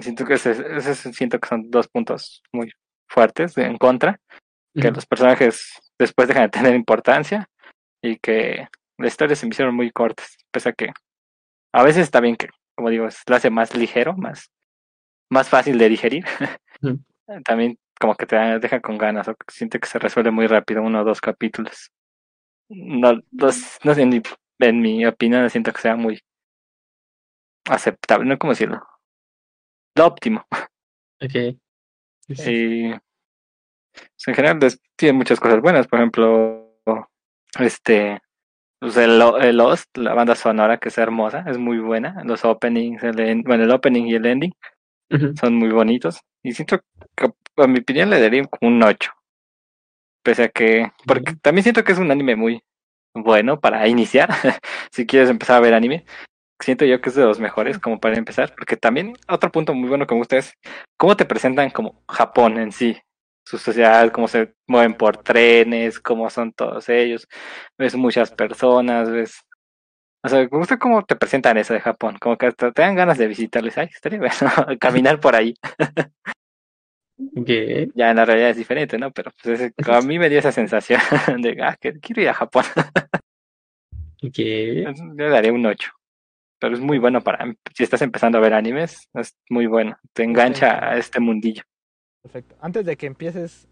Speaker 6: Siento que ese, ese siento que son dos puntos muy fuertes en contra, que
Speaker 4: Ujú.
Speaker 6: los personajes después dejan de tener importancia y que las historias se me hicieron muy cortas, pese a que a veces está bien que, como digo, lo hace más ligero, más, más fácil de digerir. (laughs) También como que te deja con ganas o siente que se resuelve muy rápido, uno o dos capítulos. no, los- no sé, en mi, en mi opinión siento que sea muy aceptable, no cómo decirlo. Lo óptimo.
Speaker 4: Ok.
Speaker 6: Y pues, en general tiene muchas cosas buenas, por ejemplo, este pues, el, el Lost, la banda sonora que es hermosa, es muy buena, los openings, el, en- bueno, el opening y el ending son muy bonitos. Y siento que a mi opinión le daría como un 8. Pese a que, porque también siento que es un anime muy bueno para iniciar, (laughs) si quieres empezar a ver anime. Siento yo que es de los mejores como para empezar, porque también otro punto muy bueno que me gusta es cómo te presentan como Japón en sí, su sociedad, cómo se mueven por trenes, cómo son todos ellos, ves muchas personas, ves... O sea, me gusta cómo te presentan eso de Japón, como que hasta te dan ganas de visitarles, ay, estaría (laughs) bueno caminar por ahí.
Speaker 4: Ok.
Speaker 6: Ya en la realidad es diferente, ¿no? Pero pues a mí me dio esa sensación (laughs) de, ah, que quiero ir a Japón.
Speaker 4: Ok.
Speaker 6: Le daré un 8. Pero es muy bueno para, si estás empezando a ver animes, es muy bueno. Te engancha a este mundillo.
Speaker 1: Perfecto. Antes de que empieces,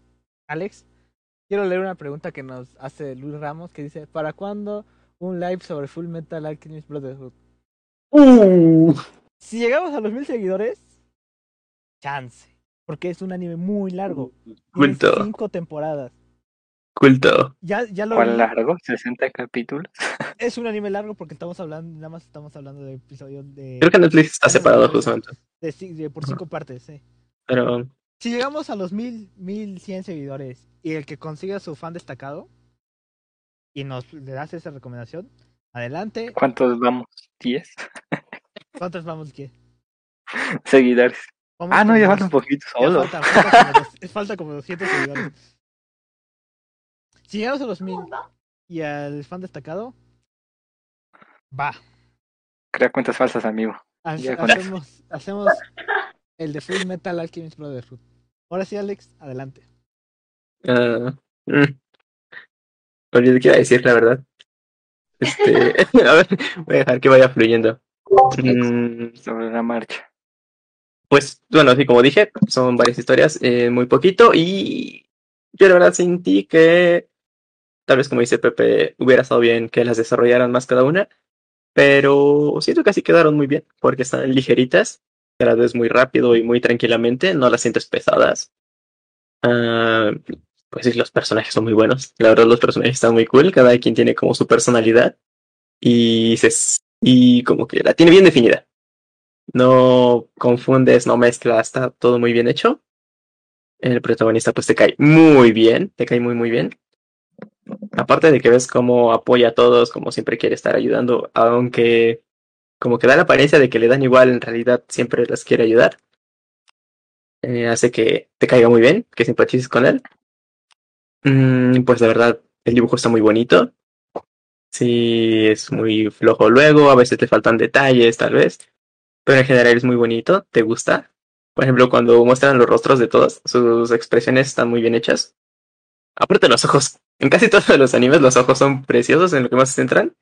Speaker 1: Alex, quiero leer una pregunta que nos hace Luis Ramos que dice, ¿para cuándo un live sobre Full Metal Alchemist Brotherhood?
Speaker 4: Uh,
Speaker 1: Si llegamos a los mil seguidores, chance. Porque es un anime muy largo. Tiene
Speaker 4: Culto.
Speaker 1: cinco temporadas.
Speaker 4: culto.
Speaker 1: Ya, ya lo
Speaker 6: ¿Cuál
Speaker 1: vi.
Speaker 6: largo? ¿60 capítulos? (laughs)
Speaker 1: Es un anime largo porque estamos hablando, nada más estamos hablando de episodios de,
Speaker 4: Creo que Netflix está separado justamente.
Speaker 1: de de por cinco partes, sí.
Speaker 4: Pero
Speaker 1: Si llegamos a los mil, mil cien seguidores y el que consiga su fan destacado y nos le das esa recomendación, adelante.
Speaker 6: ¿Cuántos vamos? ¿10
Speaker 1: ¿Cuántos vamos que?
Speaker 6: seguidores?
Speaker 1: Vamos
Speaker 6: Ah, no, ya
Speaker 1: dos-
Speaker 6: falta un poquito
Speaker 1: ya
Speaker 6: solo.
Speaker 1: falta, falta como dos- (laughs) falta como 200 seguidores. Si llegamos a los mil y al fan destacado, va.
Speaker 6: Crea cuentas falsas, amigo.
Speaker 1: Hacemos, hacemos el de Full Metal Alchemist Brotherhood. Ahora sí, Alex, adelante.
Speaker 4: ah, mm. olvidé qué iba a decir, la verdad. Este, (laughs) (laughs) a ver, voy a dejar que vaya fluyendo. Mm,
Speaker 6: Sobre la marcha.
Speaker 4: Pues, bueno, así como dije, son varias historias, eh, muy poquito, y yo la verdad sentí que, tal vez como dice Pepe, hubiera estado bien que las desarrollaran más cada una, pero siento que así quedaron muy bien, porque están ligeritas, ves muy rápido y muy tranquilamente, no las sientes pesadas. Ah, pues sí, los personajes son muy buenos, la verdad los personajes están muy cool, cada quien tiene como su personalidad, y, se, y como que la tiene bien definida no confundes, no mezclas, está todo muy bien hecho. El protagonista pues te cae muy bien, te cae muy muy bien. Aparte de que ves cómo apoya a todos, como siempre quiere estar ayudando, aunque como que da la apariencia de que le dan igual, en realidad siempre las quiere ayudar. Eh, hace que te caiga muy bien, que simpatices con él. Mm, pues la verdad, el dibujo está muy bonito. Sí, es muy flojo luego, a veces te faltan detalles, tal vez pero en general es muy bonito, ¿te gusta? Por ejemplo, cuando muestran los rostros de todos, sus expresiones están muy bien hechas. Aparte los ojos, en casi todos los animes los ojos son preciosos en lo que más se centran.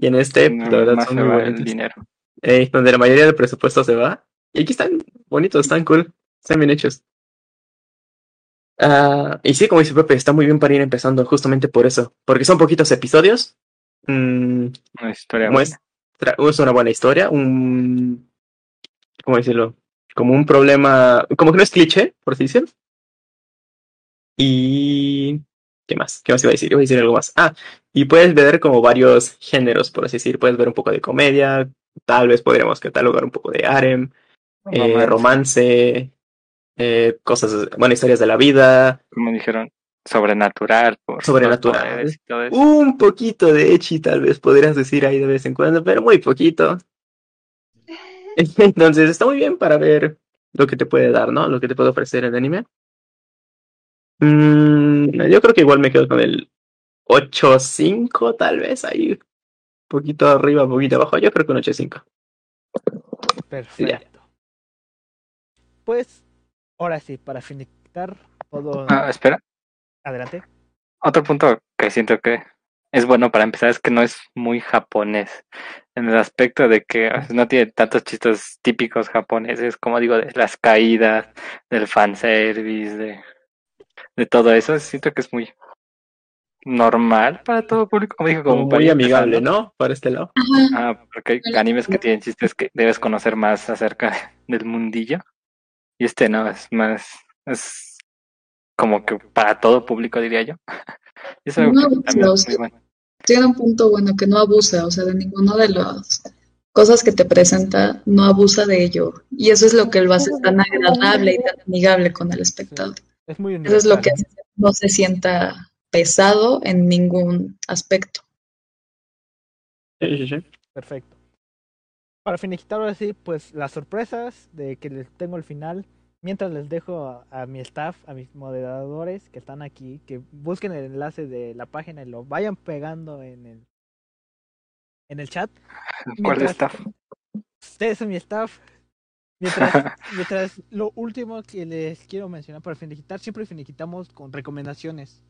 Speaker 4: Y en este, la verdad, son muy bonitos.
Speaker 6: dinero.
Speaker 4: Eh, donde la mayoría del presupuesto se va. Y aquí están bonitos, están cool, están bien hechos. Ah, y sí, como dice Pepe, está muy bien para ir empezando justamente por eso. Porque son poquitos episodios. Mm,
Speaker 6: Una historia buena.
Speaker 4: muestra, es una buena historia, un, ¿cómo decirlo? Como un problema, como que no es cliché, por así decirlo. Y, ¿qué más? ¿Qué más iba a decir? Iba a decir algo más. Ah, y puedes ver como varios géneros, por así decir. Puedes ver un poco de comedia, tal vez podríamos catalogar un poco de harem, eh,
Speaker 6: Romance,
Speaker 4: romance, eh, cosas, bueno, historias de la vida,
Speaker 6: Como dijeron, sobrenatural. Por
Speaker 4: Sobrenatural. un poquito de echi, tal vez podrías decir ahí de vez en cuando, pero muy poquito. (laughs) Entonces está muy bien para ver lo que te puede dar, ¿no? Lo que te puede ofrecer el anime. Mm, yo creo que igual me quedo con el 8.5, tal vez, ahí. Un poquito arriba, un poquito abajo. Yo creo que un 8.5.
Speaker 1: Perfecto. Pues, ahora sí, para finiquitar todo.
Speaker 6: Ah, espera.
Speaker 1: Adelante.
Speaker 6: Otro punto que siento que es bueno para empezar es que no es muy japonés. En el aspecto de que no tiene tantos chistes típicos japoneses, como digo, de las caídas, del fanservice, de, de todo eso. Siento que es muy, normal para todo público, como dijo, como
Speaker 4: Como
Speaker 6: para
Speaker 4: muy amigable,
Speaker 6: empezando.
Speaker 4: ¿no? Para este lado.
Speaker 6: Ah, porque hay animes que tienen chistes que debes conocer más acerca (laughs) del mundillo. Y este no, es más, es como que para todo público, diría yo. (laughs) Eso
Speaker 5: No,
Speaker 6: bueno.
Speaker 5: Tiene un punto bueno que no abusa, o sea, de ninguna de las cosas que te presenta, no abusa de ello. Y eso es lo que lo hace tan agradable y tan amigable con el espectador.
Speaker 1: Es muy
Speaker 5: Eso es lo que
Speaker 1: universal.
Speaker 5: hace que no se sienta pesado en ningún aspecto.
Speaker 4: Sí, sí, sí.
Speaker 1: Perfecto. Para finiquitar ahora sí, pues las sorpresas de que les tengo al final, mientras les dejo a, a mi staff, a mis moderadores que están aquí, que busquen el enlace de la página y lo vayan pegando en el en el chat.
Speaker 6: ¿Cuál
Speaker 1: Mientras-
Speaker 6: está?
Speaker 1: Ustedes son mi staff. Mientras, (laughs) mientras lo último que les quiero mencionar para finiquitar, siempre finiquitamos con recomendaciones.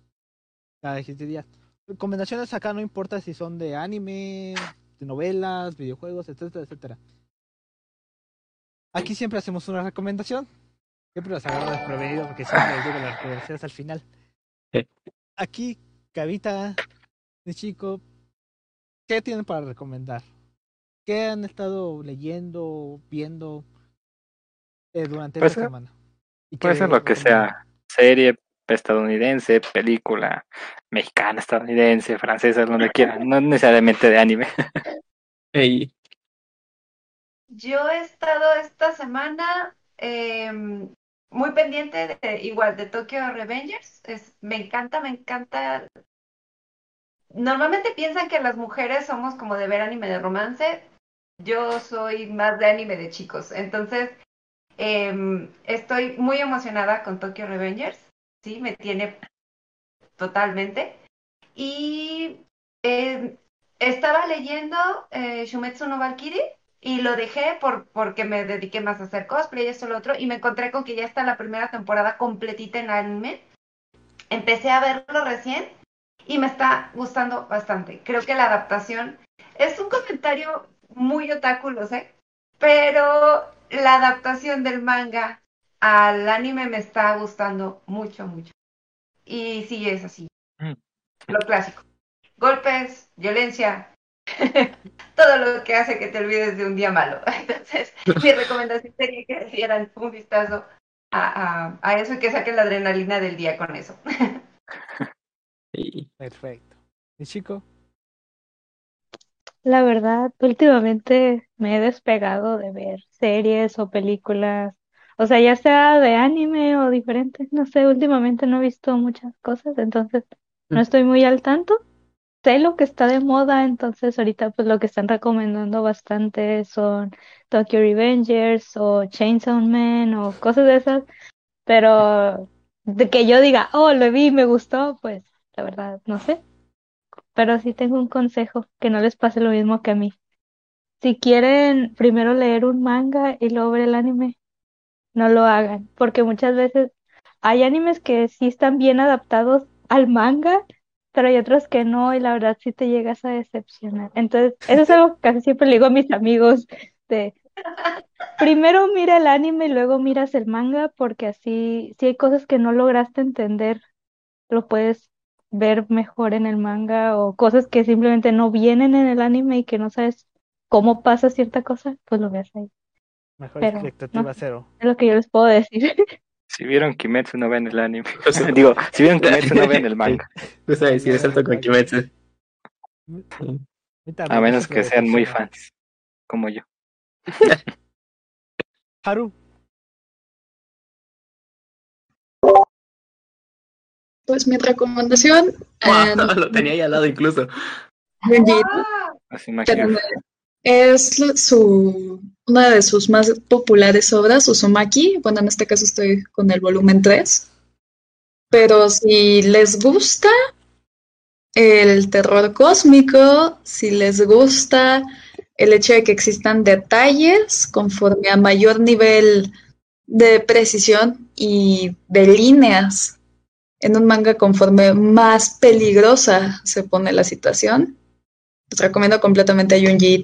Speaker 1: Cada 15 días. Recomendaciones acá no importa si son de anime, de novelas, videojuegos, etcétera, etcétera. Aquí siempre hacemos una recomendación. Siempre los agarro desprevenido porque siempre les digo las recomendaciones al final. Aquí, Cavita, chico, ¿qué tienen para recomendar? ¿Qué han estado leyendo, viendo eh, durante esta
Speaker 6: ser-
Speaker 1: semana? ¿Y
Speaker 6: Puede ser lo que sea, serie estadounidense, película mexicana, estadounidense, francesa, donde quieran, no necesariamente de anime. (laughs)
Speaker 4: Ey,
Speaker 2: Yo he estado esta semana em, muy pendiente de igual de Tokyo Revengers. Es, me encanta, me encanta. Normalmente piensan que las mujeres somos como de ver anime de romance. Yo soy más de anime de chicos. Entonces, em, estoy muy emocionada con Tokyo Revengers. Sí, me tiene totalmente. Y em, estaba leyendo eh, Shumetsu no Valkyrie y lo dejé por, porque me dediqué más a hacer cosplay y esto y lo otro y me encontré con que ya está la primera temporada completita en anime. Empecé a verlo recién y me está gustando bastante. Creo que la adaptación es un comentario muy otaku, lo sé, pero la adaptación del manga al anime me está gustando mucho, mucho. Y sí, es así.
Speaker 6: Mm.
Speaker 2: Lo clásico. Golpes, violencia, (laughs) todo lo que hace que te olvides de un día malo. (laughs) Entonces, mi recomendación sería que dieran un vistazo a, a, a eso y que saquen la adrenalina del día con eso. (laughs)
Speaker 1: Perfecto. ¿Y chico?
Speaker 3: La verdad, últimamente me he despegado de ver series o películas, o sea, ya sea de anime o diferentes, no sé, últimamente no he visto muchas cosas, entonces no estoy muy al tanto. Sé lo que está de moda, entonces ahorita pues lo que están recomendando bastante son Tokyo Revengers o Chainsaw Man o cosas de esas, pero de que yo diga, oh, lo vi me gustó, pues la verdad, no sé. Pero sí tengo un consejo, que no les pase lo mismo que a mí. Si quieren primero leer un manga y luego ver el anime, no lo hagan, porque muchas veces hay animes que sí están bien adaptados al manga, pero hay otros que no, y la verdad sí te llegas a decepcionar. Entonces, eso es algo que casi siempre le digo a mis amigos, de primero mira el anime y luego miras el manga, porque así, si hay cosas que no lograste entender, lo puedes ver mejor en el manga, o cosas que simplemente no vienen en el anime y que no sabes cómo pasa cierta cosa, pues lo ves ahí.
Speaker 1: Mejor
Speaker 3: Pero,
Speaker 1: expectativa
Speaker 3: no.
Speaker 1: cero.
Speaker 3: Es lo que yo les puedo decir. (laughs)
Speaker 6: Si vieron Kimetsu no ven el anime. (laughs) Digo, si vieron (laughs) Kimetsu no ven el manga.
Speaker 4: Tú sabes, si salto con Kimetsu.
Speaker 6: A menos que sean muy fans, como yo.
Speaker 1: Haru,
Speaker 5: Pues mi recomendación, (laughs) eh,
Speaker 4: Lo tenía ahí al lado incluso.
Speaker 5: Es su, una de sus más populares obras, Uzumaki. Bueno, en este caso estoy con el volumen 3. Pero si les gusta el terror cósmico, si les gusta el hecho de que existan detalles conforme a mayor nivel de precisión y de líneas en un manga conforme más peligrosa se pone la situación, les recomiendo completamente a Junji.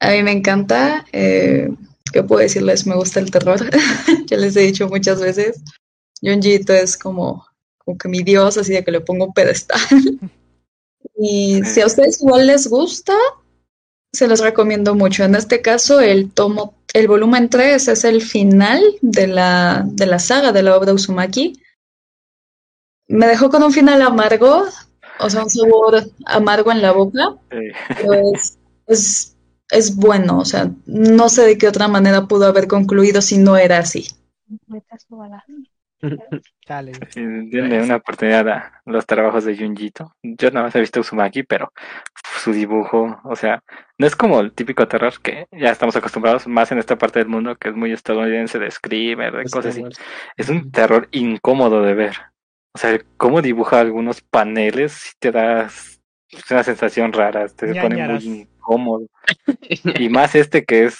Speaker 5: A mí me encanta. Eh, ¿Qué puedo decirles? Me gusta el terror. (laughs) ya les he dicho muchas veces. Junji es como, como que mi dios, así de que le pongo un pedestal. (laughs) y si a ustedes igual les gusta, se los recomiendo mucho. En este caso, el tomo, el volumen 3 es el final de la, de la saga de la obra Uzumaki. Me dejó con un final amargo, o sea, un sabor amargo en la boca,
Speaker 6: Eh,
Speaker 5: pero es, es, es bueno, o sea, no sé de qué otra manera pudo haber concluido si no era así. (laughs)
Speaker 6: Sí, denle una oportunidad a los trabajos de Junjito. Yo nada más he visto Uzumaki, pero su dibujo, o sea, no es como el típico terror que ya estamos acostumbrados más en esta parte del mundo que es muy estadounidense de screamer, de cosas así. Es un terror incómodo de ver. O sea, cómo dibuja algunos paneles si te das una sensación rara, te pone
Speaker 1: Ñañaras.
Speaker 6: muy incómodo. (laughs) Y más este que es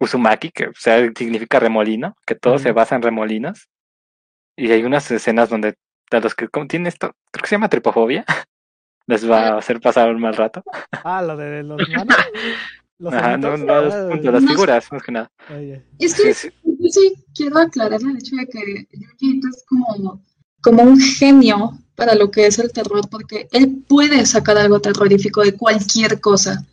Speaker 6: Uzumaki, que o sea, significa remolino, que todo se basa en remolinos. Y hay unas escenas donde a los que como tienen esto, creo que se llama tripofobia, (laughs) les va a hacer pasar un mal rato.
Speaker 1: Ah, lo de los (laughs) manos. Los
Speaker 6: Ajá, no, no, los
Speaker 1: Ah,
Speaker 6: puntos, las
Speaker 5: No.
Speaker 6: figuras, más que nada.
Speaker 5: Es que
Speaker 6: Sí, sí.
Speaker 5: yo sí quiero aclarar el hecho de que Ito es como, como un genio para lo que es el terror, porque él puede sacar algo terrorífico de cualquier cosa.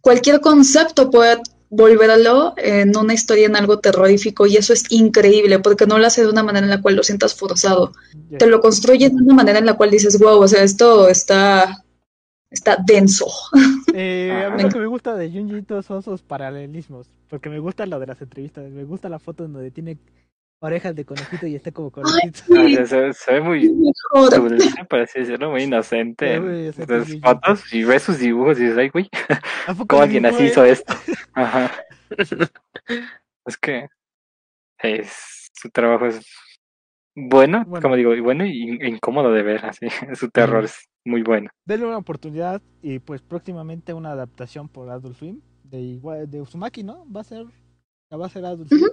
Speaker 5: Cualquier concepto puede volverlo en una historia en algo terrorífico y eso es increíble porque no lo hace de una manera en la cual lo sientas forzado. Te lo construye de una manera en la cual dices, wow, o sea, esto está, está denso. (laughs)
Speaker 1: Eh, a mí lo que me gusta de Junji son sus paralelismos. Porque me gusta lo de las entrevistas. Me gusta la foto donde tiene orejas de conejito y está como conejito.
Speaker 6: Ah, se, se- se ve muy dulce, por así decirlo, muy inocente las
Speaker 1: sí, sí.
Speaker 6: fotos y ves sus dibujos y dices, ay, güey, (laughs)
Speaker 1: ¿A poco
Speaker 6: ¿cómo alguien así hizo esto? (laughs) Ajá. Es que es, su trabajo es bueno,
Speaker 1: Bueno.
Speaker 6: como digo, y bueno y e incómodo de ver, así. (laughs) Su terror es muy bueno.
Speaker 1: Denle una oportunidad y pues próximamente una adaptación por Adult Swim de igual de Uzumaki, ¿no? Va a ser va a ser Adult Swim.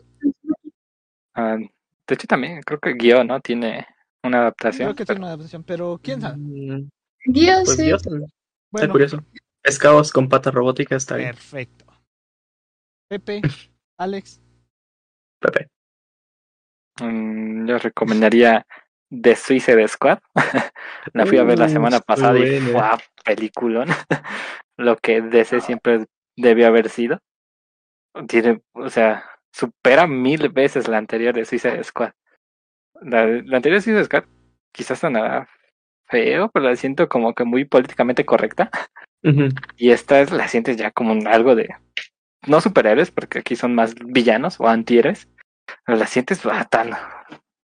Speaker 6: Ah, de hecho, también creo que Guión, ¿no? Tiene una adaptación.
Speaker 1: Creo que
Speaker 6: pero-
Speaker 1: tiene una adaptación, pero quién sabe.
Speaker 4: Mm,
Speaker 5: Guía,
Speaker 4: Pues
Speaker 5: sí.
Speaker 4: Dios, está curioso. Pescados con patas robóticas está bien.
Speaker 1: perfecto. Pepe, (laughs) Alex,
Speaker 4: Pepe.
Speaker 6: Mm, yo recomendaría The Suicide Squad. (laughs) la fui a ver la
Speaker 4: Uh,
Speaker 6: semana pasada y
Speaker 4: buena.
Speaker 6: ¡guau! peliculón. (laughs) Lo que DC siempre debió haber sido. Tiene, o sea, supera mil veces la anterior de Suicide Squad. La, la anterior de Suicide Squad quizás sonaba feo, pero la siento como que muy políticamente correcta. Y esta es, la sientes ya como un- algo de. No superhéroes, porque aquí son más villanos o antihéroes. Pero la sientes ah, tan.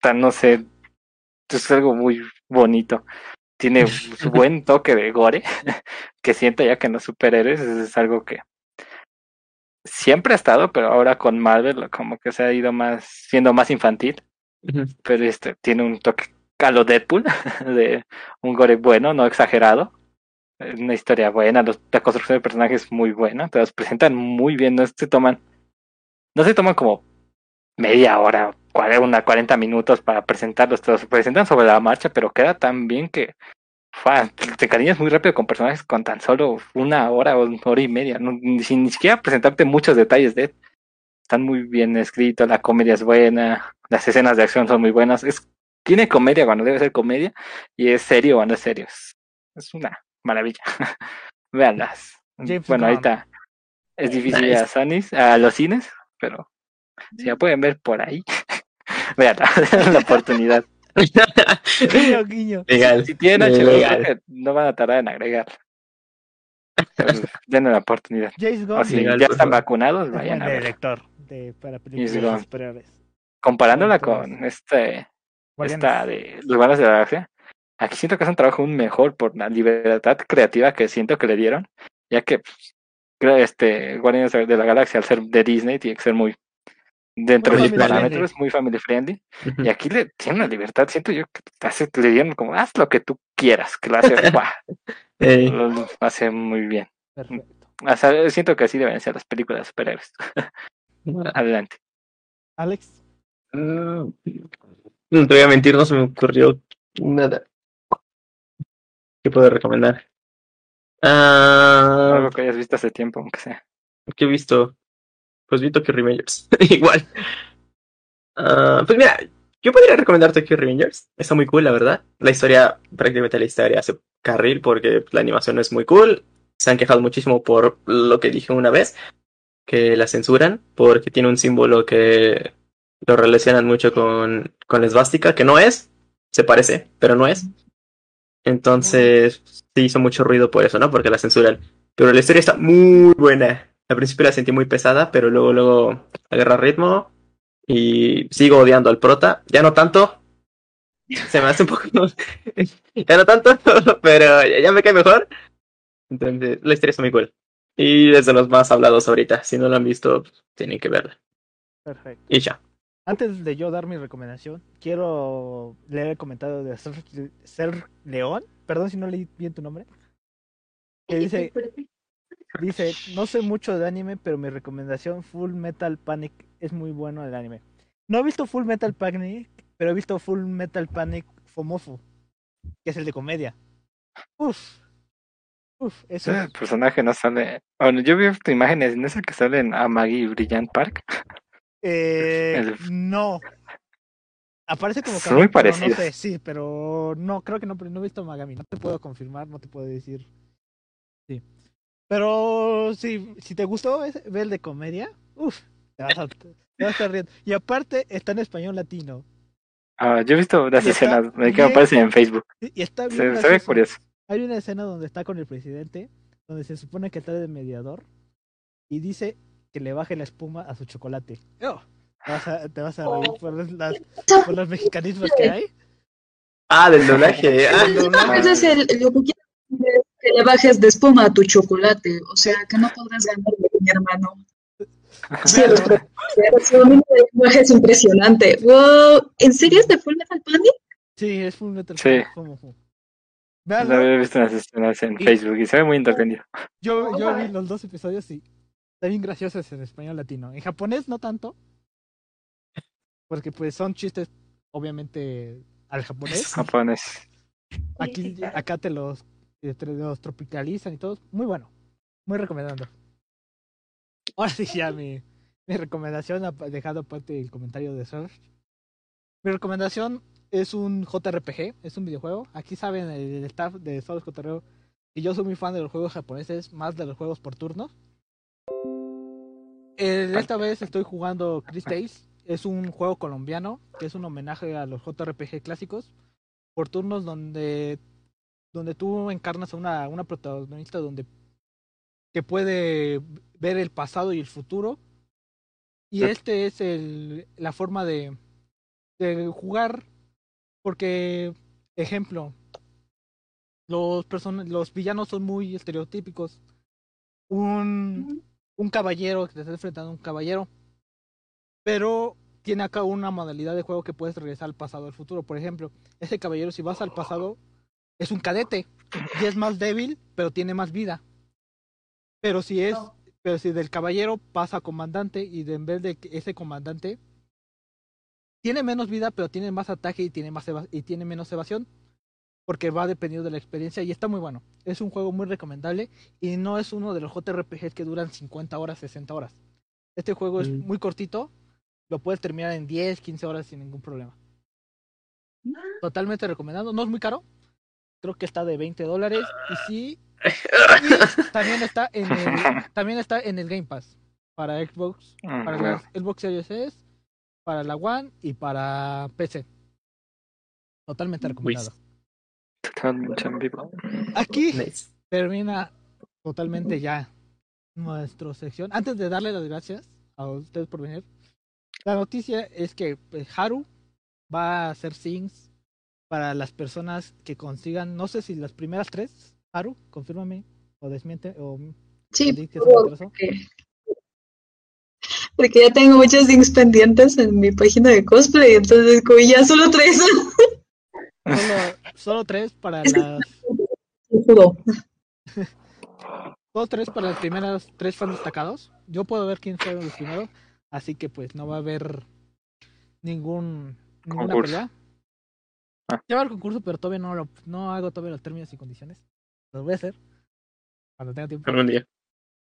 Speaker 6: tan, no sé. Es algo muy bonito. Tiene su (laughs) buen toque de gore. (laughs) Que siento ya que en los superhéroes es, es algo que. Siempre ha estado, pero ahora con Marvel como que se ha ido más. siendo más infantil. Pero este tiene un toque a lo Deadpool. (laughs) De un gore bueno, no exagerado una historia buena, los- la construcción de personajes es muy buena, te los presentan muy bien, no se toman, no se toman como media hora, una 40 minutos para presentarlos, te los presentan sobre la marcha, pero queda tan bien que te encariñas muy rápido con personajes con tan solo una hora o una hora y media, no- sin ni siquiera presentarte muchos detalles de están muy bien escritos, la comedia es buena, las escenas de acción son muy buenas, es tiene comedia cuando debe ser comedia y es serio cuando es serio. Es, es una maravilla. (laughs) Véanlas.
Speaker 1: James
Speaker 6: bueno,
Speaker 1: Gunn.
Speaker 6: ahorita es difícil ir
Speaker 4: Nice.
Speaker 6: a, Sonis- a los cines, pero si la pueden ver por ahí, (laughs) véanla, (laughs) den la oportunidad.
Speaker 1: Guiño, (laughs) guiño.
Speaker 4: Legal.
Speaker 6: Si tienen HBO, no van a tardar en agregar. Denle la oportunidad. (laughs)
Speaker 1: James Gunn
Speaker 6: O si
Speaker 4: Legal,
Speaker 6: ya están
Speaker 4: favor.
Speaker 6: vacunados,
Speaker 1: es
Speaker 6: vayan a ver.
Speaker 1: director de, para películas
Speaker 6: Gunn.
Speaker 1: de superhéroes.
Speaker 6: Comparándola con este
Speaker 1: Guardianes.
Speaker 6: esta de los Guardianes de la Galaxia, aquí siento que es un trabajo aún mejor por la libertad creativa que siento que le dieron, ya que pues, creo este Guardianes de la Galaxia al ser de Disney tiene que ser muy dentro
Speaker 1: Muy
Speaker 6: de sus parámetros, muy family friendly, y aquí le tiene una libertad, siento yo que te hace, le dieron como haz lo que tú quieras, que lo hace, (laughs) ¡guau!
Speaker 4: Ey,
Speaker 6: lo, lo hace muy bien.
Speaker 1: Perfecto.
Speaker 6: O sea, siento que así deben ser las películas de superhéroes. Adelante.
Speaker 1: Alex,
Speaker 4: mm, No te voy a mentir, no se me ocurrió nada. ¿Qué puedo recomendar? Ah,
Speaker 6: Algo que hayas visto hace tiempo, aunque sea.
Speaker 4: ¿Qué he visto? Pues vi Tokyo Revengers. (laughs) Igual. Ah, pues mira, Yo podría recomendar Tokyo Revengers. Está muy cool, la verdad. La historia, prácticamente la historia hace carril porque la animación es muy cool. Se han quejado muchísimo por lo que dije una vez, que la censuran porque tiene un símbolo que lo relacionan mucho con, con la esvástica, que no es, se parece, pero no es. Entonces, sí hizo mucho ruido por eso, ¿no? Porque la censuran. Pero la historia está muy buena. Al principio la sentí muy pesada, pero luego, luego agarra ritmo. Y sigo odiando al prota. Ya no tanto. Se me hace un poco. (laughs) ya no tanto, (laughs) pero ya me cae mejor. Entonces, la historia está muy cool. Y es de los más hablados ahorita. Si no lo han visto, tienen que verla.
Speaker 1: Perfecto.
Speaker 4: Y ya.
Speaker 1: Antes de yo dar mi recomendación, quiero leer el comentario de Ser, Ser León. Perdón si no leí bien tu nombre. Que dice, dice, no sé mucho de anime, pero mi recomendación Full Metal Panic es muy bueno el anime. No he visto Full Metal Panic, pero he visto Full Metal Panic Fomofu, que es el de comedia. Uf. Uf, eso
Speaker 6: Ese
Speaker 1: es.
Speaker 6: personaje no sale. Bueno, yo vi imágenes en esa que sale en Amagi Brilliant Park.
Speaker 1: Eh, (laughs)
Speaker 6: el-
Speaker 1: no. Aparece como
Speaker 6: Son muy
Speaker 1: pero no sé, sí, pero no, creo que no, pero no he visto Magami. No te puedo confirmar, no te puedo decir. Sí. Pero sí, si te gustó ese- ver el de comedia, uff, te vas a, te vas a estar riendo. Y aparte está en español latino.
Speaker 6: Ah, yo he visto
Speaker 1: está
Speaker 6: escenas que
Speaker 1: bien-
Speaker 6: aparecen en Facebook.
Speaker 1: Y y está bien
Speaker 6: Se, se ve curioso.
Speaker 1: Hay una escena donde está con el presidente, donde se supone que está de mediador, y dice que le baje la espuma a su chocolate. Oh, te vas a, te vas a reír por, las, por los mexicanismos que hay.
Speaker 4: Ah, del doblaje. Ah.
Speaker 5: Ese es el, lo que quiero que le bajes de espuma a tu chocolate. O sea, que no podrás ganarle, mi hermano. Sí, los lenguaje es impresionante. Wow, ¿en serio es de Full Metal Panic?
Speaker 1: Sí, es Full Metal
Speaker 6: Sí.
Speaker 1: Panic.
Speaker 6: Lo
Speaker 1: Véanlo.
Speaker 6: he visto en las escenas en
Speaker 1: Y-
Speaker 6: Facebook y se ve muy entretenido.
Speaker 1: Yo, yo vi los dos episodios y está bien graciosos en español latino. En japonés no tanto, porque pues son chistes obviamente al japonés.
Speaker 6: Japonés.
Speaker 1: Aquí, acá te los, los tropicalizan y todo. Muy bueno. Muy recomendando. Ahora sí, ya mi, mi recomendación, dejado aparte el comentario de Serge. Mi recomendación es un JRPG, es un videojuego. Aquí saben el, el staff de Solos Cotorreo y yo soy muy fan de los juegos japoneses, más de los juegos por turnos. Eh, esta vez estoy jugando Chris Tales. Es un juego colombiano que es un homenaje a los JRPG clásicos por turnos donde donde tú encarnas a una, una protagonista donde que puede ver el pasado y el futuro. Y este es el la forma de de jugar porque ejemplo los person los villanos son muy estereotípicos. Un un caballero que te está enfrentando a un caballero pero tiene acá una modalidad de juego que puedes regresar al pasado o al futuro. Por ejemplo ese caballero si vas al pasado es un cadete y es más débil, pero tiene más vida. Pero si es, pero si del caballero pasa a comandante y de, en vez de que ese comandante tiene menos vida, pero tiene más ataque y tiene más eva- y tiene menos evasión, porque va dependiendo de la experiencia y está muy bueno. Es un juego muy recomendable y no es uno de los JRPGs que duran 50 horas, 60 horas. Este juego es
Speaker 4: Mm.
Speaker 1: muy cortito, lo puedes terminar en 10, 15 horas sin ningún problema. Totalmente recomendado, no es muy caro. Creo que está de 20 dólares y sí. y (laughs) también está en el, (laughs) también está en el Game Pass para Xbox, para
Speaker 6: Ujú.
Speaker 1: la Xbox Series S, para la One y para PC. Totalmente recomendado. Aquí termina totalmente ya nuestra sección. Antes de darle las gracias a ustedes por venir, la noticia es que pues, Haru va a hacer things para las personas que consigan, no sé si las primeras tres, Haru, confírmame o desmiente o
Speaker 5: Sí,
Speaker 1: que
Speaker 5: porque, porque ya tengo muchos links pendientes en mi página de cosplay, entonces como ya solo tres.
Speaker 1: Solo, solo tres para las
Speaker 5: juro.
Speaker 1: solo tres para las primeras tres fans destacados. Yo puedo ver quién fueron los primeros, así que pues no va a haber ningún ninguna
Speaker 6: Concurso.
Speaker 1: pelea.
Speaker 6: Ah.
Speaker 1: Va el concurso, pero todavía no lo no hago todavía los términos y condiciones. Los voy a hacer cuando tenga tiempo.
Speaker 4: Algún día.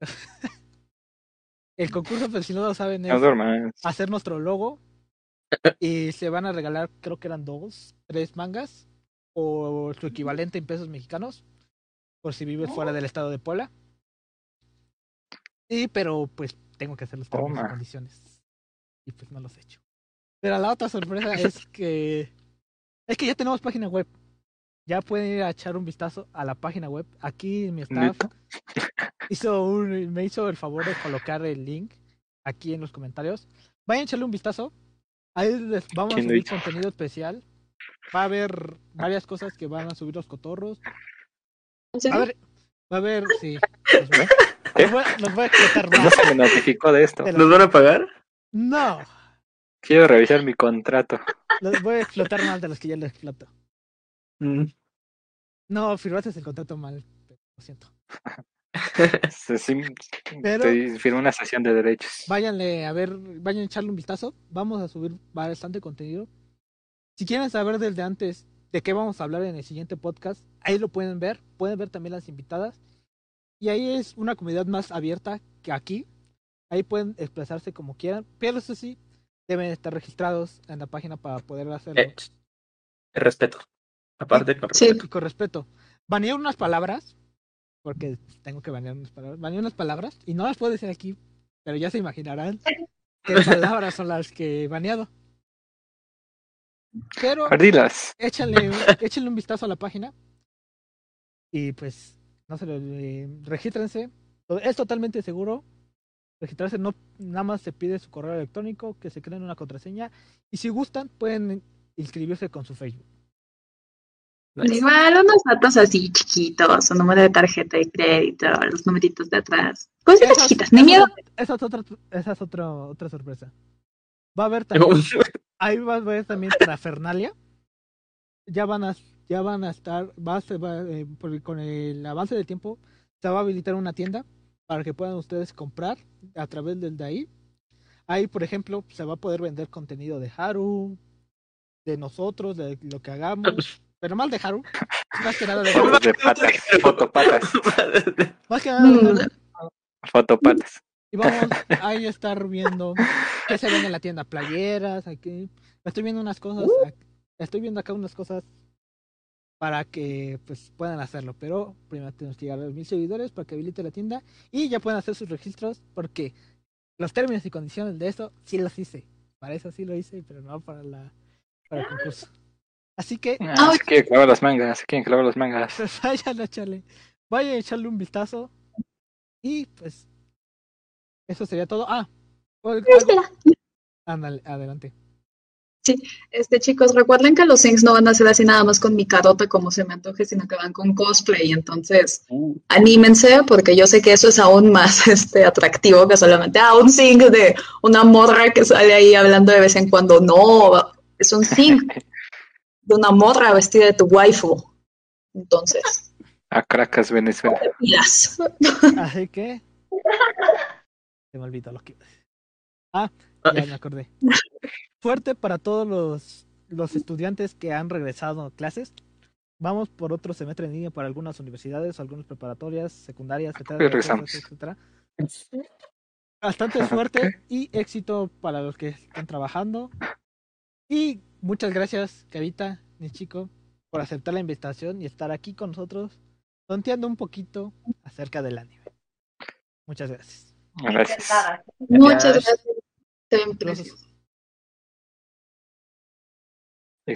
Speaker 4: (laughs)
Speaker 1: El concurso, pues si no lo saben, es hacer nuestro logo Y se van a regalar, creo que eran dos, tres mangas, o su equivalente en pesos mexicanos, por si vives fuera del estado de Puebla. Y, pero pues tengo que hacer los términos y condiciones. Y pues no los he hecho. Pero la otra sorpresa (laughs) es que. Es que ya tenemos página web. Ya pueden ir a echar un vistazo a la página web. Aquí mi staff (laughs) hizo un, me hizo el favor de colocar el link aquí en los comentarios. Vayan a echarle un vistazo. Ahí les vamos a
Speaker 6: ¿Quién lo
Speaker 1: subir contenido especial. Va a haber varias cosas que van a subir los cotorros.
Speaker 5: ¿En
Speaker 1: A ver, va a haber, sí. Voy, los voy, a explotar
Speaker 6: No
Speaker 1: más.
Speaker 6: se me notificó de esto.
Speaker 4: ¿Nos van a pagar?
Speaker 1: No,
Speaker 6: Quiero revisar mi contrato.
Speaker 1: los voy a explotar más de los que ya les exploto.
Speaker 4: Mm.
Speaker 1: No, firmaste el contrato mal. Lo siento. (laughs)
Speaker 6: Sí, sí,
Speaker 1: Pero-
Speaker 6: te firmé una sesión de derechos.
Speaker 1: Váyanle a ver, vayan a echarle un vistazo. Vamos a subir bastante contenido. Si quieren saber desde antes de qué vamos a hablar en el siguiente podcast, ahí lo pueden ver. Pueden ver también las invitadas. Y ahí es una comunidad más abierta que aquí. Ahí pueden expresarse como quieran. Pero eso sí, deben estar registrados en la página para poder hacerlo.
Speaker 4: Eh, respeto. Aparte, con
Speaker 5: Sí.
Speaker 4: respeto.
Speaker 1: Y con respeto. Baneé unas palabras. Porque tengo que banear unas palabras. Baneé unas palabras. Y no las puedo decir aquí. Pero ya se imaginarán qué palabras son las que he baneado. Pero
Speaker 6: Ardilas.
Speaker 1: échale, échale un vistazo a la página. Y pues, no se lo eh, regístrense. Es totalmente seguro. Registrarse no nada más se pide su correo electrónico, que se creen una contraseña. Y si gustan, pueden inscribirse con su Facebook.
Speaker 4: Nice.
Speaker 5: Igual unos datos así chiquitos, su número de tarjeta de crédito, los numeritos de atrás. Cositas
Speaker 1: Esas-
Speaker 5: chiquitas, ni miedo.
Speaker 1: Esa es otra, esa es otra, otra sorpresa. Va a haber (laughs) también, ahí va a haber también parafernalia. Ya van a, ya van a estar, va a ser- va, eh, con el avance del tiempo se va a habilitar una tienda para que puedan ustedes comprar a través del de ahí. Ahí, por ejemplo, se va a poder vender contenido de Haru, de nosotros, de lo que hagamos, pero más de Haru, (laughs) más que nada de Haru,
Speaker 6: Fotos de patas. Fotopatas.
Speaker 1: más que nada de Haru.
Speaker 6: Fotopatas.
Speaker 1: Y vamos ahí a estar viendo qué se ven en la tienda, playeras, aquí. Estoy viendo unas cosas, ac- estoy viendo acá unas cosas para que pues puedan hacerlo, pero primero tenemos que llegar a los mil seguidores para que habilite la tienda y ya pueden hacer sus registros porque los términos y condiciones de eso sí los hice. Para eso sí lo hice, pero no para la para el concurso. Así que
Speaker 6: Ah, se quieren clavar las mangas. Se quieren clavar las mangas. (laughs)
Speaker 1: pues vayan a echarle, vayan a echarle un vistazo y pues eso sería todo. Ah, algo-
Speaker 5: Espera.
Speaker 1: ándale, adelante.
Speaker 5: Este, chicos, recuerden que los Things no van a ser así nada más con mi carota como se me antoje, sino que van con cosplay. Entonces,
Speaker 6: Uh,
Speaker 5: anímense, porque yo sé que eso es aún más (laughs) este, atractivo que solamente ah, un Thing de una morra que sale ahí hablando de vez en cuando. No, es un Thing (laughs) de una morra vestida de tu waifu. Entonces,
Speaker 6: a Caracas, Venezuela.
Speaker 5: pilas. (laughs)
Speaker 1: Así que. Se me olvidó lo que. Ah, ya me acordé. Fuerte para todos los, los estudiantes que han regresado a clases. Vamos por otro semestre en línea para algunas universidades, algunas preparatorias, secundarias, etcétera,
Speaker 6: Regresamos.
Speaker 1: etcétera, etcétera. Bastante (laughs) suerte y éxito para los que están trabajando. Y muchas gracias, Carita, mi chico, por aceptar la invitación y estar aquí con nosotros, tonteando un poquito acerca del anime. Muchas gracias.
Speaker 5: Muchas
Speaker 6: Gracias.
Speaker 5: gracias.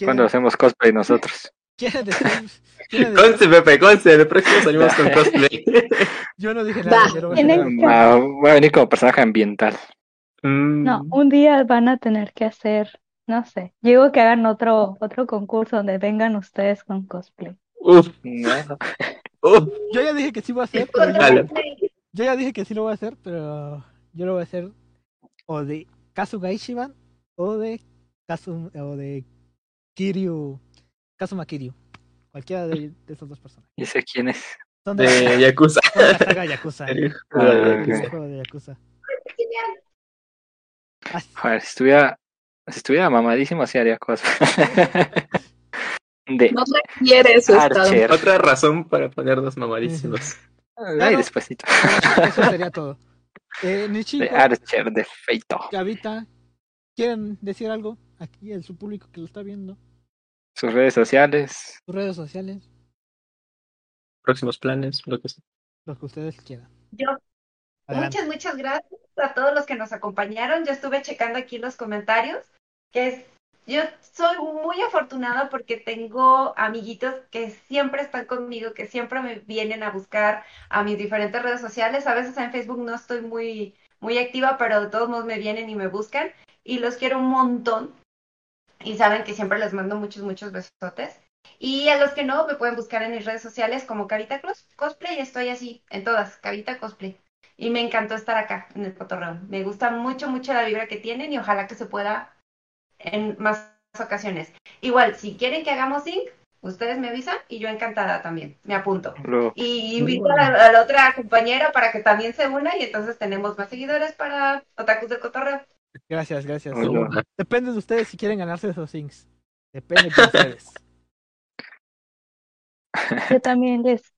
Speaker 6: ¿Y cuando hacemos cosplay nosotros? (laughs)
Speaker 1: ¿Quieren decir?
Speaker 4: Conste, Pepe, conste. El próximo salimos con (laughs) cosplay.
Speaker 1: Yo no dije nada,
Speaker 5: Va,
Speaker 1: no voy a
Speaker 3: que-
Speaker 6: voy venir como personaje ambiental.
Speaker 4: Mm.
Speaker 3: No, un día van a tener que hacer, no sé, digo que hagan otro, otro concurso donde vengan ustedes con cosplay.
Speaker 4: Uf,
Speaker 6: No,
Speaker 4: uf.
Speaker 1: Yo ya dije que sí voy a hacer, pero yo ya dije que sí lo voy a hacer, pero yo lo voy a hacer o de Kazuga Ishiban o de Kazu, o de Kiryu, Kazuma Kiryu. Cualquiera de, de esas dos personas.
Speaker 6: ¿Y sé quién es?
Speaker 1: Son de,
Speaker 4: De Yakuza.
Speaker 1: de la saga Yakuza. (laughs)
Speaker 4: El hijo
Speaker 6: Ah,
Speaker 4: de. Yakuza.
Speaker 1: El juego de Yakuza. Así-
Speaker 6: Joder, si estuviera, si estuviera mamadísimo, sí haría cosas. (laughs) De
Speaker 5: No requiere su estado.
Speaker 6: Archer.
Speaker 4: Otra razón para ponernos mamadísimos.
Speaker 6: Ay, despacito.
Speaker 1: Eso sería todo. Eh,
Speaker 6: De
Speaker 1: Nichiko,
Speaker 6: Archer, de Feito.
Speaker 1: Gavita, ¿Quieren decir algo aquí en su público que lo está viendo?
Speaker 6: Sus redes sociales.
Speaker 1: Sus redes sociales,
Speaker 4: Próximos planes, lo que sea.
Speaker 1: lo que ustedes quieran.
Speaker 2: Yo,
Speaker 1: Adelante.
Speaker 2: muchas, muchas gracias a todos los que nos acompañaron. Yo estuve checando aquí los comentarios, que es, yo soy muy afortunada porque tengo amiguitos que siempre están conmigo, que siempre me vienen a buscar a mis diferentes redes sociales. A veces en Facebook no estoy muy, muy activa, pero de todos modos me vienen y me buscan. Y los quiero un montón. Y saben que siempre les mando muchos, muchos besotes. Y a los que no, me pueden buscar en mis redes sociales como Cavita Cos- Cosplay. Estoy así, en todas, Cavita Cosplay. Y me encantó estar acá en el cotorreo. Me gusta mucho, mucho la vibra que tienen y ojalá que se pueda en más ocasiones. Igual, si quieren que hagamos sync, ustedes me avisan y yo encantada también. Me apunto. Y invito a la, a la otra compañera para que también se una y entonces tenemos más seguidores para Otakus del Cotorreo.
Speaker 1: Gracias, gracias. Depende de ustedes si quieren ganarse esos things. Depende de ustedes. (laughs)
Speaker 3: Yo también les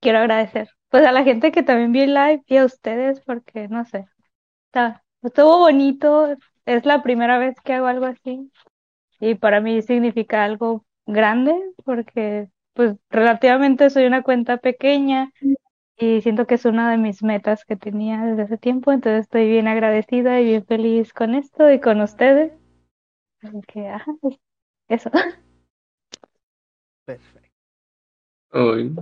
Speaker 3: quiero agradecer. Pues a la gente que también vio el live y a ustedes, porque no sé. Está, estuvo bonito. Es la primera vez que hago algo así. Y para mí significa algo grande, porque pues relativamente soy una cuenta pequeña y siento que es una de mis metas que tenía desde hace tiempo. Entonces estoy bien agradecida y bien feliz con esto y con ustedes. Así que, ajá, eso. (laughs)
Speaker 1: Perfecto.
Speaker 4: Uy.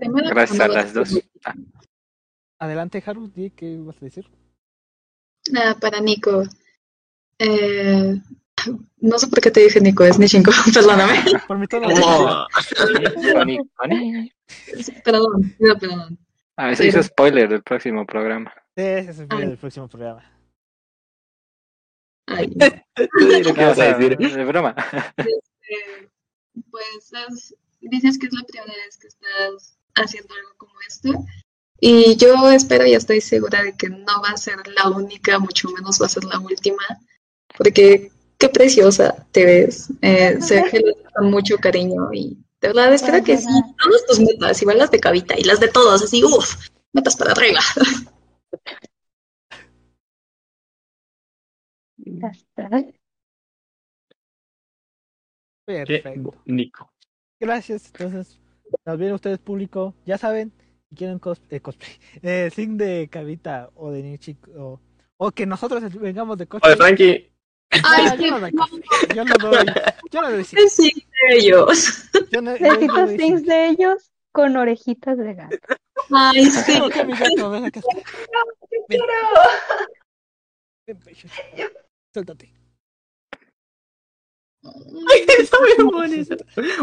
Speaker 5: Primera
Speaker 6: Gracias a las dos. Ah,
Speaker 1: Adelante, Haru, di qué vas a decir.
Speaker 5: Nada, para Nico. Eh, no sé por qué te dije Nico, es Nishinko, (laughs) perdóname.
Speaker 1: Por mi tono.
Speaker 4: Oh. (laughs)
Speaker 5: Perdón, pido perdón.
Speaker 6: A ver, se hizo spoiler del próximo programa.
Speaker 1: Sí, ese es el
Speaker 5: Ay.
Speaker 1: del próximo programa.
Speaker 5: Ay, (laughs) no.
Speaker 6: No, o (laughs)
Speaker 4: vas a decir.
Speaker 6: de broma.
Speaker 5: Eh, pues es- dices que es la primera vez que estás haciendo algo como esto. Y yo espero y estoy segura de que no va a ser la única, mucho menos va a ser la última. Porque qué preciosa te ves. Eh, se ve que lo haces con mucho cariño y de verdad espero que sí, todas tus metas, igual las de Cavita y las de todos, así, uff, metas para arriba. (laughs)
Speaker 1: Perfecto.
Speaker 4: Nico.
Speaker 1: Gracias. Entonces, nos viene ustedes público. Ya saben, si quieren cos eh, cosplay, eh, sync de Cavita o de Nichi o, o que nosotros vengamos de cosplay.
Speaker 4: Frankie.
Speaker 5: Ay,
Speaker 1: yo no doy. Yo no doy. Yo no doy
Speaker 5: de ellos.
Speaker 1: Yo no, yo no
Speaker 3: Necesito
Speaker 1: doy sync.
Speaker 3: de ellos con orejitas de gato.
Speaker 5: Ay, sí.
Speaker 1: Que mi gato, ven acá.
Speaker 2: ¡Quiero!
Speaker 1: Ven, pecho. Suéltate.
Speaker 4: Ay, está bien bonito.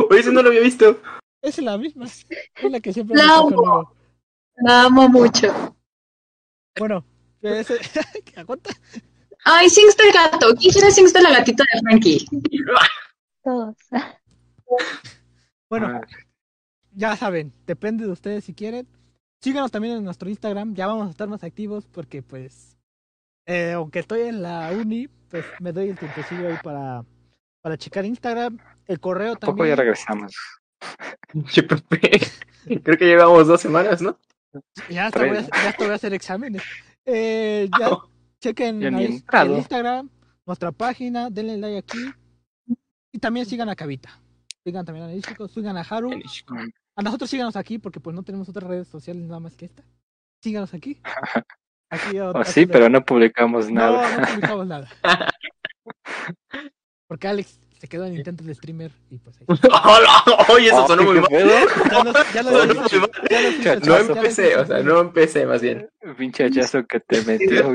Speaker 4: Oye, eso no lo había visto.
Speaker 1: Es la misma. Es la que siempre
Speaker 5: La amo.
Speaker 1: conmigo.
Speaker 5: La amo mucho.
Speaker 1: Bueno, (laughs) ese... aguanta.
Speaker 5: Ay, Sings del gato. ¿Quién quiere Sings de la gatita de Frankie?
Speaker 3: Todos.
Speaker 1: Bueno,
Speaker 6: Ah,
Speaker 1: ya saben, depende de ustedes si quieren. Síganos también en nuestro Instagram, ya vamos a estar más activos porque pues, eh, aunque estoy en la uni, pues me doy el tiempecillo ahí para, para checar Instagram, el correo
Speaker 6: ¿a poco ya
Speaker 1: también.
Speaker 6: regresamos? (laughs) (laughs)
Speaker 4: Creo que llevamos dos semanas, ¿no?
Speaker 1: Ya hasta, voy a, ya hasta voy a hacer exámenes. Eh, (laughs) ya chequen el Instagram, nuestra página, denle like aquí y también sigan a Cavita. Sigan también a Nishiko, sigan a Haru. A nosotros síganos aquí porque pues no tenemos otras redes sociales nada más que esta. Síganos aquí. (laughs) Aquí
Speaker 6: Oh, sí, pero no publicamos
Speaker 1: No,
Speaker 6: nada.
Speaker 1: no publicamos nada. (laughs) Porque Alex se quedó en intentos de streamer y pues ahí. (laughs)
Speaker 4: Hola, Oye, eso
Speaker 6: Oh,
Speaker 4: sonó muy
Speaker 6: ¿qué
Speaker 4: mal.
Speaker 1: Ya no, ya no,
Speaker 4: empecé, o sea, no empecé más bien.
Speaker 6: Pinche hachazo que te metió.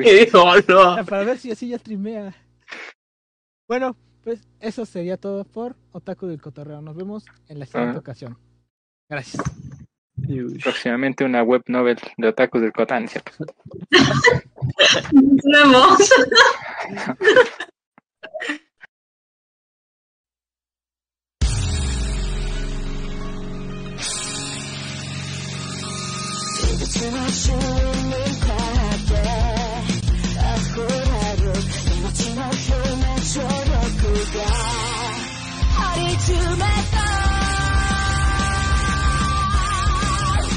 Speaker 1: Para ver si así ya streamea. Bueno, pues eso sería todo por Otaku del Cotorreo. Nos vemos en la siguiente
Speaker 6: Ah.
Speaker 1: ocasión. Gracias.
Speaker 6: Próximamente una web novel de otakus del Cotán, ¿cierto? (laughs)
Speaker 5: Nos vemos. (laughs)
Speaker 7: I'll